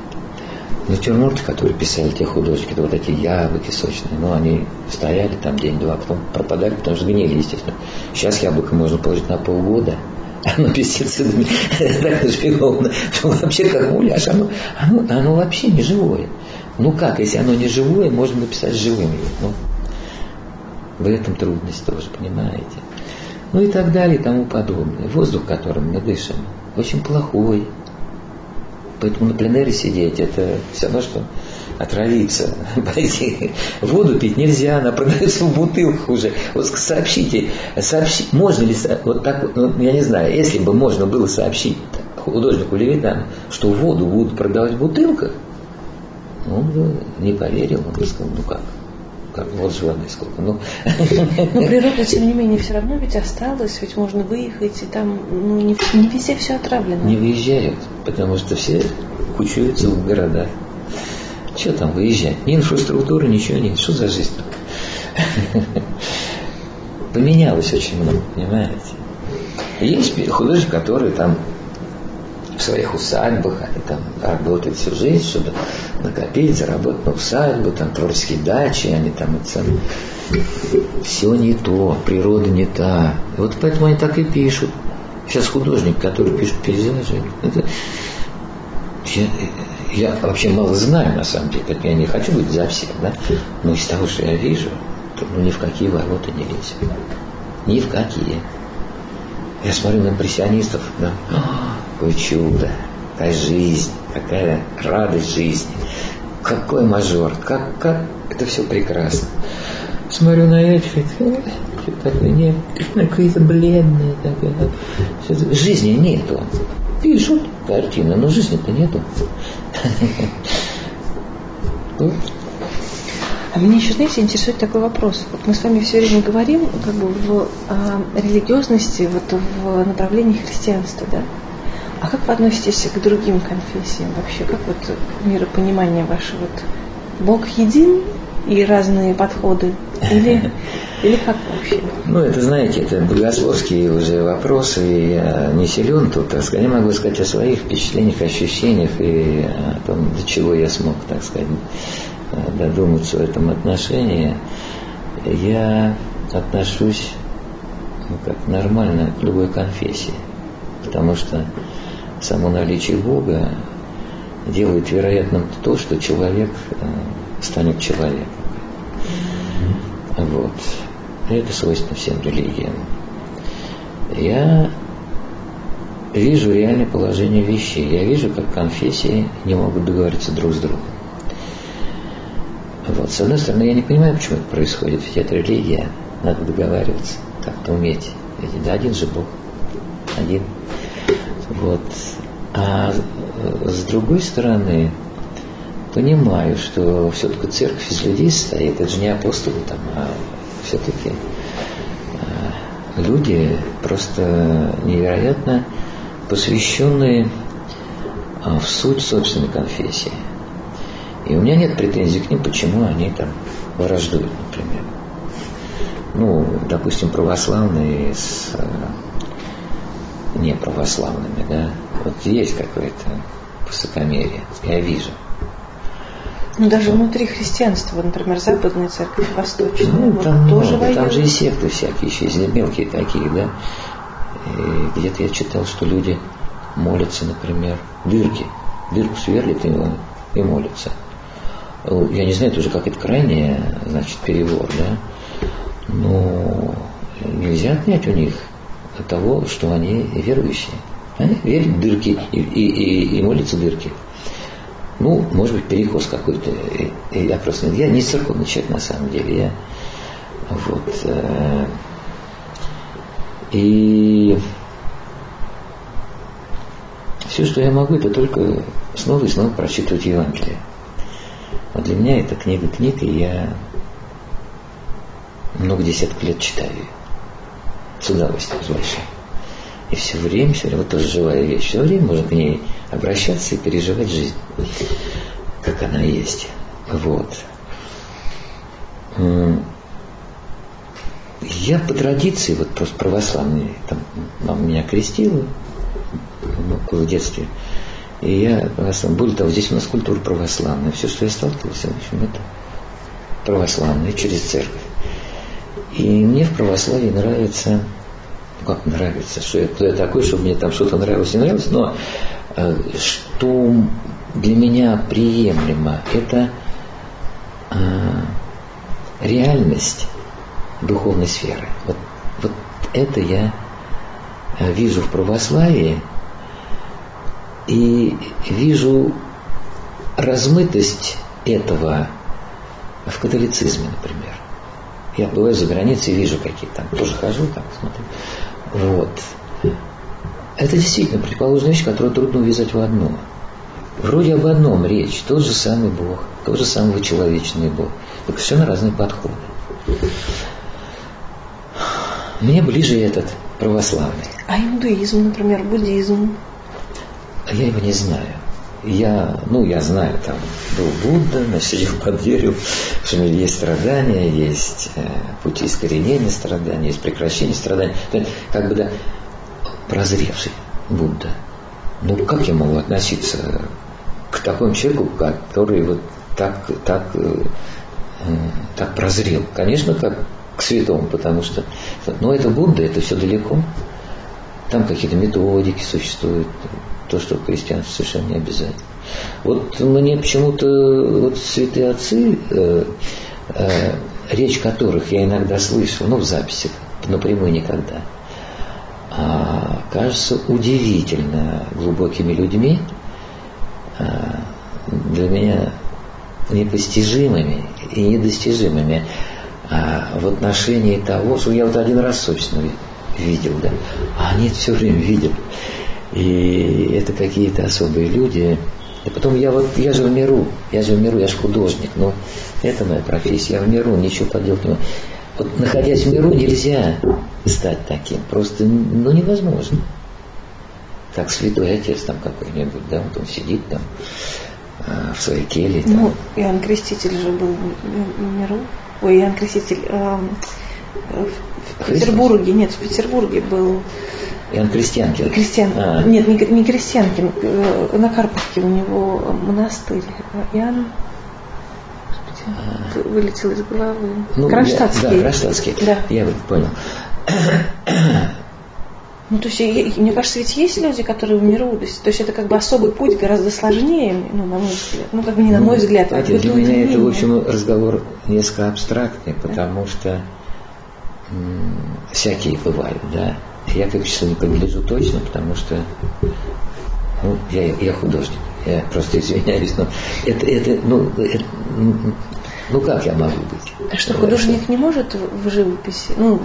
натюрморты, которые писали те художники, это вот эти яблоки сочные, ну, они стояли там день-два, потом пропадали, потому что гнили, естественно. Сейчас яблоко можно положить на полгода, оно пестицидами так нашпиговано, что вообще как муляж, оно, оно, оно вообще не живое. Ну как, если оно не живое, можно написать живым его. Ну, в этом трудность тоже, понимаете? Ну и так далее и тому подобное. Воздух, которым мы дышим, очень плохой, Поэтому на пленэре сидеть, это все равно, что отравиться. Воду пить нельзя, она продается в бутылках уже. Вот сообщите, сообщи, можно ли, вот так, ну, я не знаю, если бы можно было сообщить художнику Левитану, что воду будут продавать в бутылках, он бы не поверил, он бы сказал, ну как, же воды сколько. Ну. Но природа, тем не менее, все равно ведь осталась, ведь можно выехать, и там ну, не, не везде все отравлено. Не выезжают, потому что все кучуются в городах. Что там выезжать? Ни инфраструктуры, ничего нет. Что за жизнь? Поменялось очень много, понимаете? Есть художники, которые там своих усадьбах, они там работают всю жизнь, чтобы накопить, заработать на усадьбу, там творческие дачи, они там это все не то, природа не та. И вот поэтому они так и пишут. Сейчас художник, который пишет пейзажи, это... я, я вообще мало знаю, на самом деле, как я не хочу быть за всех, да? но из того, что я вижу, то ну, ни в какие ворота не лезет. Ни в какие. Я смотрю на импрессионистов, да, какое чудо, какая жизнь, какая радость жизни. какой мажор, как, как это все прекрасно. Смотрю на этих, такое, нет, какие-то бледные, такие, жизни нету. Видишь, вот картина, но жизни-то нету. А меня еще, знаете, интересует такой вопрос. Вот мы с вами все время говорим как бы в а, религиозности, вот в направлении христианства, да? А как вы относитесь к другим конфессиям вообще? Как вот миропонимание ваше? Вот Бог един и разные подходы? Или, или как вообще? Ну, это, знаете, это богословские уже вопросы, и я не силен тут, так сказать. Я могу сказать о своих впечатлениях, ощущениях и о том, до чего я смог, так сказать, додуматься в этом отношении. Я отношусь ну, как нормально к любой конфессии, потому что само наличие Бога делает вероятным то, что человек э, станет человеком. Вот. Это свойственно всем религиям. Я вижу реальное положение вещей. Я вижу, как конфессии не могут договориться друг с другом. Вот. С одной стороны, я не понимаю, почему это происходит, ведь это религия, надо договариваться, как-то уметь. Ведь да один же Бог, один. Вот. А с другой стороны, понимаю, что все-таки церковь из людей состоит, это же не апостолы там, а все-таки а, люди просто невероятно посвященные а, в суть собственной конфессии. И у меня нет претензий к ним, почему они там враждуют, например. Ну, допустим, православные с э, неправославными, да. Вот есть какое-то высокомерие, я вижу. Ну, даже внутри христианства, например, западная церковь, восточная, ну, вот там тоже много, там же и секты всякие еще, есть мелкие такие, да. И где-то я читал, что люди молятся, например, дырки, дырку сверлит и, и молятся. Ну, я не знаю тоже, как это крайне, значит, перевод, да, но нельзя отнять у них того, что они верующие. Они верят в дырки и, и, и, и молятся дырки. Ну, может быть, перекос какой-то. Я просто я не церковный человек на самом деле. Я вот э, и все, что я могу, это только снова и снова прочитывать Евангелие. Вот для меня это книга книг, и я много десятков лет читаю ее. С удовольствием, с большим. И все время, все время, вот тоже живая вещь, все время можно к ней обращаться и переживать жизнь, как она есть. Вот. Я по традиции, вот просто православный, там, мама меня крестила ну, в детстве, и я православный. Более того, здесь у нас культура православная. Все, что я сталкивался, в общем, это православное через церковь. И мне в православии нравится, ну как нравится, что я, кто я такой, чтобы мне там что-то нравилось, не нравилось, но э, что для меня приемлемо, это э, реальность духовной сферы. Вот, вот это я э, вижу в православии, и вижу размытость этого в католицизме, например. Я бываю за границей, вижу какие там, тоже хожу, там смотрю. Вот. Это действительно предположенная вещь, которую трудно увязать в одно. Вроде об одном речь, тот же самый Бог, тот же самый человечный Бог. Только совершенно разные подходы. Мне ближе этот православный. А индуизм, например, буддизм? Я его не знаю. Я, ну, я знаю, там был Будда, насидел под деревом, что есть страдания, есть э, пути искоренения страданий, есть прекращение страданий. есть, как бы, да, прозревший Будда. Ну, как я могу относиться к такому человеку, который вот так, так, э, так прозрел? Конечно, как к святому, потому что, но это Будда, это все далеко. Там какие-то методики существуют, то, что в христианстве совершенно не обязательно. Вот мне почему-то вот святые отцы, э, э, речь которых я иногда слышу, ну в записях, напрямую никогда, а, кажется удивительно глубокими людьми. А, для меня непостижимыми и недостижимыми а в отношении того, что я вот один раз, собственно, видел, да, а они все время видят. И это какие-то особые люди. И потом я вот, я же в миру, я же в миру, я же художник, но это моя профессия, я в миру, ничего поделать не могу. Вот находясь в миру, нельзя стать таким, просто, ну, невозможно. Как святой отец там какой-нибудь, да, вот он сидит там э, в своей келье. Там. Ну, Иоанн Креститель же был в миру. Ой, Иоанн Креститель э, в Петербурге, нет, в Петербурге был Иоанн Крестьянкин. Крестьян. А. Нет, не, не Крестьянкин. Э, на Карповке у него монастырь. Иоанн а. вылетел из головы. Ну, Кронштадтский. Я, да, Кронштадтский. Да. Я понял. Ну, то есть, мне кажется, ведь есть люди, которые умирают. То есть, это как бы особый путь, гораздо сложнее, ну, на мой взгляд. Ну, как бы не на мой ну, взгляд, а Для меня это, в общем, разговор несколько абстрактный, потому да? что всякие бывают, да. Я к их числу не принадлежу точно, потому что ну, я, я художник. Я просто извиняюсь, но это, это, ну, это, ну как я могу быть? А что художник что? не может в живописи, ну,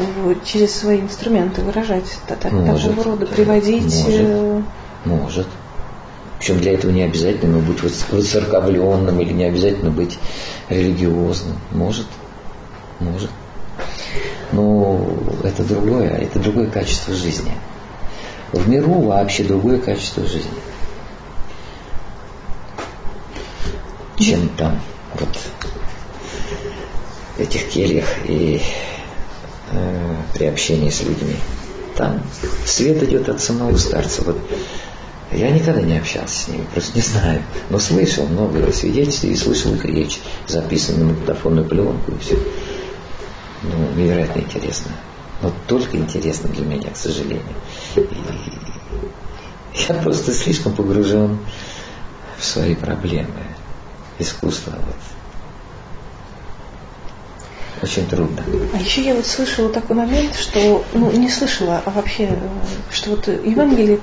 через свои инструменты выражать так, может, такого рода, приводить? Может, э, может. Причем для этого не обязательно быть воцерковленным или не обязательно быть религиозным. Может, может. Но это другое, это другое качество жизни. В миру вообще другое качество жизни. Чем там вот этих кельях и э, при общении с людьми. Там свет идет от самого старца. Вот я никогда не общался с ними, просто не знаю. Но слышал много свидетельств и слышал их речь, записанную на магнитофонную пленку и все. Ну, невероятно интересно. Но только интересно для меня, к сожалению. И я просто слишком погружен в свои проблемы. Искусство вот очень трудно. А еще я вот слышала такой момент, что, ну, не слышала, а вообще, что вот Евангелие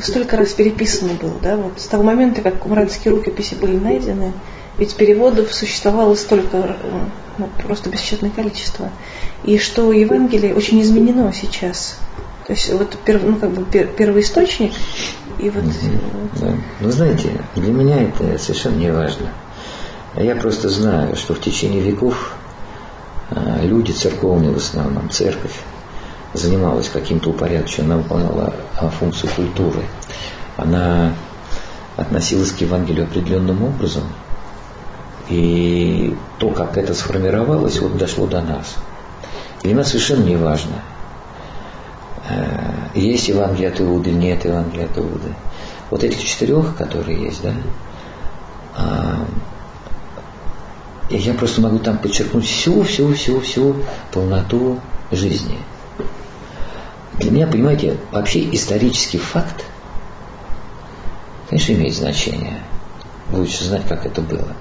столько раз переписано было, да, вот с того момента, как кумранские рукописи были найдены, ведь переводов существовало столько, ну, просто бесчетное количество. И что Евангелие очень изменено сейчас. То есть вот перв, ну, как бы первый источник и вот... Mm-hmm. Да. Ну, знаете, для меня это совершенно не важно. Я просто знаю, что в течение веков Э, люди церковные в основном, церковь, занималась каким-то упорядоченным, она выполняла а, функцию культуры. Она относилась к Евангелию определенным образом, и то, как это сформировалось, вот дошло до нас. Для нас совершенно не важно, э, есть Евангелие от Иуды нет Евангелия от Иуды. Вот этих четырех, которые есть, да, а, и я просто могу там подчеркнуть всю, всю, всю, всю полноту жизни. Для меня, понимаете, вообще исторический факт, конечно, имеет значение. Лучше знать, как это было.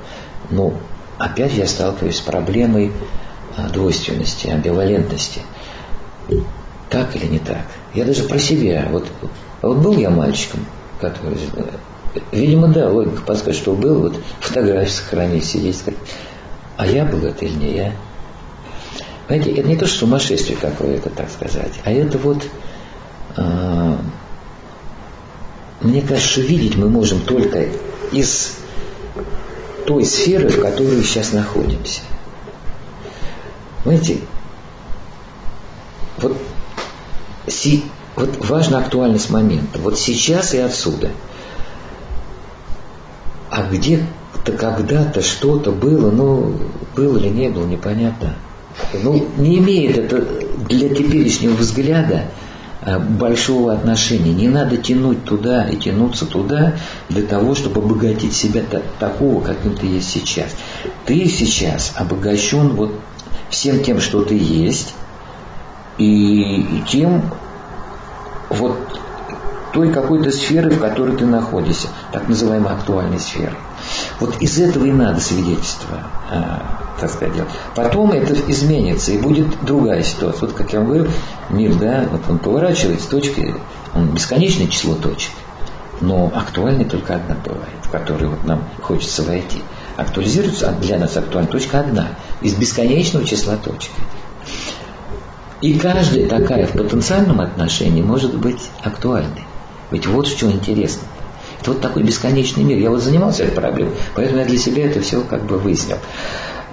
Но опять я сталкиваюсь с проблемой а, двойственности, амбивалентности. Так или не так? Я даже про себя. Вот, вот был я мальчиком, который... Видимо, да, логика подскажет, что был, вот фотографии сохранить, сидеть, сказать, а я был это или не я? Знаете, это не то, что сумасшествие какое-то, так сказать, а это вот, э, мне кажется, видеть мы можем только из той сферы, в которой сейчас находимся. Знаете, вот, си, вот важна актуальность момента. Вот сейчас и отсюда. А где как-то когда-то что-то было, но было или не было, непонятно. Ну, не имеет это для теперешнего взгляда большого отношения. Не надо тянуть туда и тянуться туда для того, чтобы обогатить себя такого, каким ты есть сейчас. Ты сейчас обогащен вот всем тем, что ты есть, и тем вот той какой-то сферы, в которой ты находишься, так называемой актуальной сферы. Вот из этого и надо свидетельство, э, так сказать, делать. Потом это изменится, и будет другая ситуация. Вот как я вам говорю, мир, да, вот он поворачивается, точки, он бесконечное число точек, но актуальной только одна бывает, в которую вот нам хочется войти. актуализируется, а для нас актуальна точка одна, из бесконечного числа точек. И каждая такая в потенциальном отношении может быть актуальной. Ведь вот чем интересно. Это вот такой бесконечный мир. Я вот занимался этой проблемой, поэтому я для себя это все как бы выяснил.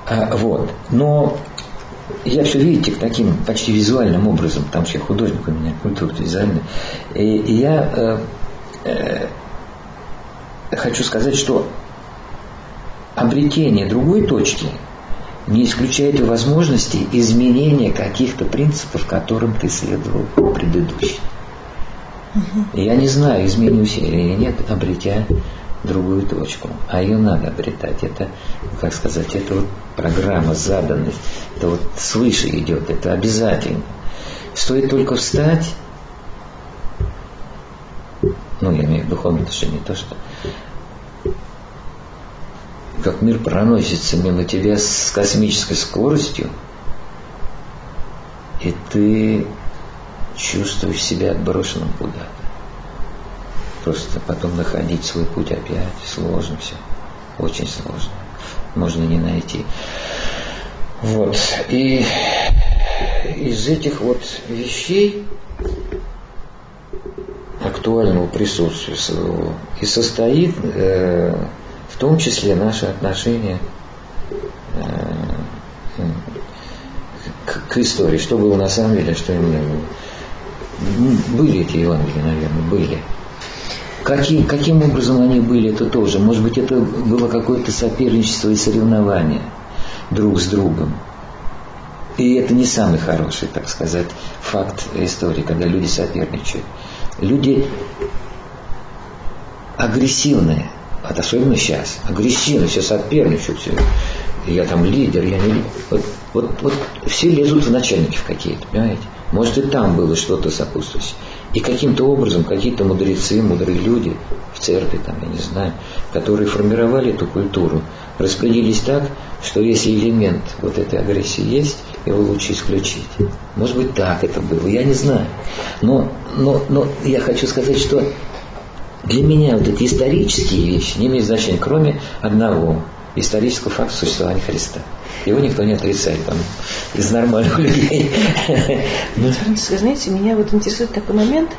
А, вот. Но я все, видите, таким почти визуальным образом, потому что я художник у меня, культура визуальная. И, и я э, э, хочу сказать, что обретение другой точки не исключает возможности изменения каких-то принципов, которым ты следовал предыдущий. Я не знаю, изменюсь я или нет, обретя другую точку. А ее надо обретать. Это, как сказать, это вот программа, заданность. Это вот свыше идет, это обязательно. Стоит только встать, ну, я имею в духовном отношении, то, что как мир проносится мимо тебя с космической скоростью, и ты чувствуешь себя отброшенным куда-то. Просто потом находить свой путь опять сложно все. Очень сложно. Можно не найти. Вот. И из этих вот вещей актуального присутствия своего и состоит э, в том числе наше отношение э, к, к истории, что было на самом деле, что именно было. Были эти Евангелия, наверное, были. Каким, каким образом они были, это тоже. Может быть, это было какое-то соперничество и соревнование друг с другом. И это не самый хороший, так сказать, факт истории, когда люди соперничают. Люди агрессивные, вот особенно сейчас, агрессивно, все соперничают, все. Я там лидер, я не лидер. Вот, вот, вот все лезут в начальники в какие-то, понимаете? Может и там было что-то сопутствующее. И каким-то образом какие-то мудрецы, мудрые люди в церкви, там, я не знаю, которые формировали эту культуру, распределились так, что если элемент вот этой агрессии есть, его лучше исключить. Может быть, так это было, я не знаю. Но, но, но я хочу сказать, что для меня вот эти исторические вещи не имеют значения, кроме одного исторического факта существования Христа. Его никто не отрицает там, из нормальных людей. Франциск, знаете, меня вот интересует такой момент,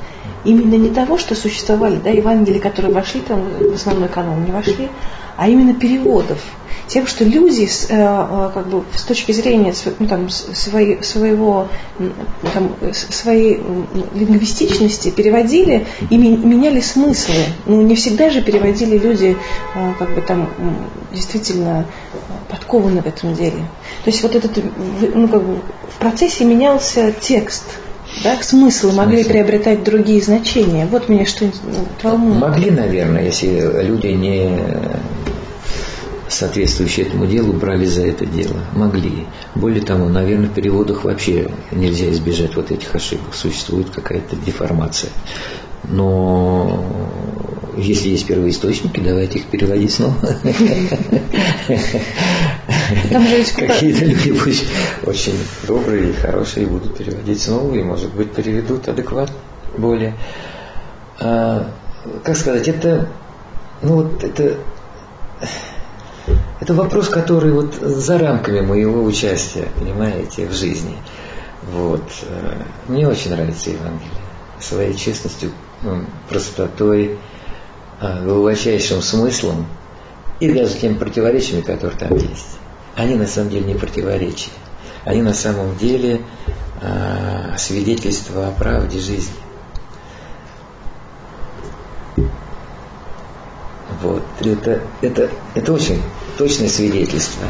именно не того, что существовали, да, Евангелия, которые вошли там в основной канон, не вошли, а именно переводов. Тем, что люди с, э, э как бы, с точки зрения ну, там, своей, своего, там, своей лингвистичности переводили и меняли смыслы. Ну, не всегда же переводили люди э, как бы, там, действительно подкованы в этом деле. То есть вот этот, ну, как бы, в процессе менялся текст, да, смыслы могли Смысл. приобретать другие значения. Вот меня что волнует. Могли, наверное, если люди не соответствующие этому делу брали за это дело. Могли. Более того, наверное, в переводах вообще нельзя избежать вот этих ошибок. Существует какая-то деформация. Но если есть первоисточники, давайте их переводить снова. Какие-то люди пусть очень добрые и хорошие будут переводить снова, и, может быть, переведут адекватно более. А, как сказать, это, ну вот это, это вопрос, который вот за рамками моего участия, понимаете, в жизни. Вот. Мне очень нравится Евангелие. Своей честностью, простотой, а, глубочайшим смыслом и даже тем противоречиями, которые там есть. Они на самом деле не противоречия. Они на самом деле а, свидетельство о правде жизни. Вот. Это, это, это очень точное свидетельство.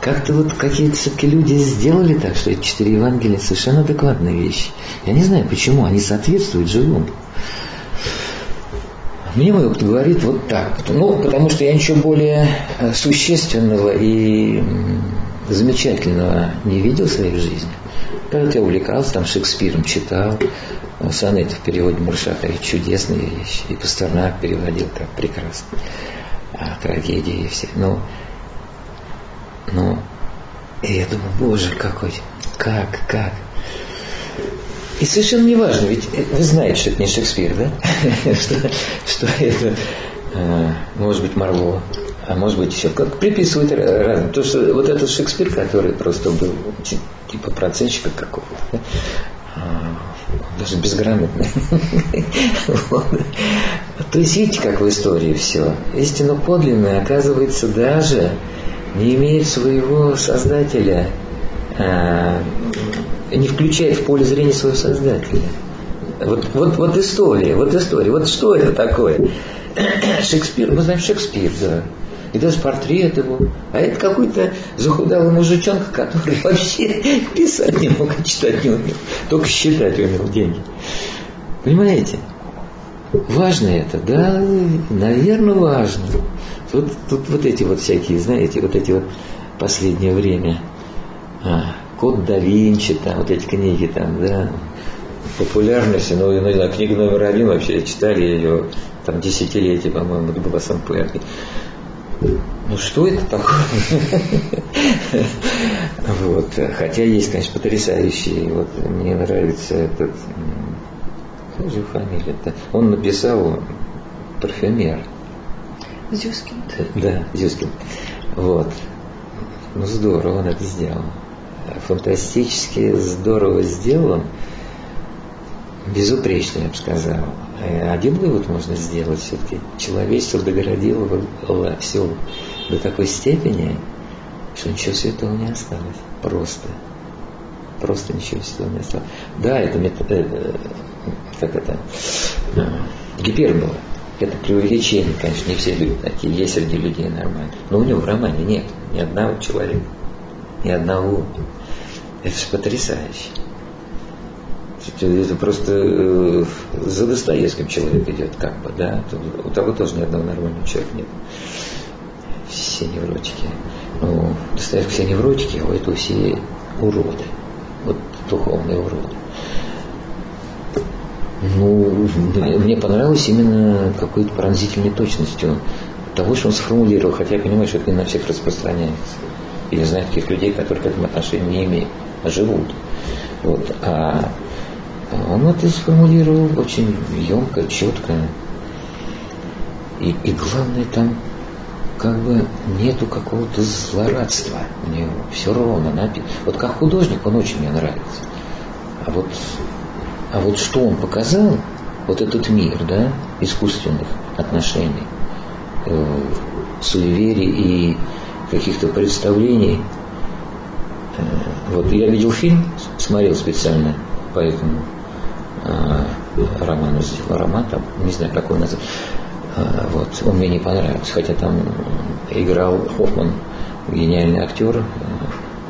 Как-то вот какие-то все-таки люди сделали так, что эти четыре Евангелия совершенно адекватные вещи. Я не знаю, почему они соответствуют живому. Мне мой опыт говорит вот так. Ну, потому что я ничего более э, существенного и замечательного не видел в своей жизни. Когда я увлекался, там Шекспиром читал, э, сонеты в переводе Маршака, чудесные вещи. И Пастернак переводил так прекрасно. А трагедии и все. Ну, ну, и я думаю, боже, какой, как, как. И совершенно не важно, ведь вы знаете, что это не Шекспир, да? что, что это, э, может быть, Марло, а может быть еще как приписывают разным. То, что вот этот Шекспир, который просто был типа процентщика какого-то, а, даже безграмотный. То есть видите, как в истории все. Истина подлинная, оказывается, даже не имеет своего создателя, а, не включает в поле зрения своего создателя. Вот, вот, вот история, вот история, вот что это такое? Шекспир, мы знаем Шекспир, да. И даже портрет его. А это какой-то захудалый мужичонка, который вообще писать не мог, читать не умел. Только считать умел деньги. Понимаете? Важно это, да, наверное, важно. Тут, тут вот эти вот всякие, знаете, вот эти вот последнее время. А, Код да Винчи, там, вот эти книги там, да, популярность, ну, ну, книга номер один вообще читали ее там десятилетия, по-моему, это была Сан-Пуэрки. Ну что это такое? вот. Хотя есть, конечно, потрясающие. Вот мне нравится этот. Как же фамилия -то? Он написал парфюмер. Зюскин. Да, Зюскин. Вот. Ну здорово он это сделал. Фантастически здорово сделан. Безупречно, я бы сказал. Э, один вывод можно сделать все-таки. Человечество догородило все до такой степени, что ничего святого не осталось. Просто. Просто ничего святого не осталось. Да, это, это как это, э, гипербола. Это преувеличение, конечно, не все люди такие, есть среди людей нормально. Но у него в романе нет ни одного человека, ни одного. Это же потрясающе. Это просто э, за Достоевским человек идет, как бы, да. У того тоже ни одного нормального человека нет. Все невротики. Ну, Достоевский все невротики, а это все уроды. Вот духовные уроды. Ну, мне понравилось именно какой-то пронзительной точностью того, что он сформулировал, хотя я понимаю, что это не на всех распространяется. Я знаю таких людей, которые к этому отношения не имеют, а живут. Вот. А он это сформулировал очень емко, четко. И, и главное, там как бы нету какого-то злорадства у него. Все ровно написано. Вот как художник он очень мне нравится. А вот, а вот что он показал, вот этот мир, да, искусственных отношений, э, суеверий и каких-то представлений. Э, вот я видел фильм, смотрел специально, поэтому э, роман сделал, роман там, не знаю, какой называется. Э, вот, он мне не понравился, хотя там играл Хоффман, гениальный актер,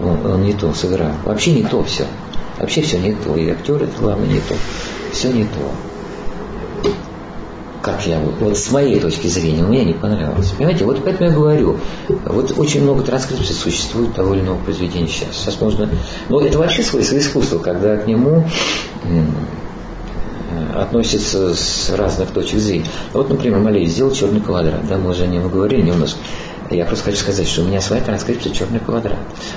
он, он не то сыграл. Вообще не то все. Вообще все не то. И актер это главное не то. Все не то как я, вот с моей точки зрения, мне не понравилось. Понимаете, вот поэтому я говорю, вот очень много транскрипций существует того или иного произведения сейчас. Сейчас можно, ну это вообще свойство искусства, когда к нему относятся с разных точек зрения. Вот, например, Малевич сделал черный квадрат, да, мы уже о нем говорили немножко. Я просто хочу сказать, что у меня своя транскрипция черный квадрат.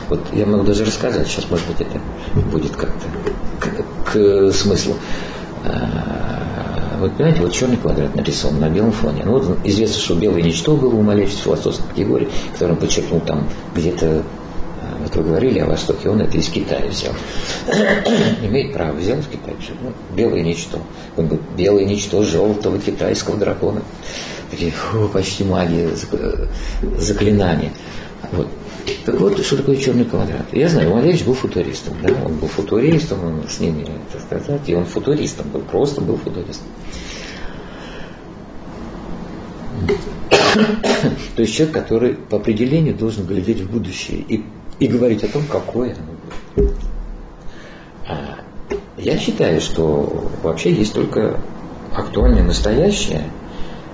Вот я могу даже рассказать, сейчас, может быть, это будет как-то к, к смыслу. Вот понимаете, вот черный квадрат нарисован на белом фоне. Ну вот известно, что белое ничто было у Малевича философской категории, который подчеркнул там где-то э, вы говорили о Востоке, он это из Китая взял. Имеет право, взял из Китая. Ну, белое ничто. Он говорит, белое ничто желтого китайского дракона. Такие, почти магия, заклинания. Вот. Так вот, что такое черный квадрат? Я знаю, Малевич был футуристом, да, он был футуристом, он с ними, так сказать, и он футуристом был, просто был футуристом. То есть человек, который по определению должен глядеть в будущее и, и говорить о том, какое оно будет. А я считаю, что вообще есть только актуальное настоящее –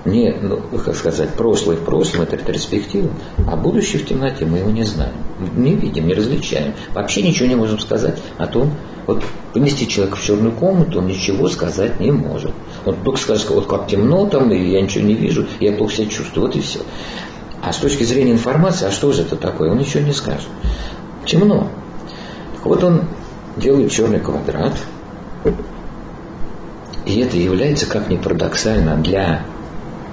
не, ну, как сказать, прошлое в прошлом, это ретроспектива, а будущее в темноте мы его не знаем, не видим, не различаем. Вообще ничего не можем сказать о том, вот поместить человека в черную комнату, он ничего сказать не может. Он только скажет, вот как темно там, и я ничего не вижу, я плохо себя чувствую, вот и все. А с точки зрения информации, а что же это такое, он ничего не скажет. Темно. Так вот он делает черный квадрат, и это является, как ни парадоксально, для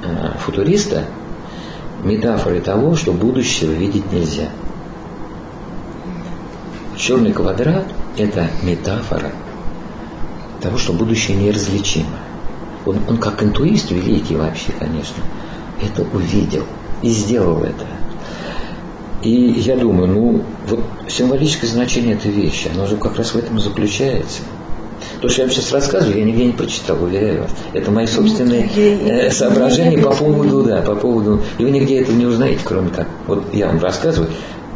Э, футуриста метафорой того, что будущего видеть нельзя. Черный квадрат – это метафора того, что будущее неразличимо. Он, он как интуист великий вообще, конечно, это увидел и сделал это. И я думаю, ну, вот символическое значение этой вещи, оно же как раз в этом и заключается. То, что я вам сейчас рассказываю, я нигде не прочитал, уверяю вас. Это мои собственные ну, э, соображения по поводу, да, по поводу... И вы нигде это не узнаете, кроме как... Вот я вам рассказываю,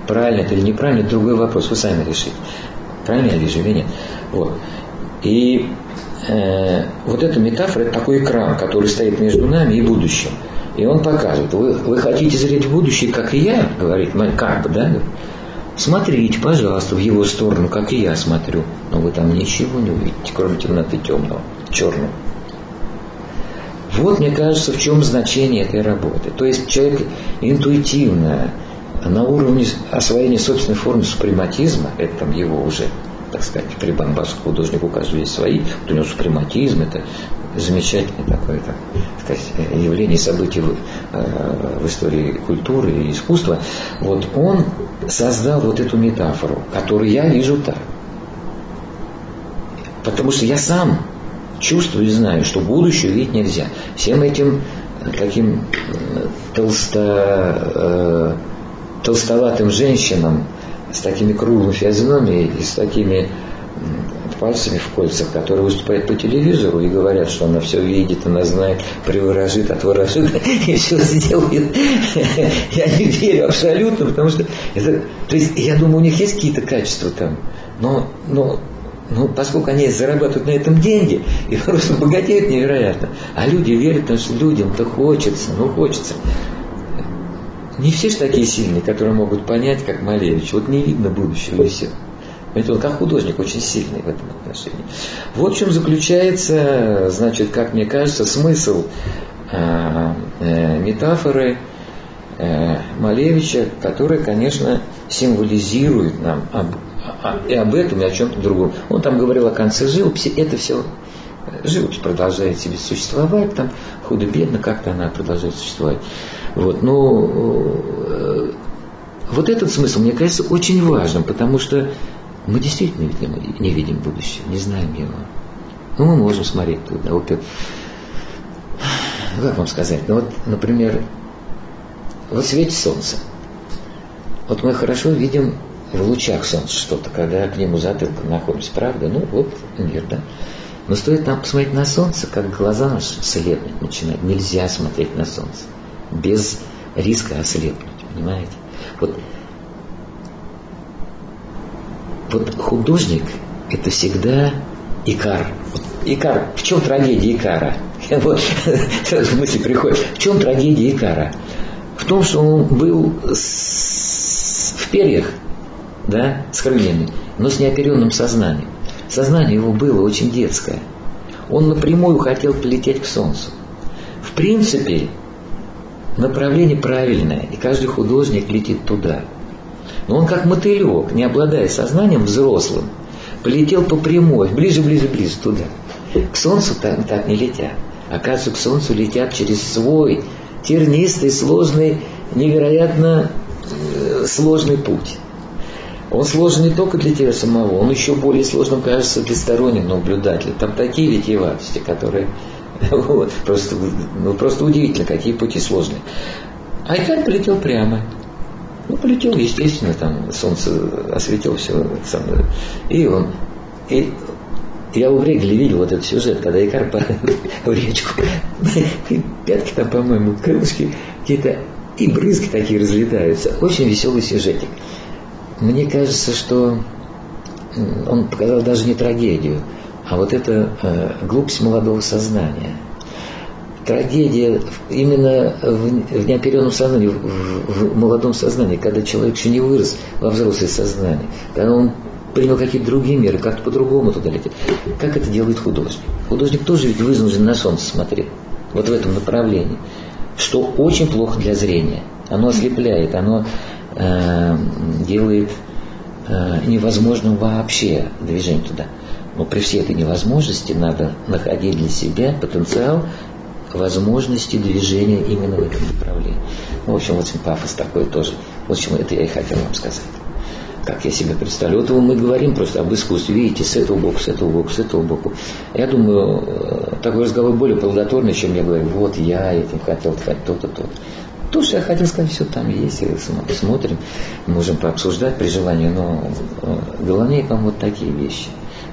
правильно это или неправильно, это другой вопрос, вы сами решите. Правильно я вижу или нет. Вот. И э, вот эта метафора, это такой экран, который стоит между нами и будущим. И он показывает, вы, вы хотите зреть в будущее, как и я, говорит, как бы, да? Смотрите, пожалуйста, в его сторону, как и я смотрю. Но вы там ничего не увидите, кроме темноты темного, черного. Вот, мне кажется, в чем значение этой работы. То есть человек интуитивно, на уровне освоения собственной формы супрематизма, это там его уже так сказать, прибамбас художник, у каждого есть свои. Вот у него супрематизм, это замечательное такое так сказать, явление событий в, э, в истории культуры и искусства. Вот он создал вот эту метафору, которую я вижу так. Потому что я сам чувствую и знаю, что будущее видеть нельзя. Всем этим таким э, толсто, э, толстоватым женщинам, с такими круглыми физиономиями и с такими пальцами в кольцах, которые выступают по телевизору и говорят, что она все видит, она знает, приворожит, отворожит и все сделает. Я не верю абсолютно, потому что это, то есть я думаю, у них есть какие-то качества там, но, но ну, поскольку они зарабатывают на этом деньги и просто богатеют невероятно, а люди верят, потому что людям-то хочется, ну хочется. Не все же такие сильные, которые могут понять, как Малевич. Вот не видно будущего и все. Понимаете, он как художник очень сильный в этом отношении. Вот в чем заключается, значит, как мне кажется, смысл э, э, метафоры э, Малевича, которая, конечно, символизирует нам об, о, и об этом, и о чем-то другом. Он там говорил о конце живописи, это все живопись продолжает себе существовать, там худо-бедно как-то она продолжает существовать. Вот, но э, вот этот смысл, мне кажется, очень важным, потому что мы действительно не видим будущее, не знаем его. Ну, мы можем смотреть туда. Вот это, как вам сказать? Ну, вот, например, вот светит солнце. Вот мы хорошо видим в лучах солнца что-то, когда к нему затылком находимся, правда? Ну, вот мир, да? Но стоит нам посмотреть на солнце, как глаза наши слепнуть начинают. Нельзя смотреть на солнце без риска ослепнуть, понимаете? Вот, вот художник – это всегда Икар. Икар, в чем трагедия Икара? Вот, сразу мысли приходит. В чем трагедия Икара? В том, что он был с, в перьях, да, с крыльями, но с неоперенным сознанием. Сознание его было очень детское. Он напрямую хотел полететь к Солнцу. В принципе, направление правильное, и каждый художник летит туда. Но он как мотылек, не обладая сознанием взрослым, полетел по прямой, ближе, ближе, ближе туда. К Солнцу так, так не летят. Оказывается, к Солнцу летят через свой тернистый, сложный, невероятно э, сложный путь. Он сложен не только для тебя самого, он еще более сложным кажется для стороннего наблюдателя. Там такие витиеватости, которые Вот, просто, ну, просто удивительно, какие пути сложные. Айкар полетел прямо. Ну, полетел, естественно, там солнце осветило все. И он... И я у Врегли видел вот этот сюжет, когда Икар в речку. Пятки там, по-моему, крылышки какие-то и брызги такие разлетаются. Очень веселый сюжетик. Мне кажется, что он показал даже не трагедию, а вот это э, глупость молодого сознания. Трагедия именно в, в неоперенном сознании, в, в, в молодом сознании, когда человек еще не вырос во взрослое сознание, когда он принял какие-то другие меры, как-то по-другому туда летит. Как это делает художник? Художник тоже ведь вынужден на солнце смотреть, вот в этом направлении, что очень плохо для зрения. Оно ослепляет, оно э, делает э, невозможным вообще движение туда. Но при всей этой невозможности надо находить для себя потенциал возможности движения именно в этом направлении. Ну, в общем, очень пафос такой тоже. В общем, это я и хотел вам сказать. Как я себе представляю. Вот мы говорим просто об искусстве. Видите, с этого боку, с этого боку, с этого боку. Я думаю, э, такой разговор более плодотворный, чем я говорю, вот я этим хотел сказать то-то, то-то. То, что я хотел сказать, все там есть, посмотрим, можем пообсуждать при желании, но э, главнее вам вот такие вещи,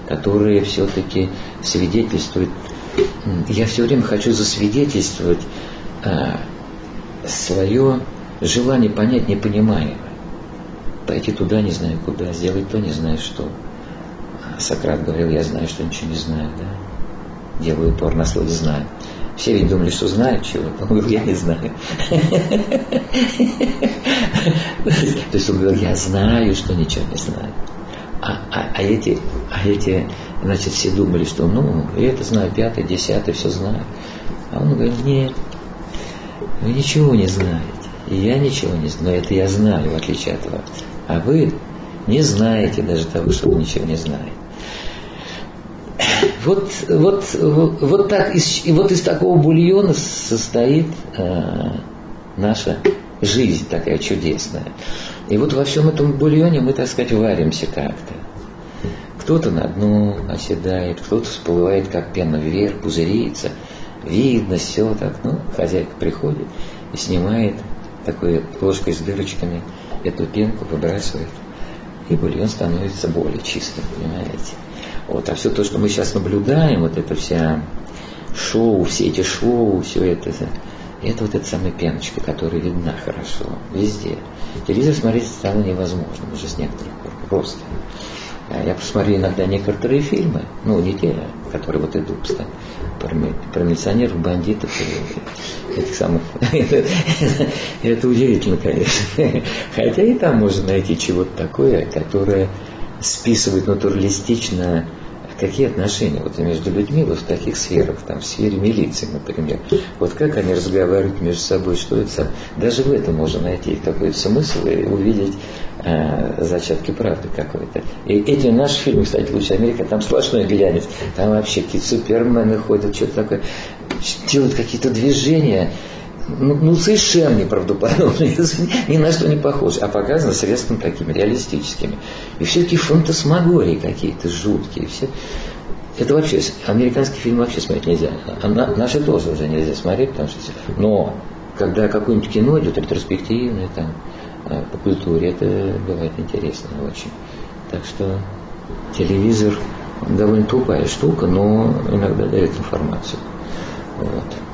которые все-таки свидетельствуют. Я все время хочу засвидетельствовать а, свое желание понять непонимаемое. Пойти туда, не знаю куда, сделать то, не знаю что. А Сократ говорил, я знаю, что ничего не знаю, да. Делаю упор на слове «знаю». Все ведь думали, что знают чего-то. Он говорил, я не знаю. То есть он говорил, я знаю, что ничего не знаю. А, а, а, эти, а эти, значит, все думали, что ну, я это знаю, пятый, десятый, все знаю. А он говорит, нет, вы ничего не знаете. И я ничего не знаю. Но это я знаю, в отличие от вас. А вы не знаете даже того, что вы ничего не знаете. Вот, вот, вот, так, из, и вот из такого бульона состоит э, наша жизнь такая чудесная. И вот во всем этом бульоне мы, так сказать, варимся как-то. Кто-то на дно оседает, кто-то всплывает, как пена вверх, пузырится. Видно, все так. Ну, хозяйка приходит и снимает такой ложкой с дырочками эту пенку, выбрасывает. И бульон становится более чистым, понимаете. Вот, а все то, что мы сейчас наблюдаем, вот это вся шоу, все эти шоу, все это, это вот эта самая пеночка, которая видна хорошо, везде. Телевизор смотреть стало невозможно уже с некоторых пор, просто. А я посмотрю иногда некоторые фильмы, ну, не те, которые вот идут, кстати, про, про милиционеров, бандитов, этих самых. это, это удивительно, конечно. Хотя и там можно найти чего-то такое, которое списывает натуралистично какие отношения вот между людьми вот в таких сферах, там, в сфере милиции, например. Вот как они разговаривают между собой, что это, даже в этом можно найти какой-то смысл и увидеть э, зачатки правды какой-то. И эти наши фильмы, кстати, «Лучше Америка», там сплошной глянец, там вообще какие-то супермены ходят, что-то такое, делают какие-то движения, ну, ну совершенно неправдоподобные, ни на что не похожи, а показаны средствами такими реалистическими. И все таки фантасмагории какие-то жуткие. Все. Это вообще, американский фильм вообще смотреть нельзя. А на, наши тоже уже нельзя смотреть, потому что... Но когда какое-нибудь кино идет ретроспективное, там, а, по культуре, это бывает интересно очень. Так что телевизор довольно тупая штука, но иногда дает информацию. Вот.